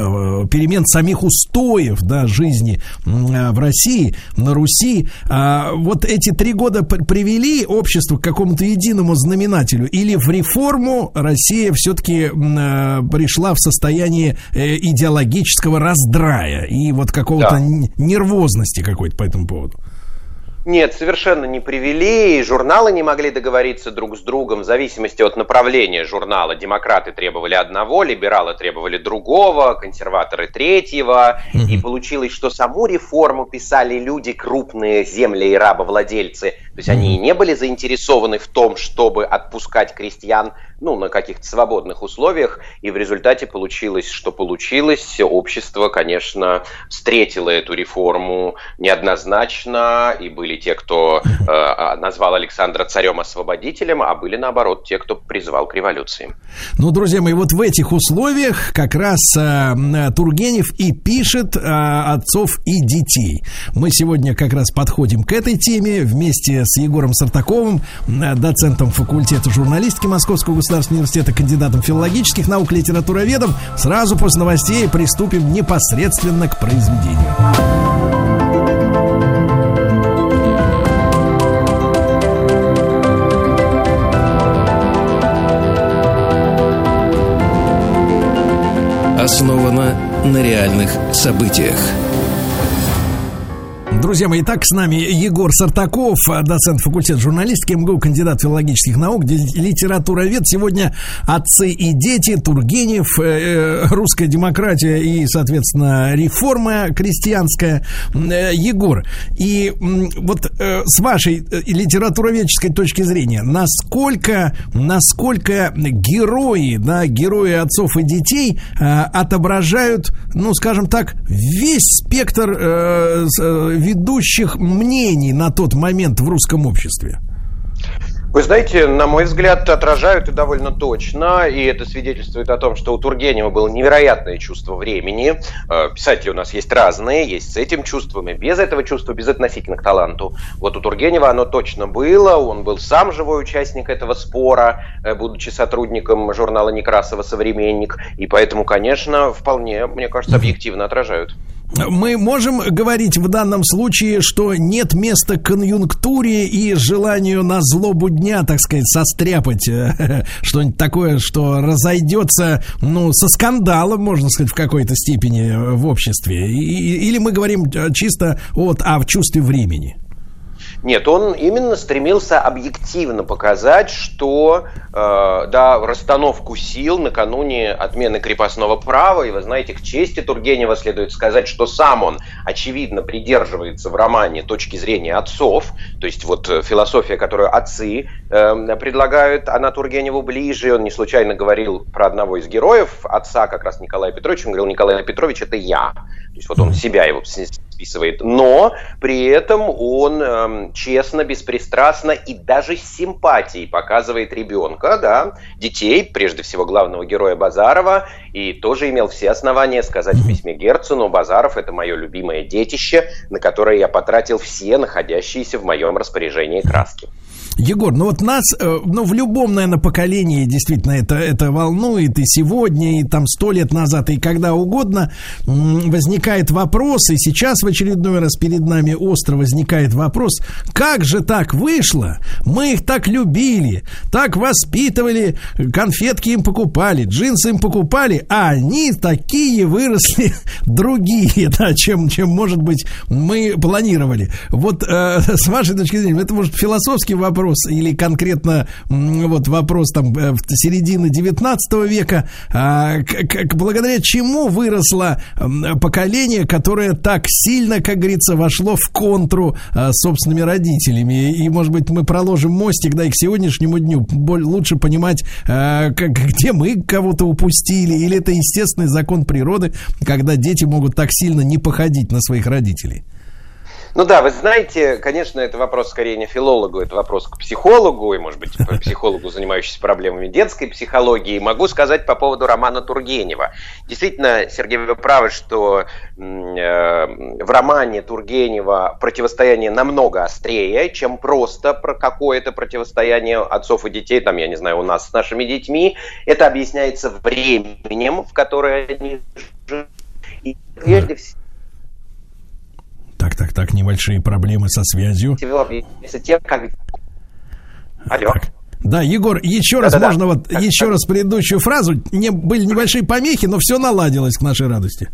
перемен самих устоев, да, жизни э, в России, на Руси. Э, вот эти три года привели общество к какому-то единому знаменателю или в реформу Россия все-таки э, пришла в состояние э, идеологического раздрая и вот какого-то да. нервозности какой-то по этому поводу? Нет, совершенно не привели, и журналы не могли договориться друг с другом в зависимости от направления журнала. Демократы требовали одного, либералы требовали другого, консерваторы третьего. И получилось, что саму реформу писали люди крупные, земли и рабовладельцы. То есть они не были заинтересованы в том, чтобы отпускать крестьян ну, на каких-то свободных условиях, и в результате получилось, что получилось. Общество, конечно, встретило эту реформу неоднозначно, и были те, кто э, а, назвал Александра царем-освободителем, а были, наоборот, те, кто призвал к революции. Ну, друзья мои, вот в этих условиях как раз э, Тургенев и пишет э, отцов и детей. Мы сегодня как раз подходим к этой теме вместе с Егором Сартаковым, э, доцентом факультета журналистики Московского государственного университета, кандидатом филологических наук, литературоведом. Сразу после новостей приступим непосредственно к произведению. Основана на реальных событиях. Друзья мои, так с нами Егор Сартаков, доцент факультета журналистики МГУ, кандидат филологических наук, литературовед. Сегодня отцы и дети, Тургенев, э, э, русская демократия и, соответственно, реформа крестьянская. Э, Егор, и вот с вашей литературоведческой точки зрения, насколько, насколько герои, да, герои отцов и детей отображают, ну, скажем так, весь спектр ведущих мнений на тот момент в русском обществе? Вы знаете, на мой взгляд, отражают и довольно точно, и это свидетельствует о том, что у Тургенева было невероятное чувство времени. Э, писатели у нас есть разные, есть с этим чувством и без этого чувства, без относительно к таланту. Вот у Тургенева оно точно было, он был сам живой участник этого спора, э, будучи сотрудником журнала Некрасова «Современник», и поэтому, конечно, вполне, мне кажется, объективно отражают мы можем говорить в данном случае, что нет места конъюнктуре и желанию на злобу дня, так сказать, состряпать э, что-нибудь такое, что разойдется, ну, со скандалом, можно сказать, в какой-то степени в обществе. И, или мы говорим э, чисто вот о чувстве времени? Нет, он именно стремился объективно показать, что э, да, расстановку сил накануне отмены крепостного права, и вы знаете, к чести Тургенева следует сказать, что сам он, очевидно, придерживается в романе точки зрения отцов, то есть вот э, философия, которую отцы э, предлагают, она Тургеневу ближе, он не случайно говорил про одного из героев, отца как раз Николая Петровича, он говорил, Николай Петрович это я, есть вот он себя его списывает, но при этом он э, честно, беспристрастно и даже с симпатией показывает ребенка, да, детей, прежде всего главного героя Базарова, и тоже имел все основания сказать в письме Герцену, Базаров это мое любимое детище, на которое я потратил все находящиеся в моем распоряжении краски. Егор, ну вот нас, э, ну в любом, наверное, поколении действительно это, это волнует и сегодня, и там сто лет назад, и когда угодно возникает вопрос, и сейчас в очередной раз перед нами остро возникает вопрос, как же так вышло? Мы их так любили, так воспитывали, конфетки им покупали, джинсы им покупали, а они такие выросли другие, да, чем, чем может быть, мы планировали. Вот э, с вашей точки зрения, это может философский вопрос, вопрос или конкретно вот вопрос там э, середины 19 века, а, к, благодаря чему выросло поколение, которое так сильно, как говорится, вошло в контру а, собственными родителями. И, может быть, мы проложим мостик, да, и к сегодняшнему дню лучше понимать, а, как, где мы кого-то упустили, или это естественный закон природы, когда дети могут так сильно не походить на своих родителей. Ну да, вы знаете, конечно, это вопрос скорее не филологу, это вопрос к психологу, и, может быть, к психологу, занимающемуся проблемами детской психологии. Могу сказать по поводу романа Тургенева. Действительно, Сергей, вы правы, что э, в романе Тургенева противостояние намного острее, чем просто про какое-то противостояние отцов и детей, там, я не знаю, у нас с нашими детьми. Это объясняется временем, в которое они живут. И прежде всего так, так, так, небольшие проблемы со связью. Алло. Так. Да, Егор, еще раз можно вот еще раз предыдущую фразу. Не, были небольшие помехи, но все наладилось к нашей радости.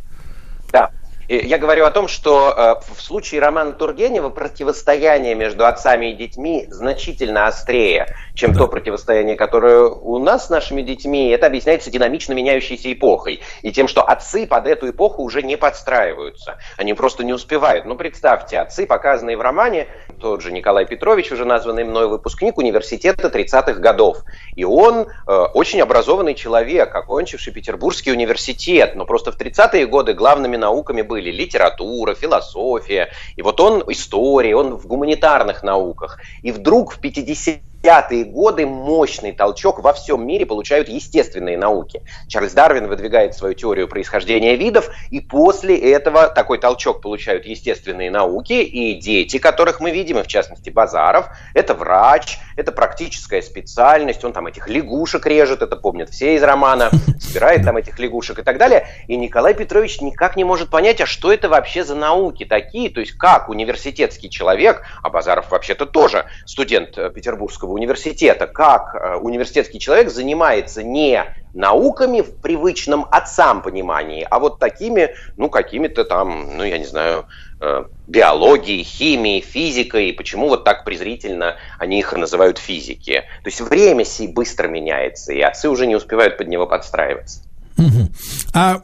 Да. Я говорю о том, что э, в случае романа Тургенева противостояние между отцами и детьми значительно острее, чем да. то противостояние, которое у нас с нашими детьми. Это объясняется динамично меняющейся эпохой и тем, что отцы под эту эпоху уже не подстраиваются. Они просто не успевают. Ну, представьте, отцы, показанные в романе, тот же Николай Петрович, уже названный мной выпускник университета 30-х годов. И он э, очень образованный человек, окончивший Петербургский университет. Но просто в 30-е годы главными науками были литература, философия, и вот он история, он в гуманитарных науках. И вдруг в 50 пятые годы мощный толчок во всем мире получают естественные науки. Чарльз Дарвин выдвигает свою теорию происхождения видов, и после этого такой толчок получают естественные науки, и дети, которых мы видим, и в частности Базаров, это врач, это практическая специальность, он там этих лягушек режет, это помнят все из романа, собирает там этих лягушек и так далее. И Николай Петрович никак не может понять, а что это вообще за науки такие, то есть как университетский человек, а Базаров вообще-то тоже студент э, Петербургского университета, как э, университетский человек занимается не науками в привычном отцам понимании, а вот такими, ну, какими-то там, ну, я не знаю, э, биологией, химией, физикой, почему вот так презрительно они их называют физики. То есть время си быстро меняется, и отцы уже не успевают под него подстраиваться. Угу. А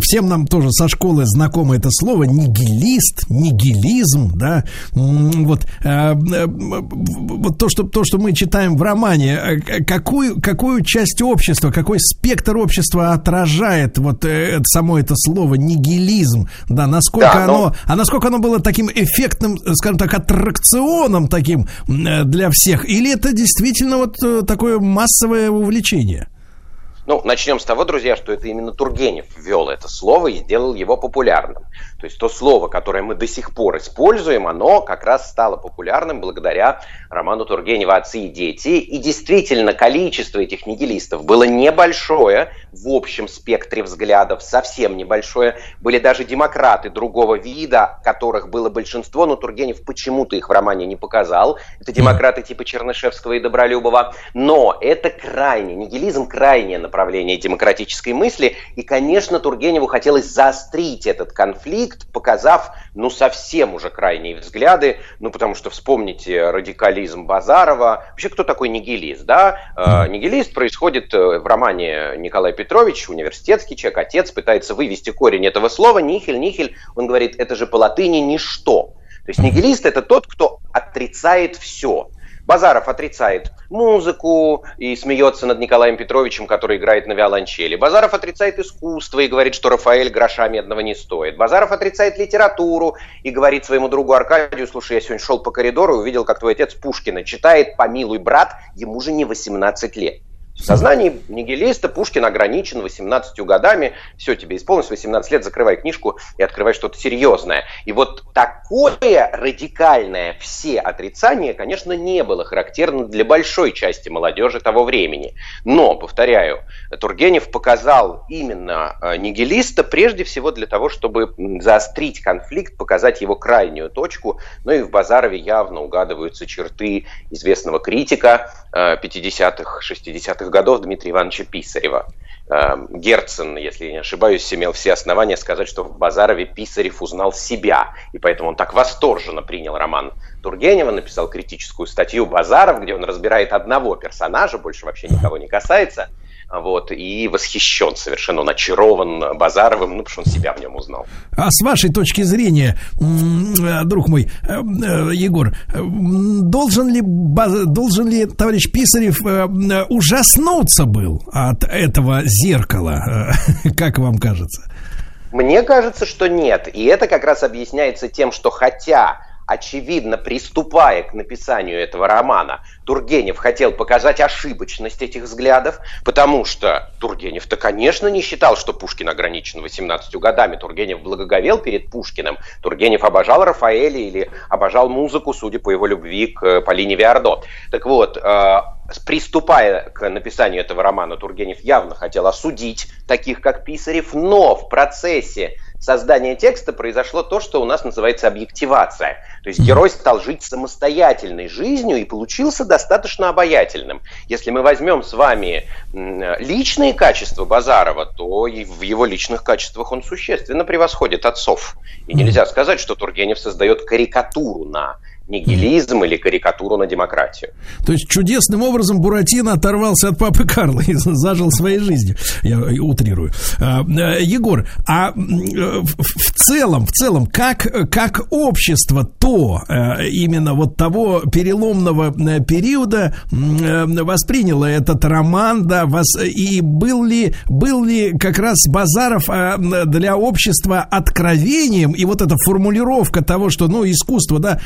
всем нам тоже со школы знакомо это слово нигилист, нигилизм, да, вот, а, вот то, что, то, что мы читаем в романе, э, какую, какую часть общества, какой спектр общества отражает вот это, само это слово нигилизм, да, насколько да, но... оно, а насколько оно было таким эффектным, скажем так, аттракционом таким для всех, или это действительно вот э, такое массовое увлечение? Ну, начнем с того, друзья, что это именно Тургенев ввел это слово и сделал его популярным. То есть то слово, которое мы до сих пор используем, оно как раз стало популярным благодаря роману Тургенева «Отцы и дети». И действительно, количество этих нигилистов было небольшое в общем спектре взглядов, совсем небольшое. Были даже демократы другого вида, которых было большинство, но Тургенев почему-то их в романе не показал. Это демократы типа Чернышевского и Добролюбова. Но это крайне, нигилизм крайнее направление демократической мысли. И, конечно, Тургеневу хотелось заострить этот конфликт, конфликт, показав, ну, совсем уже крайние взгляды, ну, потому что вспомните радикализм Базарова. Вообще, кто такой нигилист, да? Э, нигилист происходит э, в романе Николай Петрович, университетский человек, отец пытается вывести корень этого слова, нихель, нихель, он говорит, это же по латыни ничто. То есть нигилист это тот, кто отрицает все. Базаров отрицает музыку и смеется над Николаем Петровичем, который играет на виолончели. Базаров отрицает искусство и говорит, что Рафаэль гроша медного не стоит. Базаров отрицает литературу и говорит своему другу Аркадию, слушай, я сегодня шел по коридору и увидел, как твой отец Пушкина читает «Помилуй, брат», ему же не 18 лет. В сознании нигилиста Пушкин ограничен 18 годами. Все, тебе исполнилось 18 лет, закрывай книжку и открывай что-то серьезное. И вот такое радикальное все отрицание, конечно, не было характерно для большой части молодежи того времени. Но, повторяю, Тургенев показал именно э, нигилиста прежде всего для того, чтобы заострить конфликт, показать его крайнюю точку. Ну и в Базарове явно угадываются черты известного критика 50-х, э, 60-х 90-х годов Дмитрия Ивановича Писарева. Эм, Герцен, если я не ошибаюсь, имел все основания сказать, что в Базарове Писарев узнал себя, и поэтому он так восторженно принял роман Тургенева, написал критическую статью «Базаров», где он разбирает одного персонажа, больше вообще никого не касается – вот, и восхищен совершенно, он очарован Базаровым, ну, потому что он себя в нем узнал. А с вашей точки зрения, э, друг мой, э, э, Егор, должен ли, должен ли товарищ Писарев ужаснуться был от этого зеркала, как вам кажется? Мне кажется, что нет. И это как раз объясняется тем, что хотя очевидно, приступая к написанию этого романа, Тургенев хотел показать ошибочность этих взглядов, потому что Тургенев-то, конечно, не считал, что Пушкин ограничен 18 годами. Тургенев благоговел перед Пушкиным. Тургенев обожал Рафаэля или обожал музыку, судя по его любви к Полине Виардо. Так вот, э, приступая к написанию этого романа, Тургенев явно хотел осудить таких, как Писарев, но в процессе создания текста произошло то, что у нас называется объективация. То есть герой стал жить самостоятельной жизнью и получился достаточно обаятельным. Если мы возьмем с вами личные качества Базарова, то и в его личных качествах он существенно превосходит отцов. И нельзя сказать, что Тургенев создает карикатуру на нигилизм или карикатуру на демократию. То есть чудесным образом Буратино оторвался от папы Карла и зажил своей жизнью. Я утрирую. А, э, Егор, а в целом, в целом, как, как общество то э, именно вот того переломного э, периода восприняло этот роман, да, вас, и был ли, был ли как раз Базаров для общества откровением, и вот эта формулировка того, что, ну, искусство, да,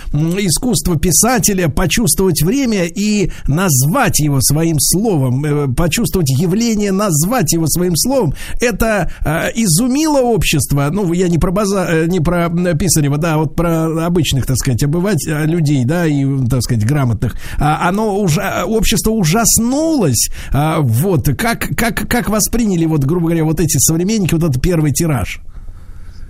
искусство писателя почувствовать время и назвать его своим словом, э, почувствовать явление, назвать его своим словом, это э, изумило общество. Ну, я не про база, э, не про Писарева, да, вот про обычных, так сказать, обывать людей, да, и, так сказать, грамотных. А, оно уже, общество ужаснулось. А, вот, как, как, как восприняли, вот, грубо говоря, вот эти современники, вот этот первый тираж?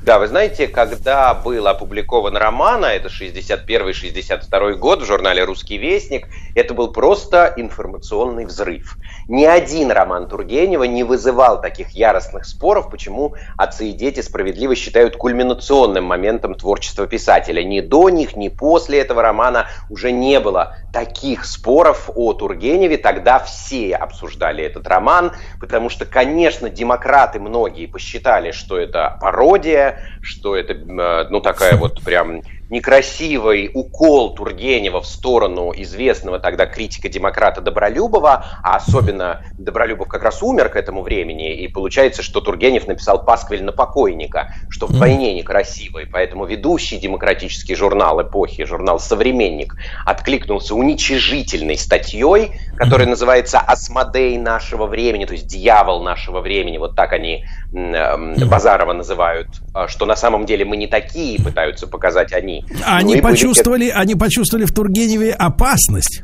Да, вы знаете, когда был опубликован роман, а это 61-62 год в журнале «Русский вестник», это был просто информационный взрыв. Ни один роман Тургенева не вызывал таких яростных споров, почему отцы и дети справедливо считают кульминационным моментом творчества писателя. Ни до них, ни после этого романа уже не было таких споров о Тургеневе. Тогда все обсуждали этот роман, потому что, конечно, демократы многие посчитали, что это пародия, что это, э, ну, такая вот прям некрасивый укол Тургенева в сторону известного тогда критика-демократа Добролюбова, а особенно Добролюбов как раз умер к этому времени, и получается, что Тургенев написал «Пасквиль на покойника», что вдвойне некрасивый, поэтому ведущий демократический журнал эпохи, журнал «Современник», откликнулся уничижительной статьей, которая называется «Асмодей нашего времени», то есть «Дьявол нашего времени», вот так они э, Базарова называют, а, что на самом деле мы не такие, пытаются показать они, они почувствовали, они почувствовали в Тургеневе опасность.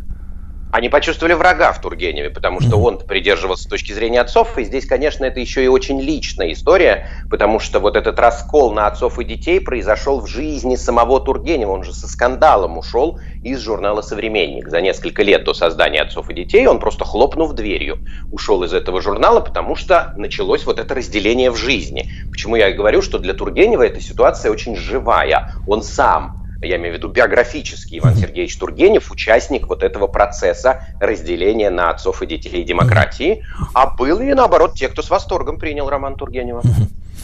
Они почувствовали врага в Тургеневе, потому что он придерживался с точки зрения отцов, и здесь, конечно, это еще и очень личная история, потому что вот этот раскол на отцов и детей произошел в жизни самого Тургенева, он же со скандалом ушел из журнала «Современник». За несколько лет до создания «Отцов и детей» он просто хлопнув дверью ушел из этого журнала, потому что началось вот это разделение в жизни. Почему я говорю, что для Тургенева эта ситуация очень живая. Он сам я имею в виду биографический Иван Сергеевич Тургенев, участник вот этого процесса разделения на отцов и детей демократии, а был и наоборот те, кто с восторгом принял роман Тургенева.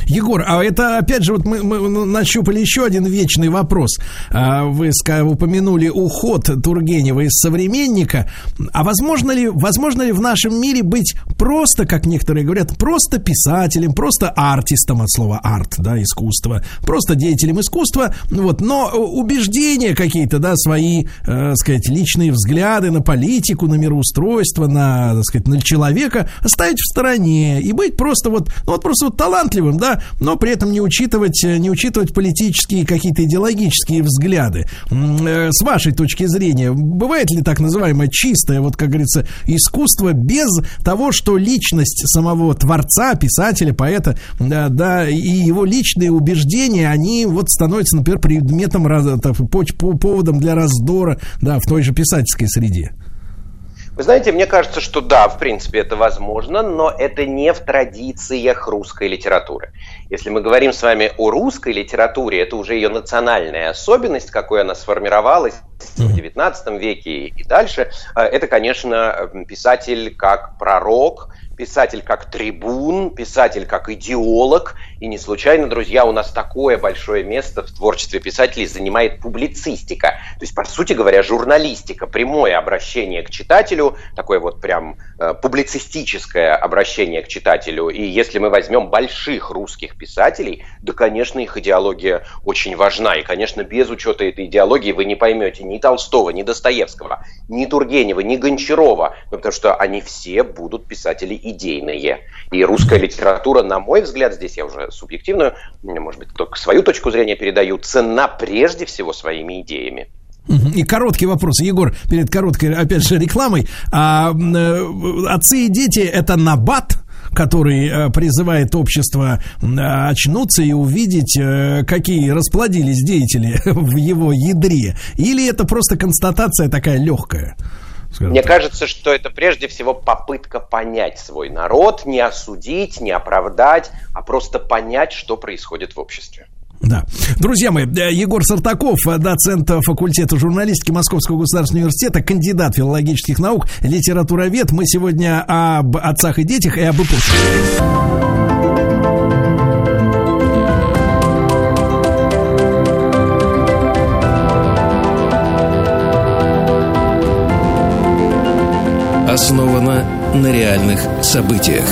Егор, а это опять же вот мы, мы нащупали еще один вечный вопрос. А, вы упомянули уход Тургенева из современника. А возможно ли, возможно ли в нашем мире быть просто, как некоторые говорят, просто писателем, просто артистом от слова арт, да, искусство, просто деятелем искусства, вот, но убеждения какие-то, да, свои, э, сказать, личные взгляды на политику, на мироустройство, на, так сказать, на человека оставить в стороне и быть просто вот, ну, вот просто вот талантливым, да, но при этом не учитывать, не учитывать политические какие-то идеологические взгляды. Э, с вашей точки зрения, бывает ли так называемое чистое, вот как говорится, искусство без того, что личность самого творца, писателя, поэта, да, да и его личные убеждения, они вот становятся, например, предметом, поводом для раздора, да, в той же писательской среде? Вы знаете, мне кажется, что да, в принципе, это возможно, но это не в традициях русской литературы. Если мы говорим с вами о русской литературе, это уже ее национальная особенность, какой она сформировалась в 19 веке и дальше, э, это, конечно, писатель как пророк, писатель как трибун, писатель как идеолог. И не случайно, друзья, у нас такое большое место в творчестве писателей занимает публицистика. То есть, по сути говоря, журналистика, прямое обращение к читателю, такое вот прям э, публицистическое обращение к читателю. И если мы возьмем больших русских писателей, да, конечно, их идеология очень важна. И, конечно, без учета этой идеологии вы не поймете ни Толстого, ни Достоевского, ни Тургенева, ни Гончарова, потому что они все будут писатели идейные. И русская литература, на мой взгляд, здесь я уже субъективную, может быть, только свою точку зрения передаю, цена прежде всего своими идеями. И короткий вопрос, Егор, перед короткой, опять же, рекламой. А, э, отцы и дети это набат, который э, призывает общество очнуться и увидеть, э, какие расплодились деятели в его ядре, или это просто констатация такая легкая? Мне так. кажется, что это прежде всего попытка понять свой народ, не осудить, не оправдать, а просто понять, что происходит в обществе. Да. Друзья мои, э, Егор Сартаков, э, доцент факультета журналистики Московского государственного университета, кандидат филологических наук, литературовед. Мы сегодня об отцах и детях и об эпохе. основана на реальных событиях.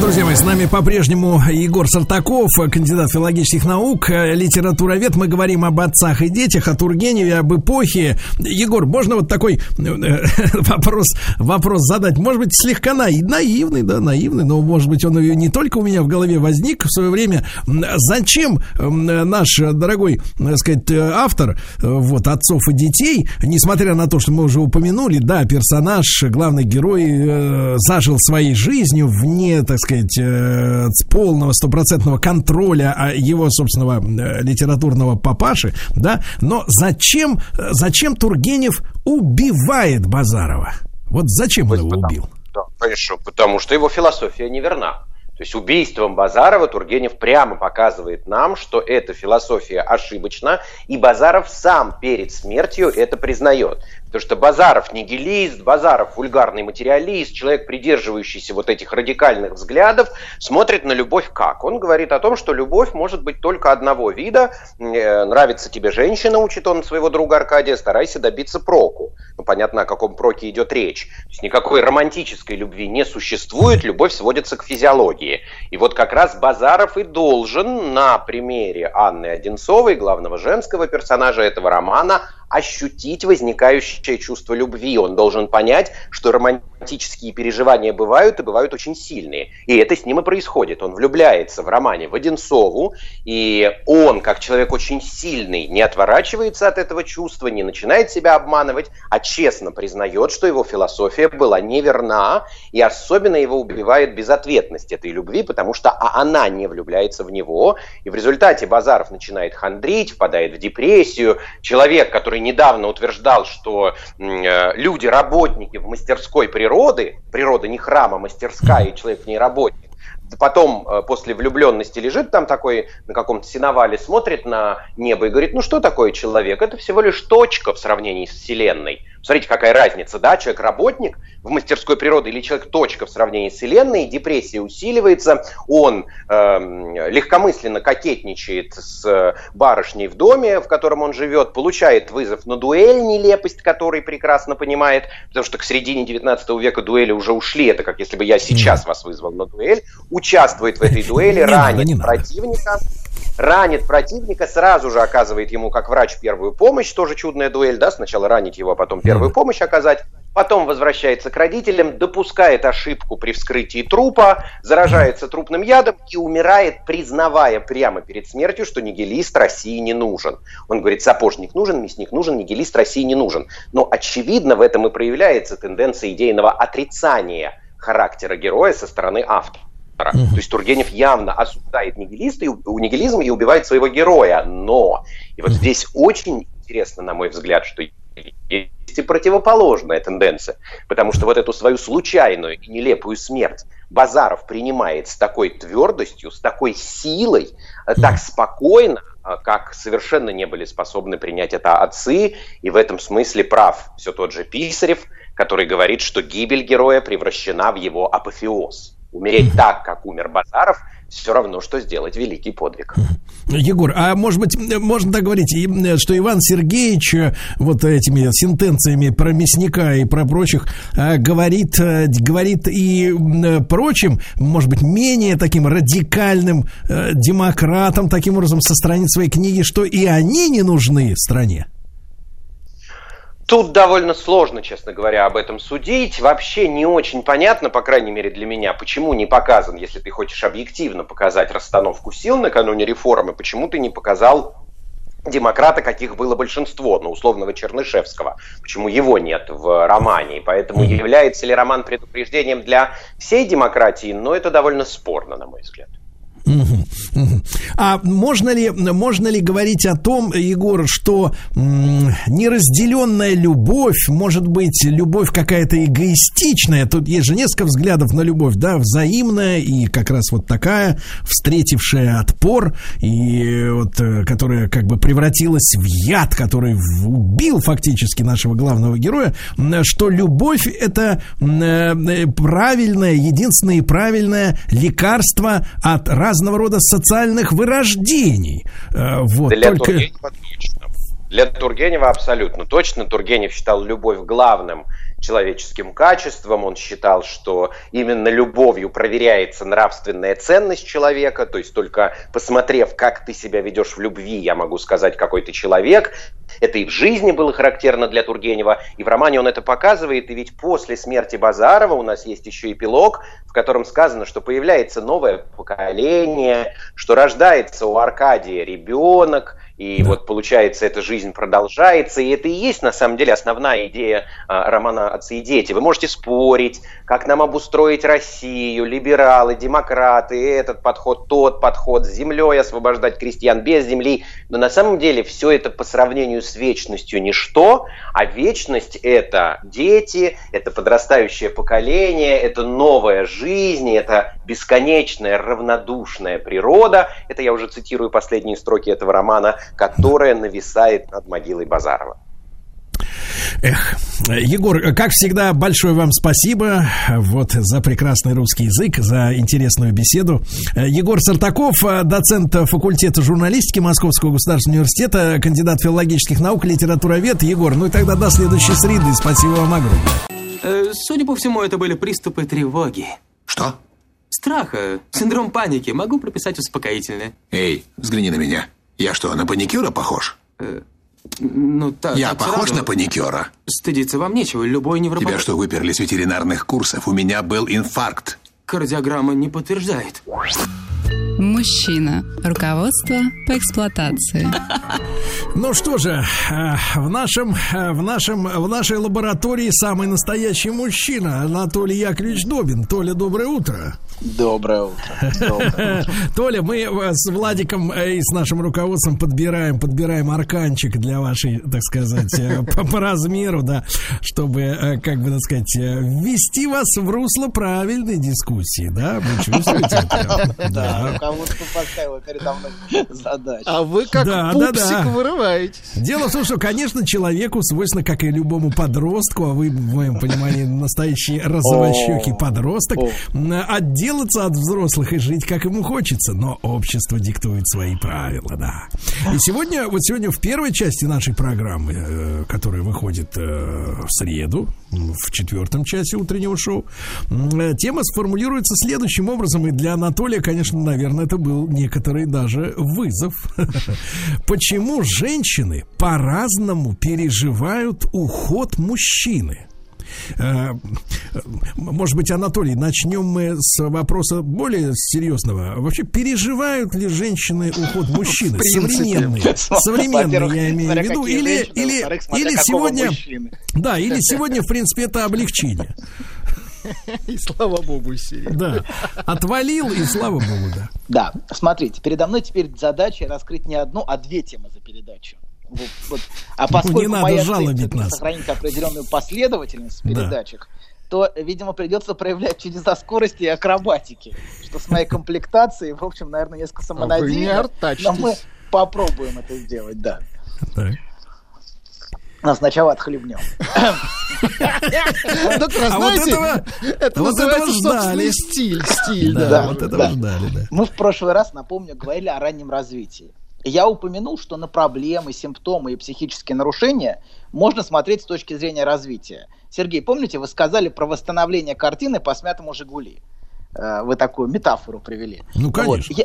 Друзья мои, с нами по-прежнему Егор Сартаков, кандидат филологических наук, литературовед. Мы говорим об отцах и детях, о Тургеневе, об эпохе. Егор, можно вот такой э, вопрос, вопрос задать? Может быть, слегка наивный, да, наивный, но, может быть, он не только у меня в голове возник в свое время. Зачем наш дорогой, так сказать, автор, вот, отцов и детей, несмотря на то, что мы уже упомянули, да, персонаж, главный герой э, зажил своей жизнью вне, так сказать, э, полного стопроцентного контроля его собственного э, литературного папаши, да, но зачем, зачем Тургенев убивает Базарова? Вот зачем он его убил? Да, конечно, потому что его философия неверна. То есть убийством Базарова Тургенев прямо показывает нам, что эта философия ошибочна, и Базаров сам перед смертью это признает. Потому что Базаров нигилист, Базаров вульгарный материалист, человек, придерживающийся вот этих радикальных взглядов, смотрит на любовь как? Он говорит о том, что любовь может быть только одного вида. Э, нравится тебе женщина, учит он своего друга Аркадия, старайся добиться проку. Ну, понятно, о каком проке идет речь. То есть никакой романтической любви не существует, любовь сводится к физиологии. И вот как раз Базаров и должен на примере Анны Одинцовой, главного женского персонажа этого романа, ощутить возникающее чувство любви. Он должен понять, что романтические переживания бывают и бывают очень сильные. И это с ним и происходит. Он влюбляется в романе в Одинцову, и он, как человек очень сильный, не отворачивается от этого чувства, не начинает себя обманывать, а честно признает, что его философия была неверна, и особенно его убивает безответность этой любви, потому что а она не влюбляется в него, и в результате Базаров начинает хандрить, впадает в депрессию. Человек, который недавно утверждал, что э, люди, работники в мастерской природы, природа не храма, мастерская, и человек в ней работник, потом э, после влюбленности лежит там такой на каком-то сеновале, смотрит на небо и говорит, ну что такое человек? Это всего лишь точка в сравнении с Вселенной. Смотрите, какая разница, да? Человек работник в мастерской природы или человек точка в сравнении с Вселенной, депрессия усиливается, он э, легкомысленно кокетничает с барышней в доме, в котором он живет, получает вызов на дуэль, нелепость который прекрасно понимает, потому что к середине 19 века дуэли уже ушли, это как если бы я сейчас вас вызвал на дуэль, участвует в этой дуэли, ранит противника, ранит противника, сразу же оказывает ему как врач первую помощь, тоже чудная дуэль, да, сначала ранить его, а потом первую помощь оказать, потом возвращается к родителям, допускает ошибку при вскрытии трупа, заражается трупным ядом и умирает, признавая прямо перед смертью, что нигилист России не нужен. Он говорит, сапожник нужен, мясник нужен, нигилист России не нужен. Но очевидно в этом и проявляется тенденция идейного отрицания характера героя со стороны автора автора. То есть Тургенев явно осуждает нигилист и, нигилизм и убивает своего героя. Но, и вот здесь очень интересно, на мой взгляд, что есть и противоположная тенденция. Потому что вот эту свою случайную и нелепую смерть Базаров принимает с такой твердостью, с такой силой, так спокойно, а, как совершенно не были способны принять это отцы, и в этом смысле прав все тот же Писарев, который говорит, что гибель героя превращена в его апофеоз. Умереть так, как умер Базаров, все равно, что сделать великий подвиг. Егор, а может быть, можно так говорить, что Иван Сергеевич э, вот этими сентенциями про мясника и про прочих э, говорит, э, говорит и прочим, может быть, менее таким радикальным демократам, таким образом, со страниц своей книги, что и они не нужны стране? Тут довольно сложно, честно говоря, об этом судить. Вообще не очень понятно, по крайней мере для меня, почему не показан, если ты хочешь объективно показать расстановку сил накануне реформы, почему ты не показал демократа, каких было большинство, ну, условного Чернышевского. Почему его нет в романе? И поэтому является ли роман предупреждением для всей демократии? Но это довольно спорно, на мой взгляд. А можно ли, можно ли говорить о том, Егор, что м, неразделенная любовь, может быть, любовь какая-то эгоистичная, тут есть же несколько взглядов на любовь, да, взаимная и как раз вот такая, встретившая отпор, и вот, э, которая как бы превратилась в яд, который убил фактически нашего главного героя, что любовь это э, правильное, единственное правильное лекарство от разных разного рода социальных вырождений. Э, вот, Для только... Тургенева точно. Для Тургенева абсолютно точно. Тургенев считал любовь главным человеческим качеством. Он считал, что именно любовью проверяется нравственная ценность человека. То есть только посмотрев, как ты себя ведешь в любви, я могу сказать, какой ты человек. Это и в жизни было характерно для Тургенева, и в романе он это показывает. И ведь после смерти Базарова у нас есть еще эпилог, в котором сказано, что появляется новое поколение, что рождается у Аркадия ребенок, и да. вот получается, эта жизнь продолжается, и это и есть на самом деле основная идея а, романа «Отцы и дети». Вы можете спорить, как нам обустроить Россию, либералы, демократы, этот подход, тот подход, с землей освобождать крестьян, без земли. Но на самом деле все это по сравнению с вечностью ничто, а вечность – это дети, это подрастающее поколение, это новая жизнь, это бесконечная, равнодушная природа. Это я уже цитирую последние строки этого романа – которая нависает над могилой Базарова. Эх, Егор, как всегда, большое вам спасибо вот за прекрасный русский язык, за интересную беседу. Егор Сартаков, доцент факультета журналистики Московского государственного университета, кандидат филологических наук, литературовед. Егор, ну и тогда до следующей среды. Спасибо вам огромное. Э, судя по всему, это были приступы тревоги. Что? Страха, синдром паники. Могу прописать успокоительное. Эй, взгляни на меня. Я что, на паникюра похож? Э, ну, так. Я похож сразу... на паникюра? Стыдиться вам нечего, любой невропатолог... Тебя что, выперли с ветеринарных курсов? У меня был инфаркт. Кардиограмма не подтверждает. Мужчина. Руководство по эксплуатации. Ну что же, э, в нашем, э, в нашем, в нашей лаборатории самый настоящий мужчина Анатолий Яковлевич Добин. Толя, доброе утро. Доброе утро. Толя, мы с Владиком и с нашим руководством подбираем, подбираем арканчик для вашей, так сказать, э, по, по размеру, да, чтобы, как бы, так сказать, ввести вас в русло правильной дискуссии, да? Вы чувствуете это? Да, руководство поставило передо мной задачу. А вы как да, пупсик да, да. вырываетесь. Дело в том, что, конечно, человеку свойственно, как и любому подростку, а вы, в моем понимании, настоящий розовощекий подросток, отделаться от взрослых и жить, как ему хочется. Но общество диктует свои правила, да. И сегодня, вот сегодня в первой части нашей программы, э, которая выходит э, в среду, в четвертом часе утреннего шоу, э, тема сформулируется следующим образом. И для Анатолия, конечно, наверное, это был некоторый даже вызов. Почему женщины по-разному переживают уход мужчины? Э, может быть, Анатолий, начнем мы с вопроса более серьезного. Вообще, переживают ли женщины уход мужчины? Современные. Современные, я имею в виду. Или, или, или сегодня... Да, или сегодня, в принципе, это облегчение. И слава богу, Сирия. Да. Отвалил, и слава богу, да. Да, смотрите, передо мной теперь задача раскрыть не одну, а две темы за передачу. Вот, вот. А поскольку не надо моя цель нас. сохранить определенную последовательность в передачах, да. то, видимо, придется проявлять чудеса скорости и акробатики, что с моей комплектацией, в общем, наверное, несколько самонадеянно. А не но мы Попробуем это сделать, да. Но сначала отхлебнем. Доктор, а знаете, это называется собственный стиль. Стиль, да. Вот этого ждали, да. Мы в прошлый раз, напомню, говорили о раннем развитии. Я упомянул, что на проблемы, симптомы и психические нарушения можно смотреть с точки зрения развития. Сергей, помните, вы сказали про восстановление картины по смятому «Жигули»? Э, вы такую метафору привели. Ну, конечно. Вот. Я,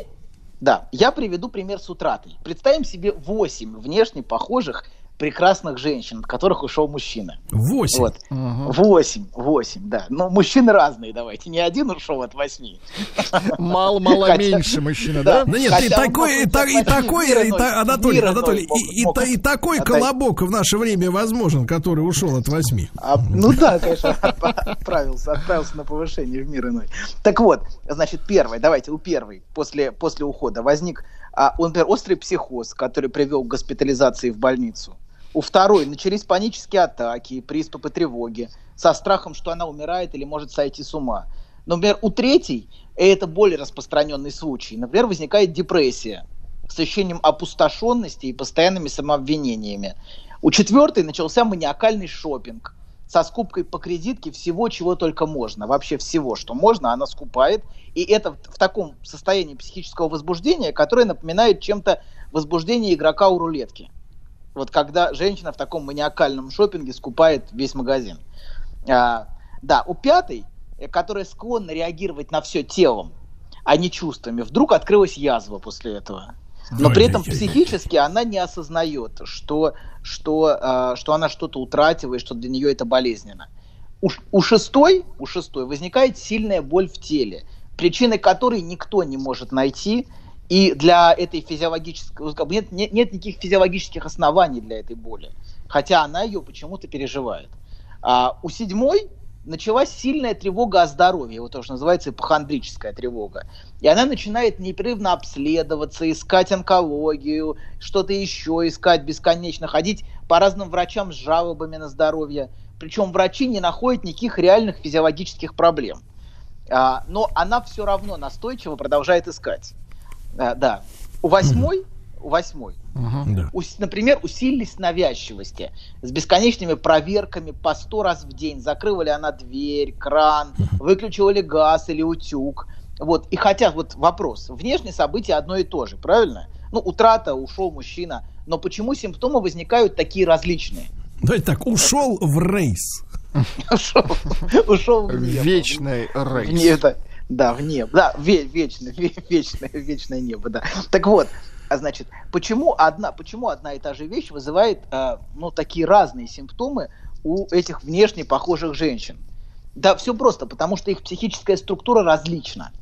да, я приведу пример с утратой. Представим себе 8 внешне похожих прекрасных женщин, от которых ушел мужчина. Восемь? Вот. Восемь, восемь, да. Но мужчины разные, давайте. Не один ушел от восьми. Мало-мало меньше мужчина, да? Да нет, и такой, и такой, Анатолий, Анатолий, и такой колобок в наше время возможен, который ушел от восьми. А, ну да, конечно, отправился, отправился на повышение в мир иной. Так вот, значит, первый, давайте, у первой, после, после ухода возник, а, например, острый психоз, который привел к госпитализации в больницу. У второй начались панические атаки, приступы тревоги, со страхом, что она умирает или может сойти с ума. Например, у третьей, и это более распространенный случай, например, возникает депрессия с ощущением опустошенности и постоянными самообвинениями. У четвертой начался маниакальный шопинг со скупкой по кредитке всего, чего только можно. Вообще всего, что можно, она скупает. И это в таком состоянии психического возбуждения, которое напоминает чем-то возбуждение игрока у рулетки. Вот когда женщина в таком маниакальном шопинге скупает весь магазин. А, да, у пятой, э, которая склонна реагировать на все телом, а не чувствами, вдруг открылась язва после этого. Но при этом психически она не осознает, что, что, э, что она что-то утратила и что для нее это болезненно. У, у, шестой, у шестой возникает сильная боль в теле, причиной которой никто не может найти, и для этой физиологической... Нет, нет, нет никаких физиологических оснований для этой боли. Хотя она ее почему-то переживает. А у седьмой началась сильная тревога о здоровье, вот то, что называется ипохондрическая тревога. И она начинает непрерывно обследоваться, искать онкологию, что-то еще искать бесконечно, ходить по разным врачам с жалобами на здоровье. Причем врачи не находят никаких реальных физиологических проблем. А, но она все равно настойчиво продолжает искать. А, да. У восьмой, у восьмой, uh-huh. у, например, усилились навязчивости с бесконечными проверками по сто раз в день. Закрыла ли она дверь, кран, uh-huh. выключила ли газ или утюг. Вот. И хотя вот вопрос, внешние события одно и то же, правильно? Ну, утрата, ушел мужчина. Но почему симптомы возникают такие различные? Давайте так, ушел в рейс. Ушел в вечный рейс. Да, в небо. Да, ве- вечное, ве- вечное, вечное небо, да. Так вот, а значит, почему одна, почему одна и та же вещь вызывает э, ну, такие разные симптомы у этих внешне похожих женщин? Да, все просто, потому что их психическая структура различна.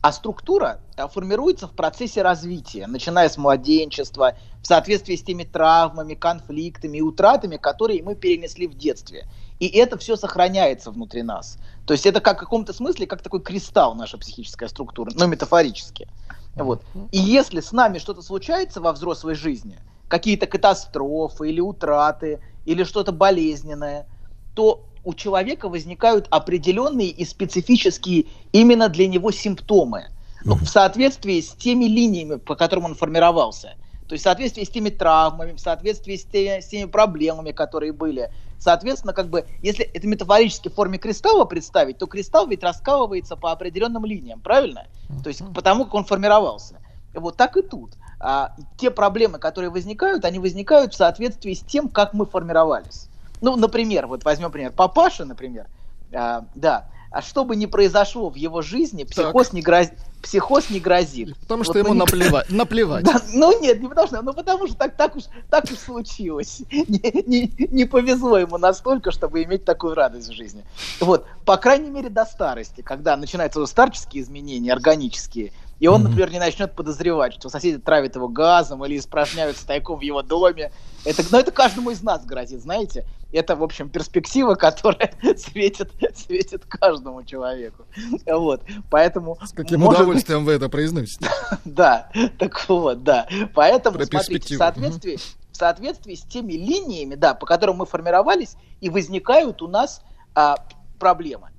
А структура а, формируется в процессе развития, начиная с младенчества, в соответствии с теми травмами, конфликтами и утратами, которые мы перенесли в детстве. И это все сохраняется внутри нас. То есть это как в каком-то смысле как такой кристалл наша психическая структура, ну метафорически. Вот. И если с нами что-то случается во взрослой жизни, какие-то катастрофы или утраты, или что-то болезненное, то у человека возникают определенные и специфические именно для него симптомы. Ну, в соответствии с теми линиями, по которым он формировался. То есть в соответствии с теми травмами, в соответствии с теми, с теми проблемами, которые были. Соответственно, как бы, если это метафорически в форме кристалла представить, то кристалл ведь раскалывается по определенным линиям, правильно? То есть потому, как он формировался. Вот так и тут. А, те проблемы, которые возникают, они возникают в соответствии с тем, как мы формировались. Ну, например, вот возьмем пример. Папаша, например, а, да, а что бы ни произошло в его жизни, психоз, не, гроз... психоз не грозит. Потому что вот ему наплевать. наплевать. Да, ну нет, не потому что, ну потому что так, так, уж, так уж случилось. Не, не, не повезло ему настолько, чтобы иметь такую радость в жизни. Вот, по крайней мере, до старости, когда начинаются старческие изменения, органические, и он, например, не начнет подозревать, что соседи травят его газом или испражняются тайком в его доме. Это, но это каждому из нас грозит, знаете. Это, в общем, перспектива, которая светит, светит каждому человеку. Вот, поэтому... С каким может... удовольствием вы это произносите. Да, так вот, да. Поэтому, смотрите, в соответствии, в соответствии с теми линиями, да, по которым мы формировались, и возникают у нас а, проблемы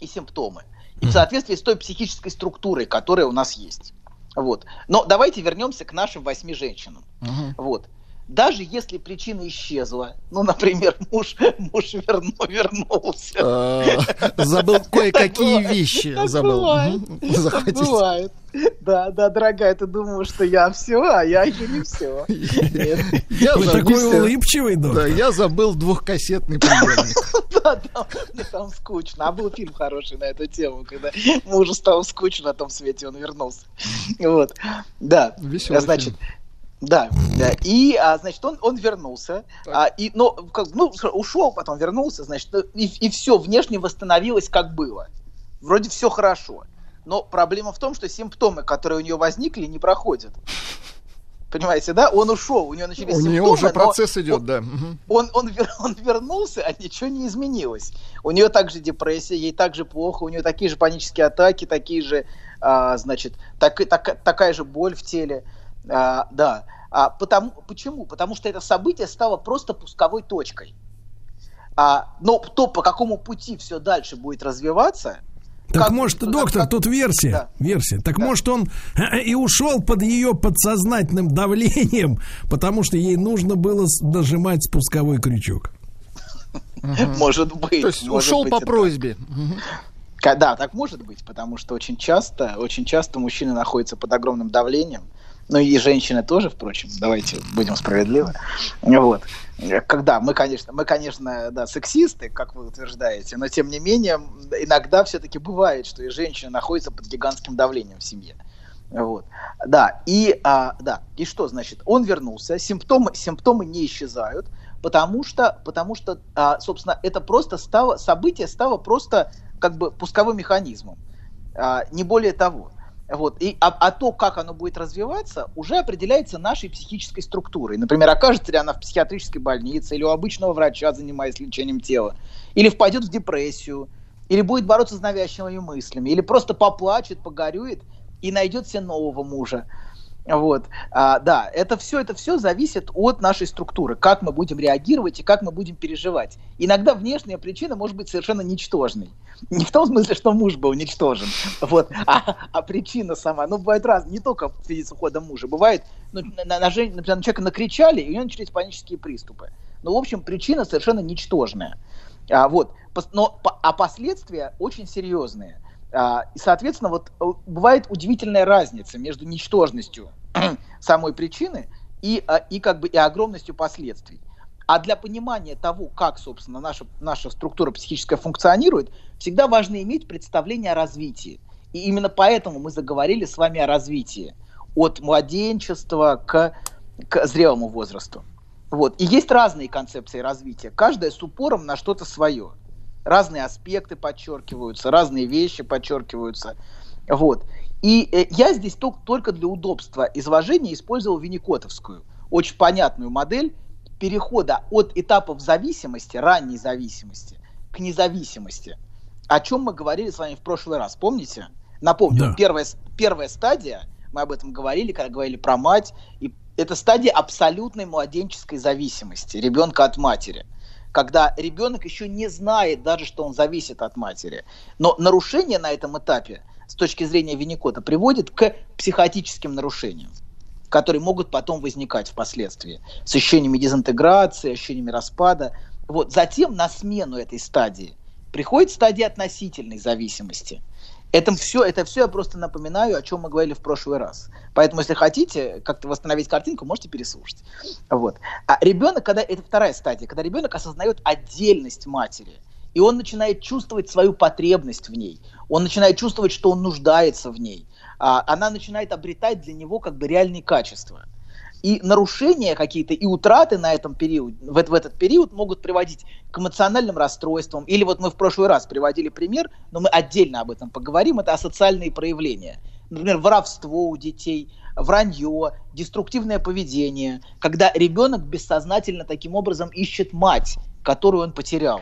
и симптомы и в соответствии с той психической структурой, которая у нас есть. Вот. Но давайте вернемся к нашим восьми женщинам. Угу. Вот даже если причина исчезла, ну, например, муж, муж верну, вернулся. А, забыл кое-какие вещи. Забыл. Бывает. Да, да, дорогая, ты думала, что я все, а я еще не все. Я Вы такой улыбчивый, Да, я забыл двухкассетный приемник. Да, да, мне там скучно. А был фильм хороший на эту тему, когда мужу стало скучно на том свете, он вернулся. Вот, да. Веселый Значит, да, да. И, а, значит, он, он вернулся. А, и, но, как, ну, ушел, потом вернулся, значит, и, и все внешне восстановилось, как было. Вроде все хорошо. Но проблема в том, что симптомы, которые у нее возникли, не проходят. Понимаете, да? Он ушел, у него начались у симптомы. У нее уже процесс идет, он, да. Он, он, он, он вернулся, а ничего не изменилось. У нее также депрессия, ей также плохо, у нее такие же панические атаки, такие же, а, значит, так, так, такая же боль в теле. А, да. А, потому, почему? Потому что это событие стало просто пусковой точкой. А, но то, по какому пути все дальше будет развиваться, так как, может, доктор, как... тут версия, да. версия. Так да. может он и ушел под ее подсознательным давлением, потому что ей нужно было нажимать спусковой крючок. Может быть. То есть ушел по просьбе. Да, так может быть, потому что очень часто, очень часто мужчины находятся под огромным давлением, ну и женщины тоже, впрочем, давайте будем справедливы. Вот. Когда мы, конечно, мы, конечно, да, сексисты, как вы утверждаете, но тем не менее иногда все-таки бывает, что и женщина находится под гигантским давлением в семье. Вот. Да, и, а, да, и что значит? Он вернулся, симптомы, симптомы не исчезают, потому что, потому что а, собственно, это просто стало, событие стало просто как бы пусковым механизмом. А, не более того. Вот. И, а, а то, как оно будет развиваться, уже определяется нашей психической структурой. Например, окажется ли она в психиатрической больнице, или у обычного врача, занимаясь лечением тела, или впадет в депрессию, или будет бороться с навязчивыми мыслями, или просто поплачет, погорюет и найдет себе нового мужа. Вот, а, да, это все, это все зависит от нашей структуры, как мы будем реагировать и как мы будем переживать. Иногда внешняя причина может быть совершенно ничтожной. Не в том смысле, что муж был уничтожен, вот, а, а причина сама. Ну, бывает раз, не только в связи с уходом мужа. Бывает, ну, на, на, на, например, на человека накричали, и у него начались панические приступы. Но, в общем, причина совершенно ничтожная. А, вот, но, а последствия очень серьезные. А, и, соответственно, вот э, бывает удивительная разница между ничтожностью самой причины и, а, и как бы и огромностью последствий. А для понимания того, как, собственно, наша, наша структура психическая функционирует, всегда важно иметь представление о развитии. И именно поэтому мы заговорили с вами о развитии. От младенчества к, к зрелому возрасту. Вот. И есть разные концепции развития, каждая с упором на что-то свое разные аспекты подчеркиваются, разные вещи подчеркиваются. Вот. И э, я здесь только, только для удобства изложения использовал Винникотовскую, очень понятную модель перехода от этапов зависимости, ранней зависимости, к независимости. О чем мы говорили с вами в прошлый раз, помните? Напомню, да. первая, первая стадия, мы об этом говорили, когда говорили про мать, и это стадия абсолютной младенческой зависимости ребенка от матери когда ребенок еще не знает даже, что он зависит от матери. Но нарушение на этом этапе с точки зрения Винникота приводит к психотическим нарушениям которые могут потом возникать впоследствии с ощущениями дезинтеграции, ощущениями распада. Вот. Затем на смену этой стадии приходит стадия относительной зависимости – это все, это все я просто напоминаю, о чем мы говорили в прошлый раз. Поэтому, если хотите как-то восстановить картинку, можете переслушать. Вот. А ребенок, когда это вторая стадия, когда ребенок осознает отдельность матери, и он начинает чувствовать свою потребность в ней, он начинает чувствовать, что он нуждается в ней, а, она начинает обретать для него как бы реальные качества – и нарушения какие-то и утраты на этом периоде, в, в этот период могут приводить к эмоциональным расстройствам. Или вот мы в прошлый раз приводили пример, но мы отдельно об этом поговорим, это асоциальные проявления. Например, воровство у детей, вранье, деструктивное поведение, когда ребенок бессознательно таким образом ищет мать, которую он потерял.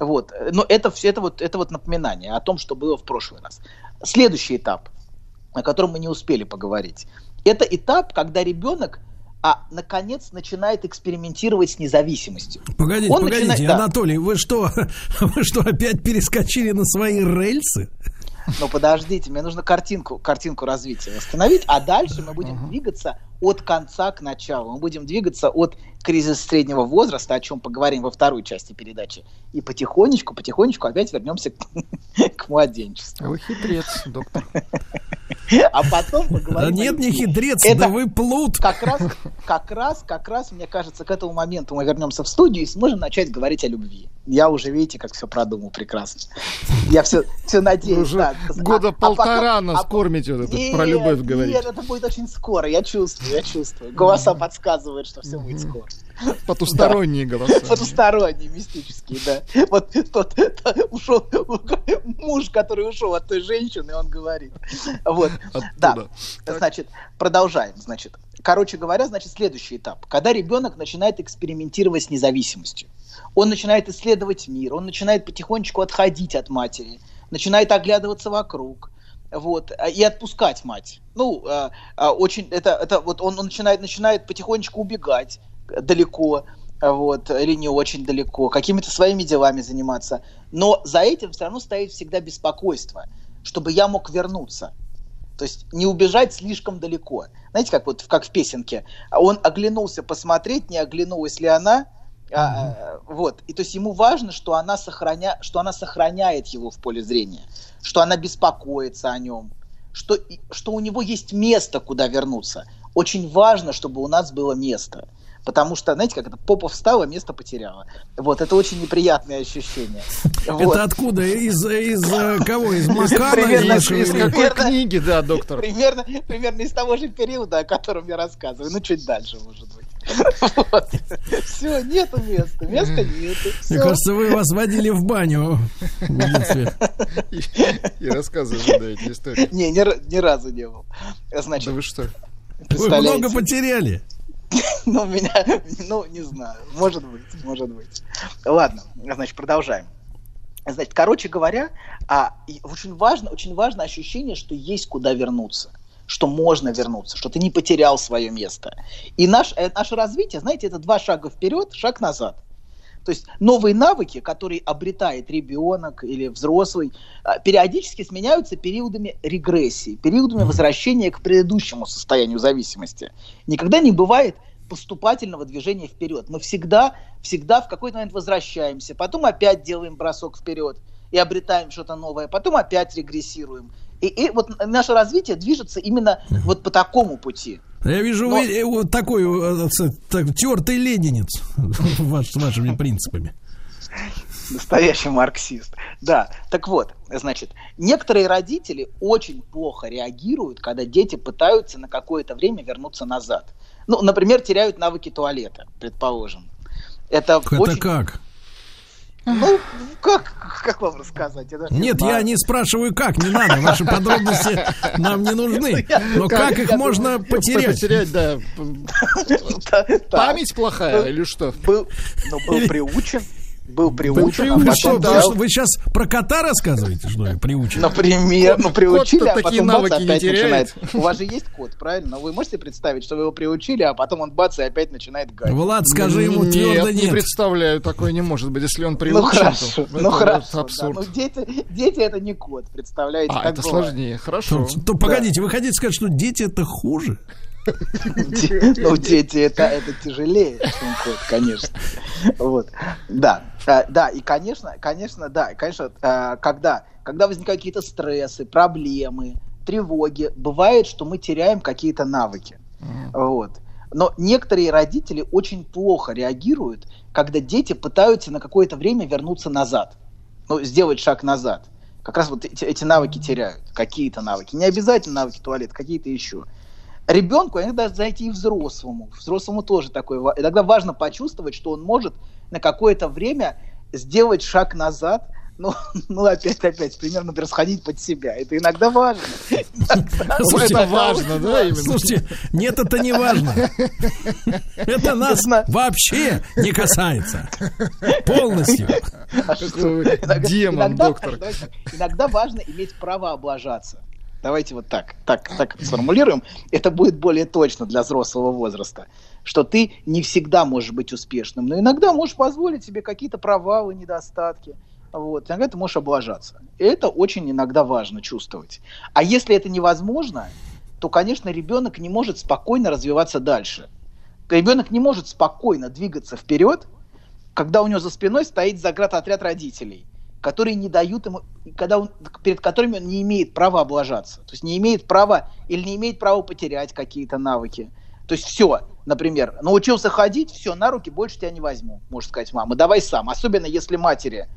Вот. Но это все это вот, это вот напоминание о том, что было в прошлый раз. Следующий этап, о котором мы не успели поговорить, это этап, когда ребенок а наконец начинает экспериментировать с независимостью. Погодите, Он погодите, начинает... Анатолий, вы что, вы что опять перескочили на свои рельсы? но подождите, мне нужно картинку, картинку развития восстановить, а дальше мы будем двигаться от конца к началу. Мы будем двигаться от кризиса среднего возраста, о чем поговорим во второй части передачи, и потихонечку, потихонечку опять вернемся к, к младенчеству. Вы хитрец, доктор. А потом поговорим. Да нет, не хитрец, да вы плут. Как раз, как раз, как раз, мне кажется, к этому моменту мы вернемся в студию и сможем начать говорить о любви. Я уже, видите, как все продумал прекрасно. Я все, все надеюсь. Уже да. года а, полтора а пока, нас а, кормите вот это, нет, про любовь говорить. Нет, это будет очень скоро, я чувствую, я чувствую. Голоса подсказывают, что все будет скоро. Потусторонние да. голоса. Потусторонние, мистические, да. Вот тот, тот ушел, муж, который ушел от той женщины, он говорит. Вот. Оттуда. Да. Так. Значит, продолжаем. Значит, короче говоря, значит, следующий этап. Когда ребенок начинает экспериментировать с независимостью, он начинает исследовать мир, он начинает потихонечку отходить от матери, начинает оглядываться вокруг, вот, и отпускать мать. Ну, а, а, очень, это, это вот он, он начинает, начинает потихонечку убегать, далеко, вот, или не очень далеко, какими-то своими делами заниматься. Но за этим все равно стоит всегда беспокойство, чтобы я мог вернуться. То есть не убежать слишком далеко. Знаете, как вот как в песенке. Он оглянулся посмотреть, не оглянулась ли она. А, вот. И то есть ему важно, что она, сохраня... что она сохраняет его в поле зрения, что она беспокоится о нем, что, что у него есть место, куда вернуться. Очень важно, чтобы у нас было место потому что, знаете, как это, попа встала, место потеряла. Вот, это очень неприятное ощущение. Вот. Это откуда? Из, из э, кого? Из Макана? Примерно, из, из какой книги, да, доктор? Примерно, примерно из того же периода, о котором я рассказываю. Ну, чуть дальше, может быть. Вот. Все, нету места. Места нету. Все. Мне кажется, вы вас водили в баню И, и рассказывали, да, эти истории. Не, ни, ни разу не был. Значит, да вы что? Вы много потеряли. Ну, меня, ну, не знаю. Может быть, может быть. Ладно, значит, продолжаем. Значит, короче говоря, а, очень важно, очень важно ощущение, что есть куда вернуться что можно вернуться, что ты не потерял свое место. И наш, э, наше развитие, знаете, это два шага вперед, шаг назад. То есть новые навыки, которые обретает ребенок или взрослый, а, периодически сменяются периодами регрессии, периодами возвращения к предыдущему состоянию зависимости. Никогда не бывает поступательного движения вперед. Мы всегда, всегда в какой-то момент возвращаемся, потом опять делаем бросок вперед и обретаем что-то новое, потом опять регрессируем. И, и вот наше развитие движется именно вот по такому пути. Я вижу, Но... вы вот такой э, так, тертый ленинец ваш, с вашими принципами. Настоящий марксист. Да, так вот, значит, некоторые родители очень плохо реагируют, когда дети пытаются на какое-то время вернуться назад. Ну, например, теряют навыки туалета, предположим. Это, Это очень... как? Ну, как, как вам рассказать? Я Нет, не я не спрашиваю как, не надо, ваши подробности нам не нужны. Но как их можно потерять? Потерять, да. Память плохая или что? Был, ну, был приучен был приучен. Вы, а что, дал... вы сейчас про кота рассказываете, что ли, приучен? Например, ну приучили, а потом бац, опять начинает. У вас же есть кот, правильно? Вы можете представить, что вы его приучили, а потом он бац и опять начинает гать? Влад, скажи ему твердо нет. не представляю, такое не может быть, если он приучен. Ну хорошо, ну хорошо. Абсурд. Ну дети, дети это не кот, представляете? А, это сложнее, хорошо. То погодите, вы хотите сказать, что дети это хуже? Ну, дети это, это тяжелее, чем кот, конечно. Вот. Да. А, да, и конечно, конечно, да, конечно, а, когда, когда возникают какие-то стрессы, проблемы, тревоги, бывает, что мы теряем какие-то навыки. Вот. Но некоторые родители очень плохо реагируют, когда дети пытаются на какое-то время вернуться назад. Ну, сделать шаг назад. Как раз вот эти, эти навыки теряют. Какие-то навыки. Не обязательно навыки туалета, какие-то еще ребенку, иногда зайти и взрослому. Взрослому тоже такое. Иногда важно почувствовать, что он может на какое-то время сделать шаг назад, ну, ну опять, опять, примерно расходить под себя. Это иногда важно. Слушайте, это важно, да? Слушайте, нет, это не важно. Это нас вообще не касается. Полностью. А Демон, доктор. Иногда важно иметь право облажаться. Давайте вот так, так, так сформулируем. Это будет более точно для взрослого возраста, что ты не всегда можешь быть успешным, но иногда можешь позволить себе какие-то провалы, недостатки. вот, иногда ты можешь облажаться. И это очень иногда важно чувствовать. А если это невозможно, то, конечно, ребенок не может спокойно развиваться дальше. Ребенок не может спокойно двигаться вперед, когда у него за спиной стоит заградотряд родителей, которые не дают ему, когда он, перед которыми он не имеет права облажаться. То есть не имеет права или не имеет права потерять какие-то навыки. То есть все, например, научился ходить, все, на руки больше тебя не возьму, может сказать мама, давай сам. Особенно если матери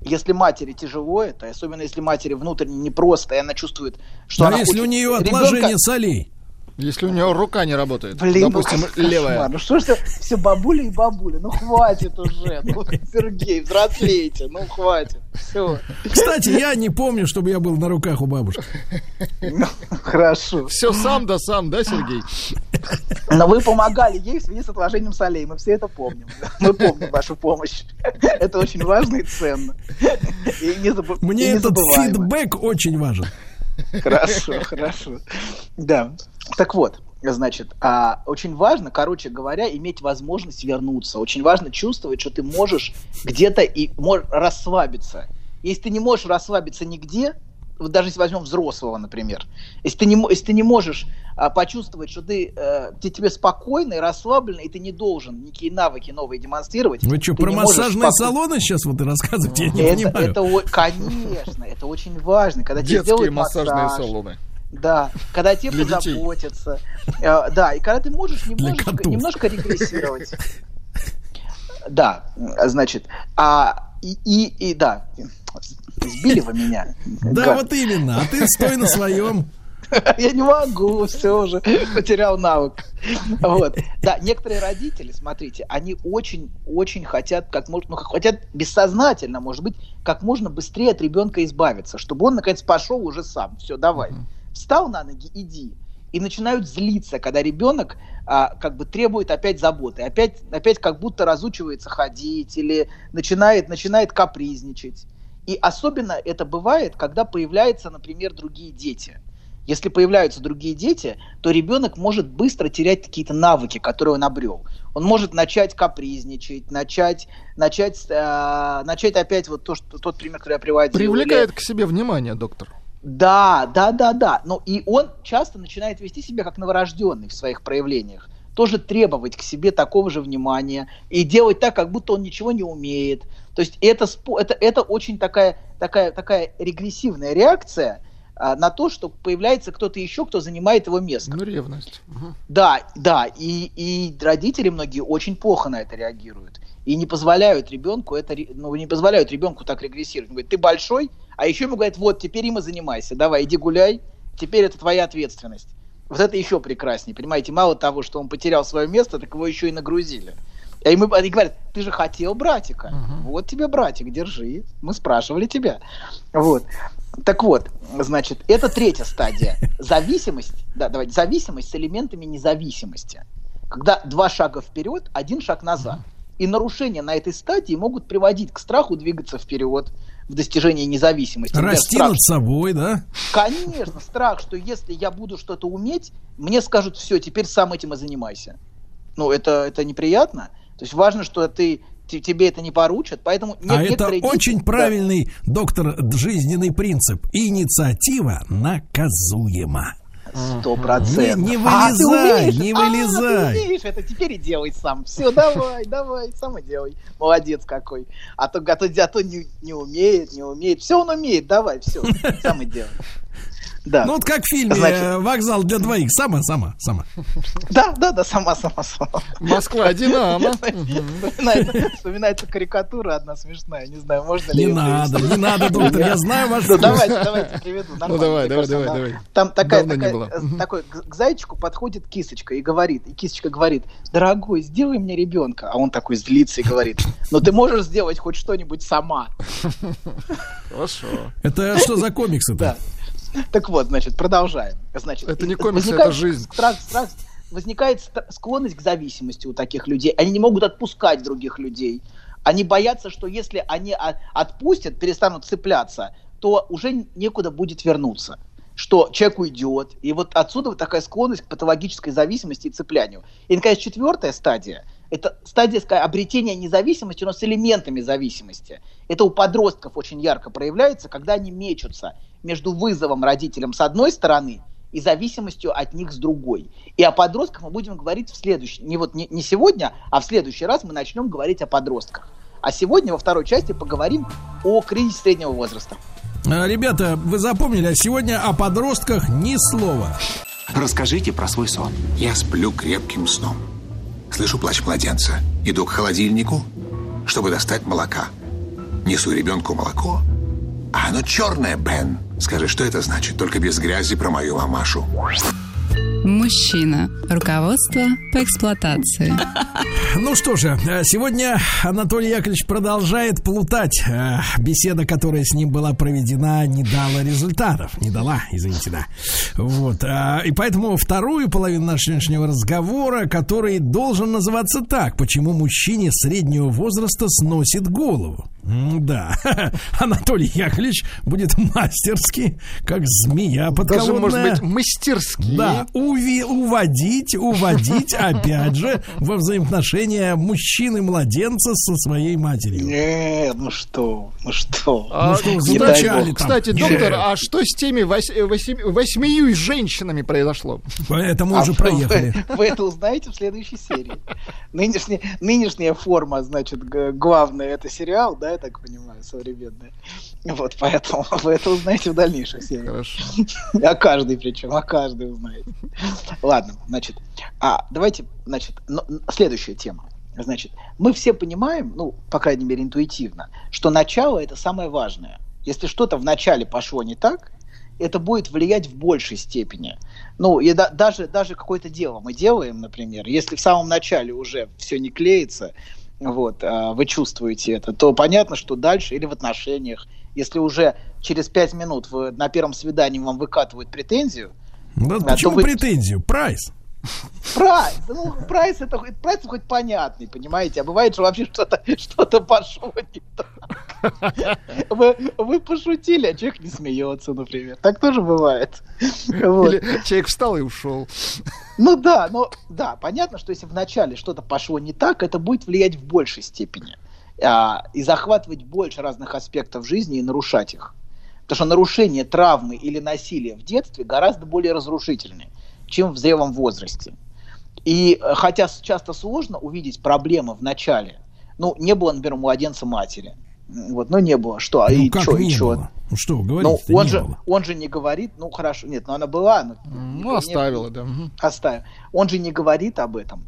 если матери тяжело это, особенно если матери внутренне непросто, и она чувствует, что а она если хочет... у нее отложение ребенка... солей? Если у него рука не работает, Блин, допустим, ну, кошмар. левая. Ну что ж ты, все бабули и бабули, ну хватит уже, ну, Сергей, взрослейте, ну хватит, все. Кстати, я не помню, чтобы я был на руках у бабушки. Ну, хорошо. Все сам да сам, да, Сергей? Но вы помогали ей в связи с отложением солей, мы все это помним. Мы помним вашу помощь. Это очень важно и ценно. И не забы... Мне и этот фидбэк очень важен. Хорошо, хорошо. Да. Так вот, значит, а, очень важно, короче говоря, иметь возможность вернуться. Очень важно чувствовать, что ты можешь где-то и можешь расслабиться. Если ты не можешь расслабиться нигде, вот даже если возьмем взрослого, например, если ты не, если ты не можешь почувствовать, что ты, э, ты тебе спокойно и расслабленно, и ты не должен никакие навыки новые демонстрировать. Вы что, ты про массажные споко- салоны сейчас вот и рассказываете? Я не это, понимаю. это конечно, это очень важно, когда тебе Детские делают массажные массаж, салоны. Да, когда тебе Для позаботятся. Э, да, и когда ты можешь немножечко, котов. немножко регрессировать. Да, значит, а и, и, и да, сбили вы меня. Да, вот именно. А ты стой на своем. Я не могу, все уже потерял навык. Вот. Да, некоторые родители, смотрите, они очень-очень хотят, как можно, ну, хотят бессознательно, может быть, как можно быстрее от ребенка избавиться, чтобы он, наконец, пошел уже сам. Все, давай. Встал на ноги, иди. И начинают злиться, когда ребенок а, как бы требует опять заботы, опять, опять как будто разучивается ходить или начинает, начинает капризничать. И особенно это бывает, когда появляются, например, другие дети. Если появляются другие дети, то ребенок может быстро терять какие-то навыки, которые он обрел. Он может начать капризничать, начать, начать, э, начать опять вот то, что, тот пример, который я приводил. Привлекает или- к себе внимание, доктор. Да, да, да, да. Но и он часто начинает вести себя как новорожденный в своих проявлениях. Тоже требовать к себе такого же внимания и делать так, как будто он ничего не умеет. То есть это, это, это очень такая, такая, такая регрессивная реакция на то, что появляется кто-то еще, кто занимает его место. Ну, ревность. Мгм. Да, да, и, и родители многие очень плохо на это реагируют. И не позволяют ребенку это, ну, не позволяют ребенку так регрессировать. Он говорит, ты большой, а еще ему говорят, вот, теперь им и занимайся, давай, иди гуляй, теперь это твоя ответственность. Вот это еще прекраснее, понимаете, мало того, что он потерял свое место, так его еще и нагрузили. И мы, они говорят, ты же хотел братика, вот тебе братик, держи, мы спрашивали тебя. Вот. Так вот, значит, это третья стадия. Зависимость, да, давайте, зависимость с элементами независимости. Когда два шага вперед, один шаг назад. И нарушения на этой стадии могут приводить к страху двигаться вперед в достижении независимости. Например, Расти страх, над собой, да? Конечно, страх, что если я буду что-то уметь, мне скажут, все, теперь сам этим и занимайся. Ну, это, это неприятно. То есть важно, что ты, тебе это не поручат, поэтому не- А это дети- очень Да. правильный, доктор, жизненный принцип. Инициатива наказуема. Сто процентов. Не- не А, вылезай, умеешь? не А, вылезай. ты умеешь это, теперь и делай сам. Все, давай, давай, сам и делай. Молодец какой. А то, а то, а то не, не умеет, не умеет. Все он умеет, давай, все, сам и делай. Да. Ну вот как в фильме Значит- э, «Вокзал для двоих». Сама, сама, сама. Да, да, да, сама, сама, сама. Москва, Динамо. Вспоминается, вспоминается карикатура одна смешная, не знаю, можно ли Не надо, не надо, доктор, я знаю ваш Ну, давайте, давайте приведу. Ну давай, давай, давай, давай. Там такая, э, такой, к, к зайчику подходит кисочка и говорит, и кисочка говорит, дорогой, сделай мне ребенка. А он такой злится и говорит, ну ты можешь сделать хоть что-нибудь сама. Хорошо. Это что за комиксы-то? Так вот, значит, продолжаем. Значит, Это не возникает это жизнь. Страх, страх, возникает ст- склонность к зависимости у таких людей. Они не могут отпускать других людей. Они боятся, что если они отпустят, перестанут цепляться, то уже некуда будет вернуться. Что человек уйдет. И вот отсюда вот такая склонность к патологической зависимости и цеплянию. И, наконец, четвертая стадия. Это стадия обретения независимости, но с элементами зависимости. Это у подростков очень ярко проявляется, когда они мечутся между вызовом родителям с одной стороны и зависимостью от них с другой. И о подростках мы будем говорить в следующий, не вот не, не сегодня, а в следующий раз мы начнем говорить о подростках. А сегодня во второй части поговорим о кризисе среднего возраста. А, ребята, вы запомнили, а сегодня о подростках ни слова. Расскажите про свой сон. Я сплю крепким сном. Слышу плач младенца. Иду к холодильнику, чтобы достать молока. Несу ребенку молоко. А оно черное, Бен. Скажи, что это значит? Только без грязи про мою мамашу. Мужчина. Руководство по эксплуатации. Ну что же, сегодня Анатолий Яковлевич продолжает плутать. Э, беседа, которая с ним была проведена, не дала результатов. Не дала, извините, да. Вот. Э, и поэтому вторую половину нашего сегодняшнего разговора, который должен называться так. Почему мужчине среднего возраста сносит голову? Да, Анатолий Яковлевич будет мастерски, как змея подколодная. Даже, может быть, мастерски. Да, уви, уводить, уводить, опять же, во взаимоотношения мужчины-младенца со своей матерью. Не, ну что, ну что. А, ну что, кстати, кстати доктор, а что с теми вось, восьми, восьмию женщинами произошло? Это мы а уже проехали. Вы, вы это узнаете в следующей серии. Нынешняя, нынешняя форма, значит, главная, это сериал, да, я так понимаю, современная. Вот, поэтому вы это узнаете в дальнейших сериях. Хорошо. А каждый причем, а каждый узнает. Ладно, значит, а давайте, значит, ну, следующая тема. Значит, мы все понимаем, ну, по крайней мере, интуитивно, что начало это самое важное. Если что-то в начале пошло не так, это будет влиять в большей степени. Ну, и да, даже, даже какое-то дело мы делаем, например, если в самом начале уже все не клеится, вот, а вы чувствуете это, то понятно, что дальше или в отношениях, если уже через пять минут вы, на первом свидании вам выкатывают претензию. Ну, почему вы... претензию? Прайс. Прайс, ну, прайс это прайс хоть понятный, понимаете, а бывает, что вообще что-то что пошло не так. Вы, вы пошутили, а человек не смеется, например. Так тоже бывает. Вот. Или человек встал и ушел. Ну да, но да, понятно, что если вначале что-то пошло не так, это будет влиять в большей степени а, и захватывать больше разных аспектов жизни и нарушать их. Потому что нарушение травмы или насилия в детстве гораздо более разрушительные чем в зрелом возрасте. И э, хотя часто сложно увидеть проблемы в начале, ну, не было, например, младенца матери. Вот, ну не было. Что? Ну, и как что, не и было? Ну что, говорить ну, он же, было. он же не говорит, ну хорошо, нет, но она была. Но, ну, оставила, да. Оставила. Он же не говорит об этом.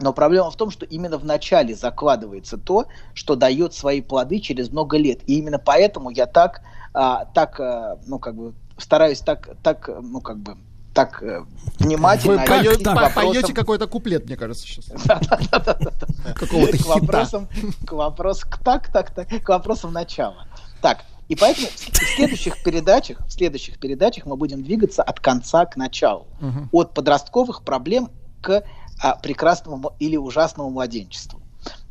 Но проблема в том, что именно в начале закладывается то, что дает свои плоды через много лет. И именно поэтому я так, а, так, а, ну как бы стараюсь так, так, ну как бы так э, внимательно. Вы поете, по, поете какой-то куплет, мне кажется, сейчас. Какого-то к вопросам, к вопросу, так, так, так, к вопросам начала. Так, и поэтому в следующих передачах, в следующих передачах мы будем двигаться от конца к началу, угу. от подростковых проблем к а, прекрасному или ужасному младенчеству.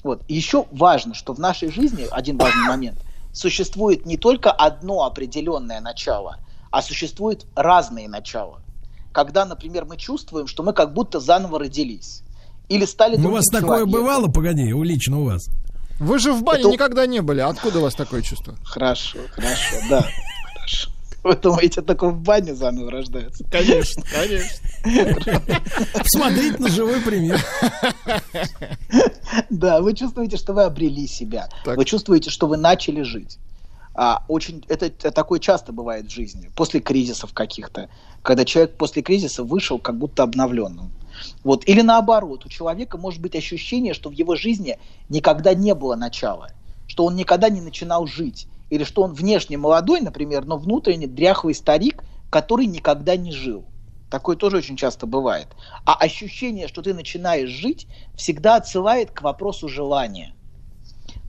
Вот. И еще важно, что в нашей жизни один важный момент существует не только одно определенное начало, а существуют разные начала когда, например, мы чувствуем, что мы как будто заново родились. Или стали ну, У вас такое человеком. бывало, погоди, у лично у вас? Вы же в бане Это... никогда не были. Откуда у вас такое чувство? Хорошо, хорошо, да. Хорошо. Вы думаете, только в бане заново рождается? Конечно, конечно. Посмотрите на живой пример. Да, вы чувствуете, что вы обрели себя. Вы чувствуете, что вы начали жить. А, очень это, это такое часто бывает в жизни, после кризисов каких-то, когда человек после кризиса вышел как будто обновленным. Вот. Или наоборот, у человека может быть ощущение, что в его жизни никогда не было начала, что он никогда не начинал жить, или что он внешне молодой, например, но внутренне дряхлый старик, который никогда не жил. Такое тоже очень часто бывает. А ощущение, что ты начинаешь жить, всегда отсылает к вопросу желания.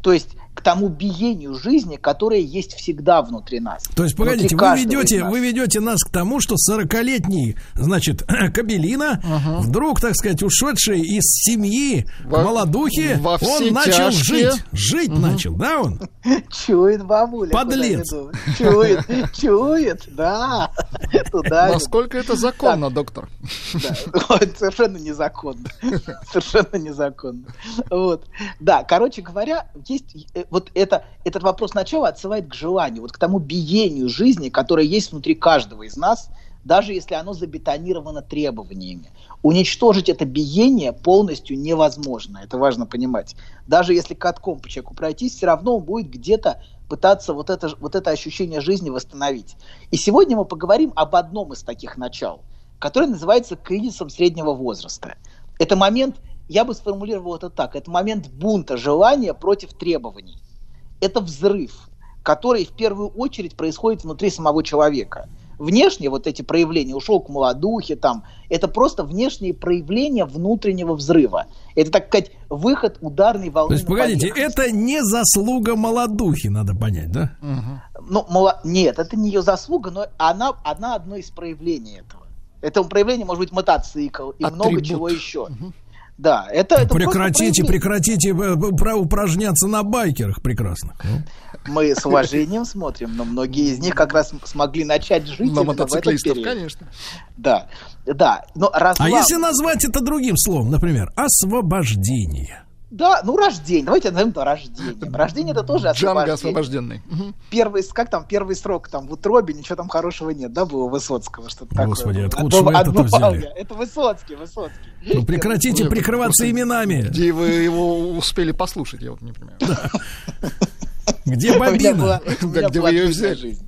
То есть к тому биению жизни, которое есть всегда внутри нас. То есть, погодите, вы ведете, вы ведете нас к тому, что 40-летний, значит, Кабелина, ага. вдруг, так сказать, ушедший из семьи во, молодухи, во он начал тяжкие. жить. Жить угу. начал, да, он? Чует бабуля. Подлец. Чует, чует, да. Туда Насколько это законно, доктор? Совершенно незаконно. Совершенно незаконно. Вот. Да, короче говоря, есть э, вот это, этот вопрос начала отсылает к желанию, вот к тому биению жизни, которое есть внутри каждого из нас, даже если оно забетонировано требованиями. Уничтожить это биение полностью невозможно, это важно понимать. Даже если катком по человеку пройтись, все равно он будет где-то пытаться вот это, вот это ощущение жизни восстановить. И сегодня мы поговорим об одном из таких начал, который называется кризисом среднего возраста. Это момент, я бы сформулировал это так, это момент бунта желания против требований. Это взрыв, который в первую очередь происходит внутри самого человека – внешние вот эти проявления, ушел к молодухе, там, это просто внешние проявления внутреннего взрыва. Это, так сказать, выход ударной волны. То есть, погодите, это не заслуга молодухи, надо понять, да? Угу. Ну, мало... нет, это не ее заслуга, но она, она одно из проявлений этого. Это проявление может быть мотоцикл и Атрибут. много чего еще. Угу. Да, это, это прекратите, прекратите э, упражняться на байкерах прекрасно. Ну. Мы с уважением смотрим, но многие из них как раз смогли начать жить на мотоциклистов, конечно. Да, да. Но разлам... А если назвать это другим словом, например, освобождение? Да, ну рождение. Давайте назовем это рождением. Рождение это тоже освобождение. освобожденный. Первый, как там, первый срок там в утробе, ничего там хорошего нет, да, было Высоцкого, что-то такое. Господи, откуда же вы это взяли? Это Высоцкий, Высоцкий. Ну прекратите прикрываться именами. Где вы его успели послушать, я вот не понимаю. Где бобина? Где вы ее взяли?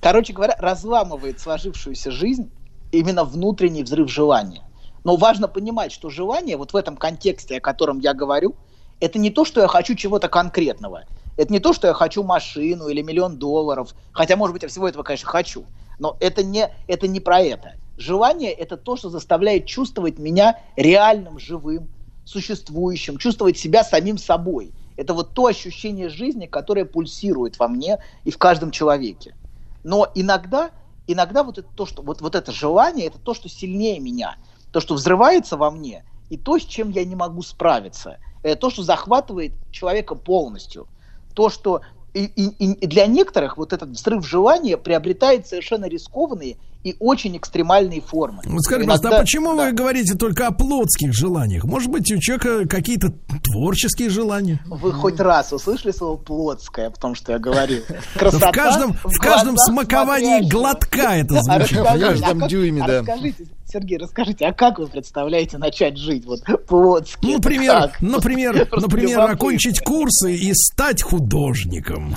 Короче говоря, разламывает сложившуюся жизнь именно внутренний взрыв желания. Но важно понимать, что желание, вот в этом контексте, о котором я говорю, это не то, что я хочу чего-то конкретного. Это не то, что я хочу машину или миллион долларов. Хотя, может быть, я всего этого, конечно, хочу. Но это не, это не про это. Желание – это то, что заставляет чувствовать меня реальным, живым, существующим, чувствовать себя самим собой. Это вот то ощущение жизни, которое пульсирует во мне и в каждом человеке. Но иногда, иногда вот это то, что вот, вот это желание, это то, что сильнее меня – то, что взрывается во мне, и то, с чем я не могу справиться. Это то, что захватывает человека полностью. То, что и, и, и для некоторых вот этот взрыв желания приобретает совершенно рискованные и очень экстремальные формы. Ну, скажи, Иногда... а почему да. вы говорите только о плотских желаниях? Может быть, у человека какие-то творческие желания? Вы хоть раз услышали слово плотское, потому что я говорил. Красота в каждом, в каждом смаковании глотка это звучит. В каждом дюйме, да. Расскажите, Сергей, расскажите, а как вы представляете начать жить вот плотски? Ну, например, например, например, окончить курсы и стать художником.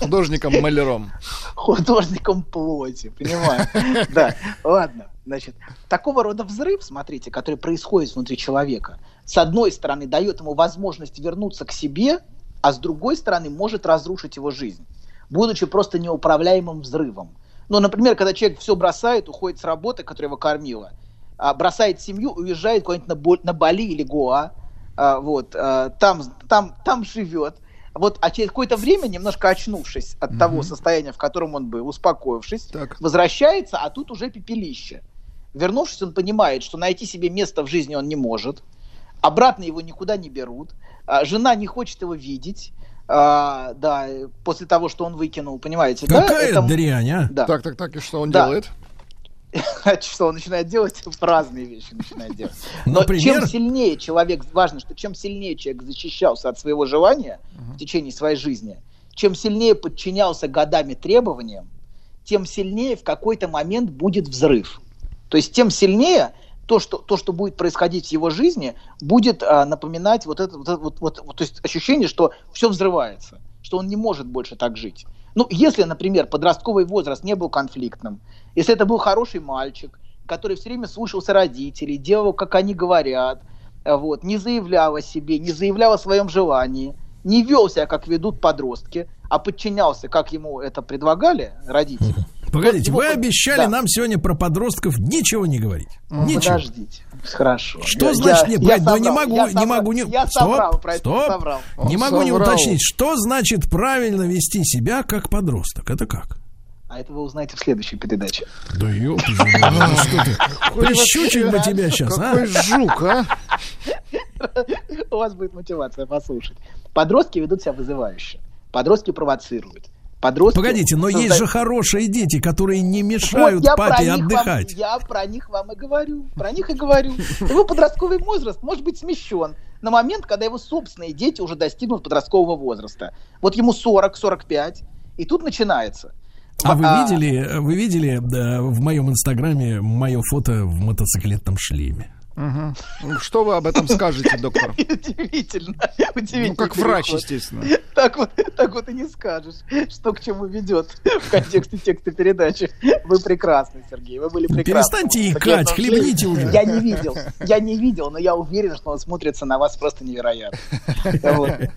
Художником-маляром. Художником плоти, понимаю. Да, ладно. Значит, такого рода взрыв, смотрите, который происходит внутри человека, с одной стороны, дает ему возможность вернуться к себе, а с другой стороны, может разрушить его жизнь, будучи просто неуправляемым взрывом. Ну, например, когда человек все бросает, уходит с работы, которая его кормила, а, бросает семью, уезжает куда-нибудь на, Бали или Гоа, а, вот, а, там, там, там живет, вот, а через какое-то время, немножко очнувшись от mm-hmm. того состояния, в котором он был, успокоившись, так. возвращается, а тут уже пепелище. Вернувшись, он понимает, что найти себе место в жизни он не может, обратно его никуда не берут, жена не хочет его видеть, а, да, после того, что он выкинул, понимаете, Какая да? Это... дрянь, а? Да. Так, так, так, и что он да. делает? Что он начинает делать разные вещи начинает делать. Но Например? чем сильнее человек, важно, что чем сильнее человек защищался от своего желания uh-huh. в течение своей жизни, чем сильнее подчинялся годами требованиям, тем сильнее в какой-то момент будет взрыв. То есть тем сильнее то, что, то, что будет происходить в его жизни, будет а, напоминать вот это, вот, вот, вот, вот, то есть ощущение, что все взрывается, что он не может больше так жить. Ну, если, например, подростковый возраст не был конфликтным, если это был хороший мальчик, который все время слушался родителей, делал, как они говорят, вот, не заявлял о себе, не заявлял о своем желании, не вел себя, как ведут подростки, а подчинялся, как ему это предлагали родители, Погодите, вы обещали да. нам сегодня про подростков ничего не говорить. Ну, ничего. Подождите. Хорошо. Что я, значит нет? Я, я не могу, я не могу не. Я стоп, про стоп. Соврал. Не могу соврал. не уточнить, что значит правильно вести себя как подросток. Это как? А это вы узнаете в следующей передаче. Да ёлки ну что ты? Прищучим мы тебя сейчас, а? Какой жук, а? У вас будет мотивация послушать. Подростки ведут себя вызывающе. Подростки провоцируют Подростки Погодите, но создают... есть же хорошие дети, которые не мешают вот папе отдыхать. Вам, я про них вам и говорю. Про них и говорю. Его подростковый возраст может быть смещен на момент, когда его собственные дети уже достигнут подросткового возраста. Вот ему 40-45, и тут начинается. А вы а видели, вы видели да, в моем инстаграме мое фото в мотоциклетном шлеме? Угу. Что вы об этом скажете, доктор? Удивительно. Удивительно. Ну, как врач, естественно. Так вот, так вот и не скажешь, что к чему ведет в контексте текста передачи. Вы прекрасны, Сергей, вы были прекрасны. Перестаньте икать, хлебните уже. Я не видел, я не видел, но я уверен, что он смотрится на вас просто невероятно.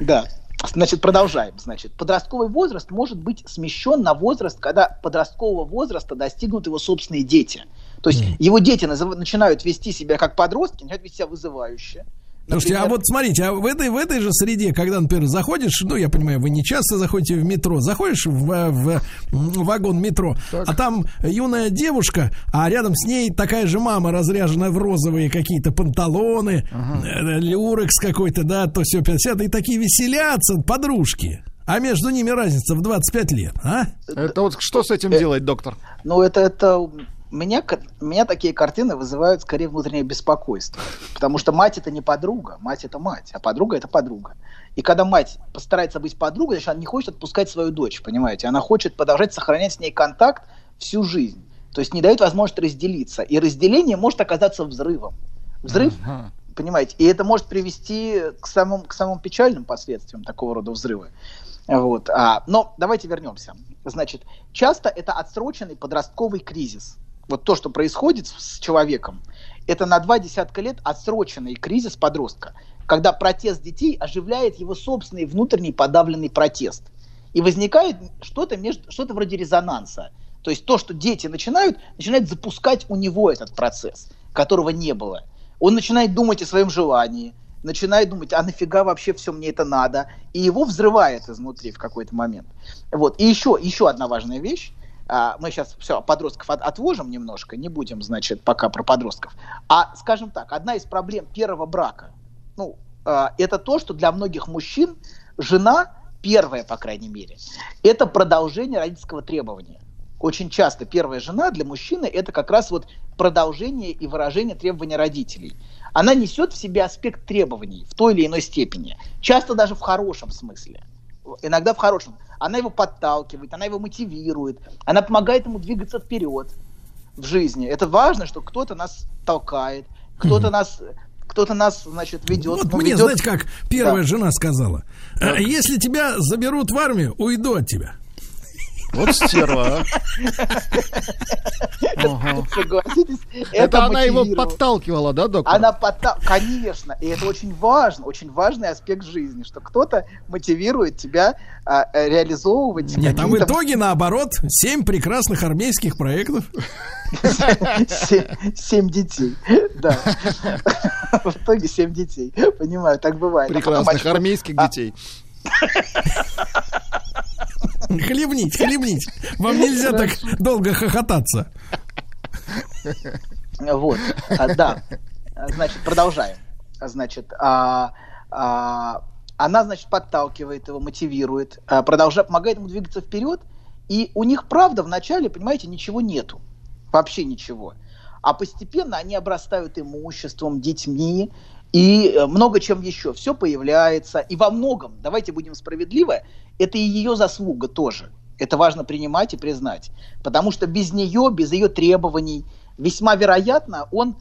Да. Значит, продолжаем. Значит, подростковый возраст может быть смещен на возраст, когда подросткового возраста достигнут его собственные дети. То есть mm. его дети назыв... начинают вести себя как подростки, начинают вести себя вызывающе. Слушайте, а вот смотрите, а в этой, в этой же среде, когда, например, заходишь, ну, я понимаю, вы не часто заходите в метро, заходишь в, в, в вагон метро, так. а там юная девушка, а рядом с ней такая же мама, разряженная в розовые какие-то панталоны, ага. Э, люрекс какой-то, да, то все 50, и такие веселятся, подружки. А между ними разница в 25 лет, а? Это вот что с этим делать, доктор? Ну, это, это меня, меня такие картины вызывают скорее внутреннее беспокойство. Потому что мать это не подруга, мать это мать, а подруга это подруга. И когда мать постарается быть подругой, значит, она не хочет отпускать свою дочь, понимаете? Она хочет продолжать сохранять с ней контакт всю жизнь. То есть не дает возможность разделиться. И разделение может оказаться взрывом. Взрыв, uh-huh. понимаете? И это может привести к самым, к самым печальным последствиям такого рода взрыва. Вот. А, но давайте вернемся. Значит, часто это отсроченный подростковый кризис вот то, что происходит с человеком, это на два десятка лет отсроченный кризис подростка, когда протест детей оживляет его собственный внутренний подавленный протест. И возникает что-то, между, что-то вроде резонанса. То есть то, что дети начинают, начинает запускать у него этот процесс, которого не было. Он начинает думать о своем желании, начинает думать, а нафига вообще все мне это надо, и его взрывает изнутри в какой-то момент. Вот. И еще, еще одна важная вещь, мы сейчас все, подростков от, отложим немножко, не будем, значит, пока про подростков. А, скажем так, одна из проблем первого брака, ну, а, это то, что для многих мужчин жена, первая, по крайней мере, это продолжение родительского требования. Очень часто первая жена для мужчины это как раз вот продолжение и выражение требования родителей. Она несет в себе аспект требований в той или иной степени, часто даже в хорошем смысле иногда в хорошем. Она его подталкивает, она его мотивирует, она помогает ему двигаться вперед в жизни. Это важно, что кто-то нас толкает, кто-то mm-hmm. нас кто-то нас, значит, ведет. Вот мне, ведет... знаете, как первая да. жена сказала, если тебя заберут в армию, уйду от тебя. Вот стерва, а. Согласитесь, это она его подталкивала, да, доктор? Она подталкивала, конечно, и это очень важно, очень важный аспект жизни, что кто-то мотивирует тебя а, реализовывать. Нет, а в итоге наоборот, семь прекрасных армейских проектов. Семь детей, да. В итоге семь детей, понимаю, так бывает. А прекрасных армейских а детей. Хлебнить, хлебнить. Вам нельзя так долго хохотаться. Вот, а, да. Значит, продолжаем. Значит, а, а, она, значит, подталкивает его, мотивирует, а, продолжает, помогает ему двигаться вперед. И у них, правда, вначале, понимаете, ничего нету. Вообще ничего. А постепенно они обрастают имуществом, детьми, и э, много чем еще. Все появляется. И во многом, давайте будем справедливы, это и ее заслуга тоже. Это важно принимать и признать. Потому что без нее, без ее требований, весьма вероятно, он,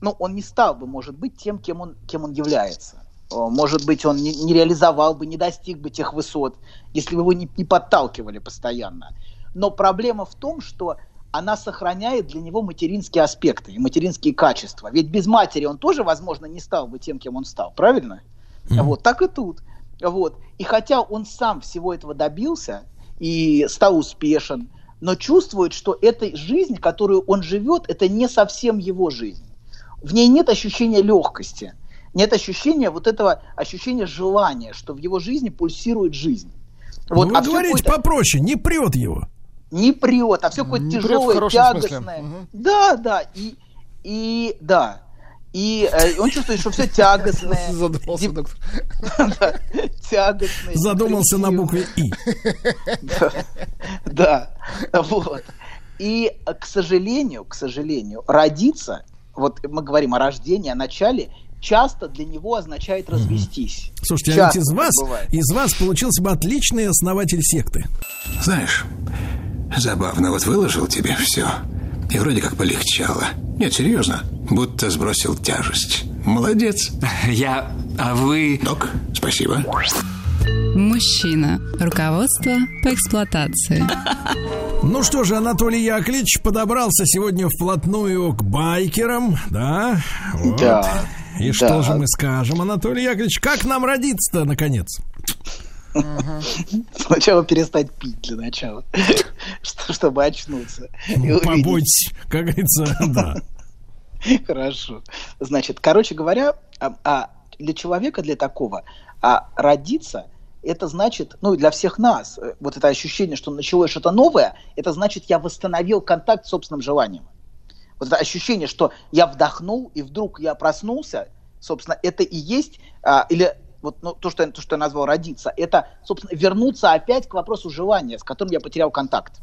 ну, он не стал бы, может быть, тем, кем он, кем он является. Может быть, он не, не реализовал бы, не достиг бы тех высот, если бы его не, не подталкивали постоянно. Но проблема в том, что она сохраняет для него материнские аспекты и материнские качества. Ведь без матери он тоже, возможно, не стал бы тем, кем он стал, правильно? Mm-hmm. Вот так и тут. Вот. И хотя он сам всего этого добился и стал успешен, но чувствует, что эта жизнь, которую он живет, это не совсем его жизнь. В ней нет ощущения легкости, нет ощущения вот этого ощущения желания, что в его жизни пульсирует жизнь. Вот, ну, вы а говорите попроще, не прет его не прет, а все какое-то тяжелое, тягостное. Угу. Да, да, и, и да. И э, он чувствует, что все тягостное. Задумался, доктор. Тягостное. Задумался на букве И. Да, вот. И, к сожалению, к сожалению, родиться, вот мы говорим о рождении, о начале, часто для него означает развестись. Слушайте, а ведь из вас, из вас получился бы отличный основатель секты. Знаешь, забавно, вот выложил тебе все, и вроде как полегчало. Нет, серьезно, будто сбросил тяжесть. Молодец. Я... А вы... Док, спасибо. Мужчина. Руководство по эксплуатации. Ну что же, Анатолий Яковлевич подобрался сегодня вплотную к байкерам, да? Вот. Да. И да. что же мы скажем, Анатолий Яковлевич, как нам родиться-то, наконец? Сначала перестать пить для начала, чтобы очнуться. Ну, побудь, как говорится, да. Хорошо. Значит, короче говоря, а, а для человека, для такого, а родиться это значит, ну, для всех нас, э, вот это ощущение, что началось что-то новое, это значит, я восстановил контакт с собственным желанием. Вот это ощущение, что я вдохнул, и вдруг я проснулся, собственно, это и есть, а, или вот ну, то, что, то, что я назвал родиться, это, собственно, вернуться опять к вопросу желания, с которым я потерял контакт.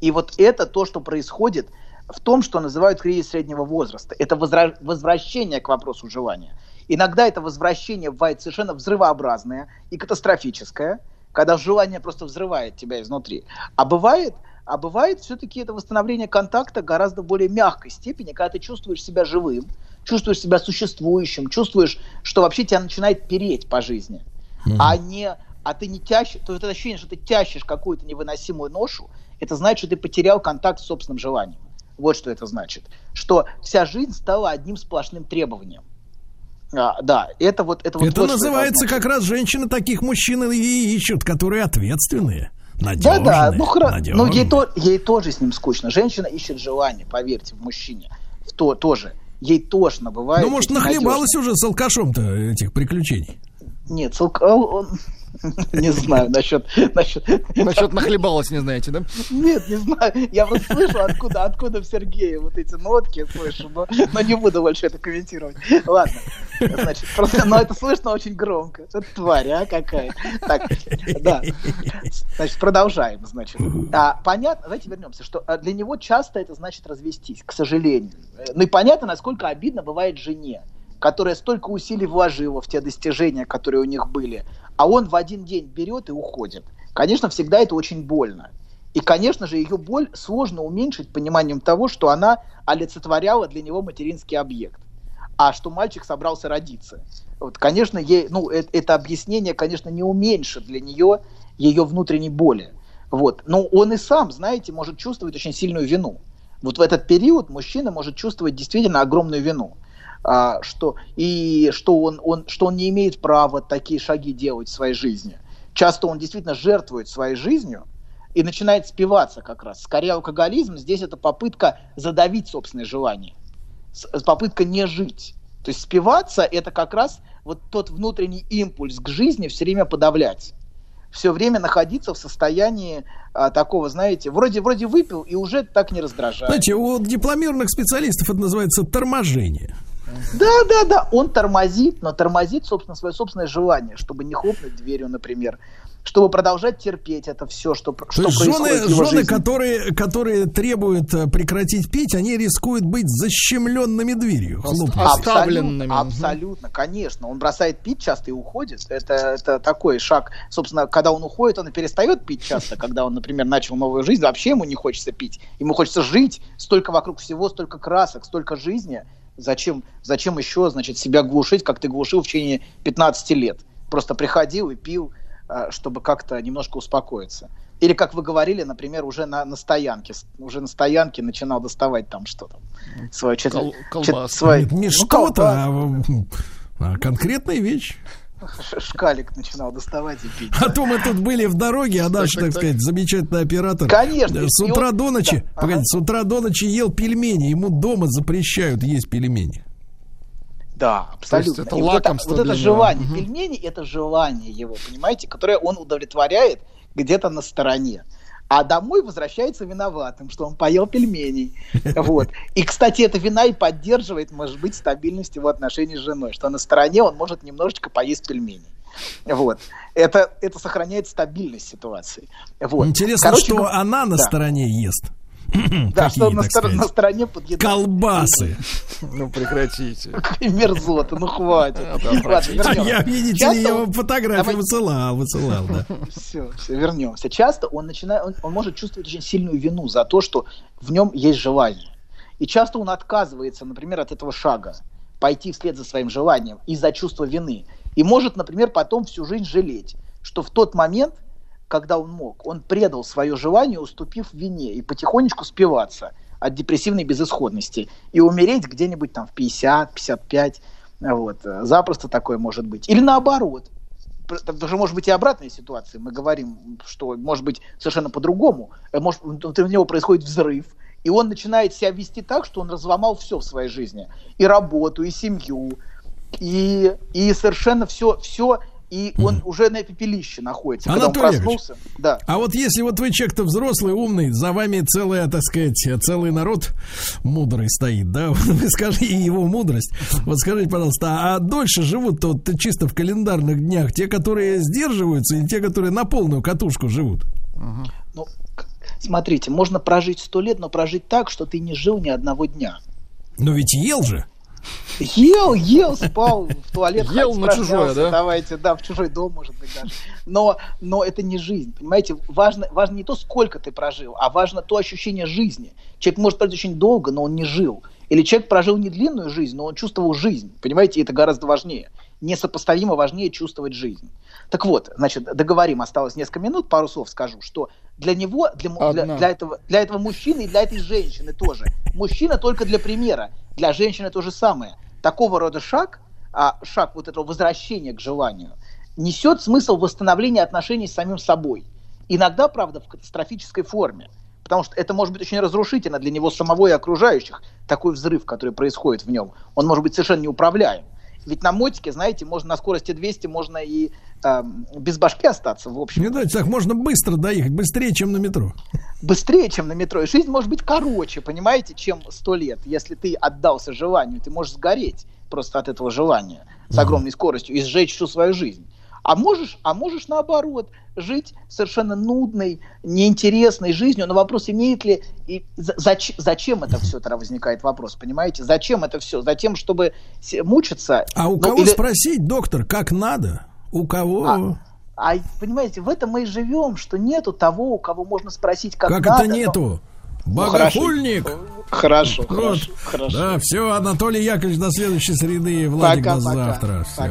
И вот это то, что происходит в том, что называют кризис среднего возраста. Это возра- возвращение к вопросу желания. Иногда это возвращение бывает совершенно взрывообразное и катастрофическое, когда желание просто взрывает тебя изнутри. А бывает, а бывает все-таки это восстановление контакта гораздо более мягкой степени, когда ты чувствуешь себя живым, чувствуешь себя существующим, чувствуешь, что вообще тебя начинает переть по жизни, mm-hmm. а не, а ты не тящешь, то это ощущение, что ты тящешь какую-то невыносимую ношу, это значит, что ты потерял контакт с собственным желанием. Вот что это значит. Что вся жизнь стала одним сплошным требованием. А, да, это вот это вот. Это вот, называется это как раз женщины таких мужчин и ищут, которые ответственные. Надежные, да, да, ну хорошо, но ей, то, ей тоже с ним скучно. Женщина ищет желание, поверьте, в мужчине. В то тоже. Ей тошно бывает. Ну, может, нахлебалась уже с алкашом-то этих приключений. Нет, с алк... Не знаю, насчет... Насчет, насчет нахлебалась, не знаете, да? Нет, не знаю. Я просто слышу, откуда, откуда в Сергее вот эти нотки слышу, но, но не буду больше это комментировать. Ладно. Значит, просто, но это слышно очень громко. Это тварь, а, какая. Так, да. Значит, продолжаем, значит. А, понятно, давайте вернемся, что для него часто это значит развестись, к сожалению. Ну и понятно, насколько обидно бывает жене которая столько усилий вложила в те достижения, которые у них были, а он в один день берет и уходит. Конечно, всегда это очень больно. И, конечно же, ее боль сложно уменьшить пониманием того, что она олицетворяла для него материнский объект, а что мальчик собрался родиться. Вот, конечно, ей, ну, это, это объяснение, конечно, не уменьшит для нее ее внутренней боли. Вот. Но он и сам, знаете, может чувствовать очень сильную вину. Вот в этот период мужчина может чувствовать действительно огромную вину а, что, и что он, он, что он не имеет права такие шаги делать в своей жизни. Часто он действительно жертвует своей жизнью и начинает спиваться как раз. Скорее алкоголизм здесь это попытка задавить собственные желания, попытка не жить. То есть спиваться это как раз вот тот внутренний импульс к жизни все время подавлять все время находиться в состоянии а, такого, знаете, вроде, вроде выпил и уже так не раздражает. Знаете, у дипломированных специалистов это называется торможение. Да, да, да, он тормозит, но тормозит, собственно, свое собственное желание, чтобы не хлопнуть дверью, например, чтобы продолжать терпеть это все, что, То что есть происходит жены, в его жены жизни. которые, которые требуют э, прекратить пить, они рискуют быть защемленными дверью. Оставленными. Абсолютно, абсолютно, конечно. Он бросает пить часто и уходит. Это, это такой шаг. Собственно, когда он уходит, он и перестает пить часто. Когда он, например, начал новую жизнь, вообще ему не хочется пить. Ему хочется жить. Столько вокруг всего, столько красок, столько жизни. Зачем, зачем еще, значит, себя глушить, как ты глушил в течение 15 лет? Просто приходил и пил, а, чтобы как-то немножко успокоиться. Или, как вы говорили, например, уже на, на стоянке, уже на стоянке начинал доставать там что-то. Свою чет... Кол- чет- колбасу. свой- Нет, не ну, что-то, а, колбасу. а конкретная вещь. Шкалик начинал доставать и пить. А то мы тут были в дороге, а наш, Так, сказать, замечательный оператор. Конечно, э, С утра до ночи, погодите, с утра до ночи ел пельмени. Ему дома запрещают есть пельмени. Да, абсолютно. это вот лакомство вот это желание. Пельмени это желание его, понимаете, которое он удовлетворяет где-то на стороне. А домой возвращается виноватым, что он поел пельменей. Вот. И, кстати, эта вина и поддерживает, может быть, стабильность его отношений с женой, что на стороне он может немножечко поесть пельменей. Вот. Это, это сохраняет стабильность ситуации. Вот. Интересно, Короче, что она на да. стороне ест. Да, что на, стор- на стороне подъедает. Колбасы. Ну, прекратите. Мерзота, ну хватит. А я, видите ли, я вам фотографию высылал, высылал, да. Все, все, вернемся. Часто он начинает, он может чувствовать очень сильную вину за то, что в нем есть желание. И часто он отказывается, например, от этого шага, пойти вслед за своим желанием из-за чувства вины. И может, например, потом всю жизнь жалеть, что в тот момент когда он мог. Он предал свое желание, уступив вине, и потихонечку спиваться от депрессивной безысходности и умереть где-нибудь там в 50, 55. Вот. Запросто такое может быть. Или наоборот. Даже может быть и обратная ситуация. Мы говорим, что может быть совершенно по-другому. Э, может, у него происходит взрыв, и он начинает себя вести так, что он разломал все в своей жизни. И работу, и семью, и, и совершенно все, все и он mm. уже на пепелище находится. Анатолий когда он проснулся. Да. А вот если вот вы человек-то взрослый, умный, за вами целая, так сказать, целый народ мудрый стоит, да, вы скажите его мудрость. Вот скажите, пожалуйста, а дольше живут-то вот чисто в календарных днях те, которые сдерживаются, и те, которые на полную катушку живут? Uh-huh. Ну, смотрите, можно прожить сто лет, но прожить так, что ты не жил ни одного дня. Но ведь ел же. Ел, ел, спал, в туалет Ел на чужое, да? Давайте, да, в чужой дом, может быть, даже. Но, но это не жизнь, понимаете? Важно, важно не то, сколько ты прожил, а важно то ощущение жизни. Человек может прожить очень долго, но он не жил. Или человек прожил не длинную жизнь, но он чувствовал жизнь. Понимаете, это гораздо важнее. Несопоставимо важнее чувствовать жизнь. Так вот, значит, договорим, осталось несколько минут, пару слов скажу, что для него, для, для, для, этого, для этого мужчины и для этой женщины тоже. Мужчина только для примера, для женщины то же самое. Такого рода шаг, а, шаг вот этого возвращения к желанию, несет смысл восстановления отношений с самим собой. Иногда, правда, в катастрофической форме. Потому что это может быть очень разрушительно для него самого и окружающих, такой взрыв, который происходит в нем. Он может быть совершенно неуправляем. Ведь на мотике, знаете, можно на скорости 200, можно и э, без башки остаться, в общем. Не дайте, так можно быстро доехать, быстрее, чем на метро. Быстрее, чем на метро. И жизнь может быть короче, понимаете, чем сто лет. Если ты отдался желанию, ты можешь сгореть просто от этого желания с огромной скоростью и сжечь всю свою жизнь. А можешь, а можешь наоборот жить совершенно нудной, неинтересной жизнью. Но вопрос, имеет ли... И зач, зачем это все тогда возникает вопрос, понимаете? Зачем это все? Затем, чтобы мучиться. А у ну, кого или... спросить, доктор, как надо? У кого... А, а понимаете, в этом мы и живем, что нету того, у кого можно спросить, как, как надо. Как это нету? Но... Богохульник! Хорошо, вот. хорошо, хорошо. Да, все, Анатолий Яковлевич до следующей среды, Владик пока, до пока. завтра. Пока.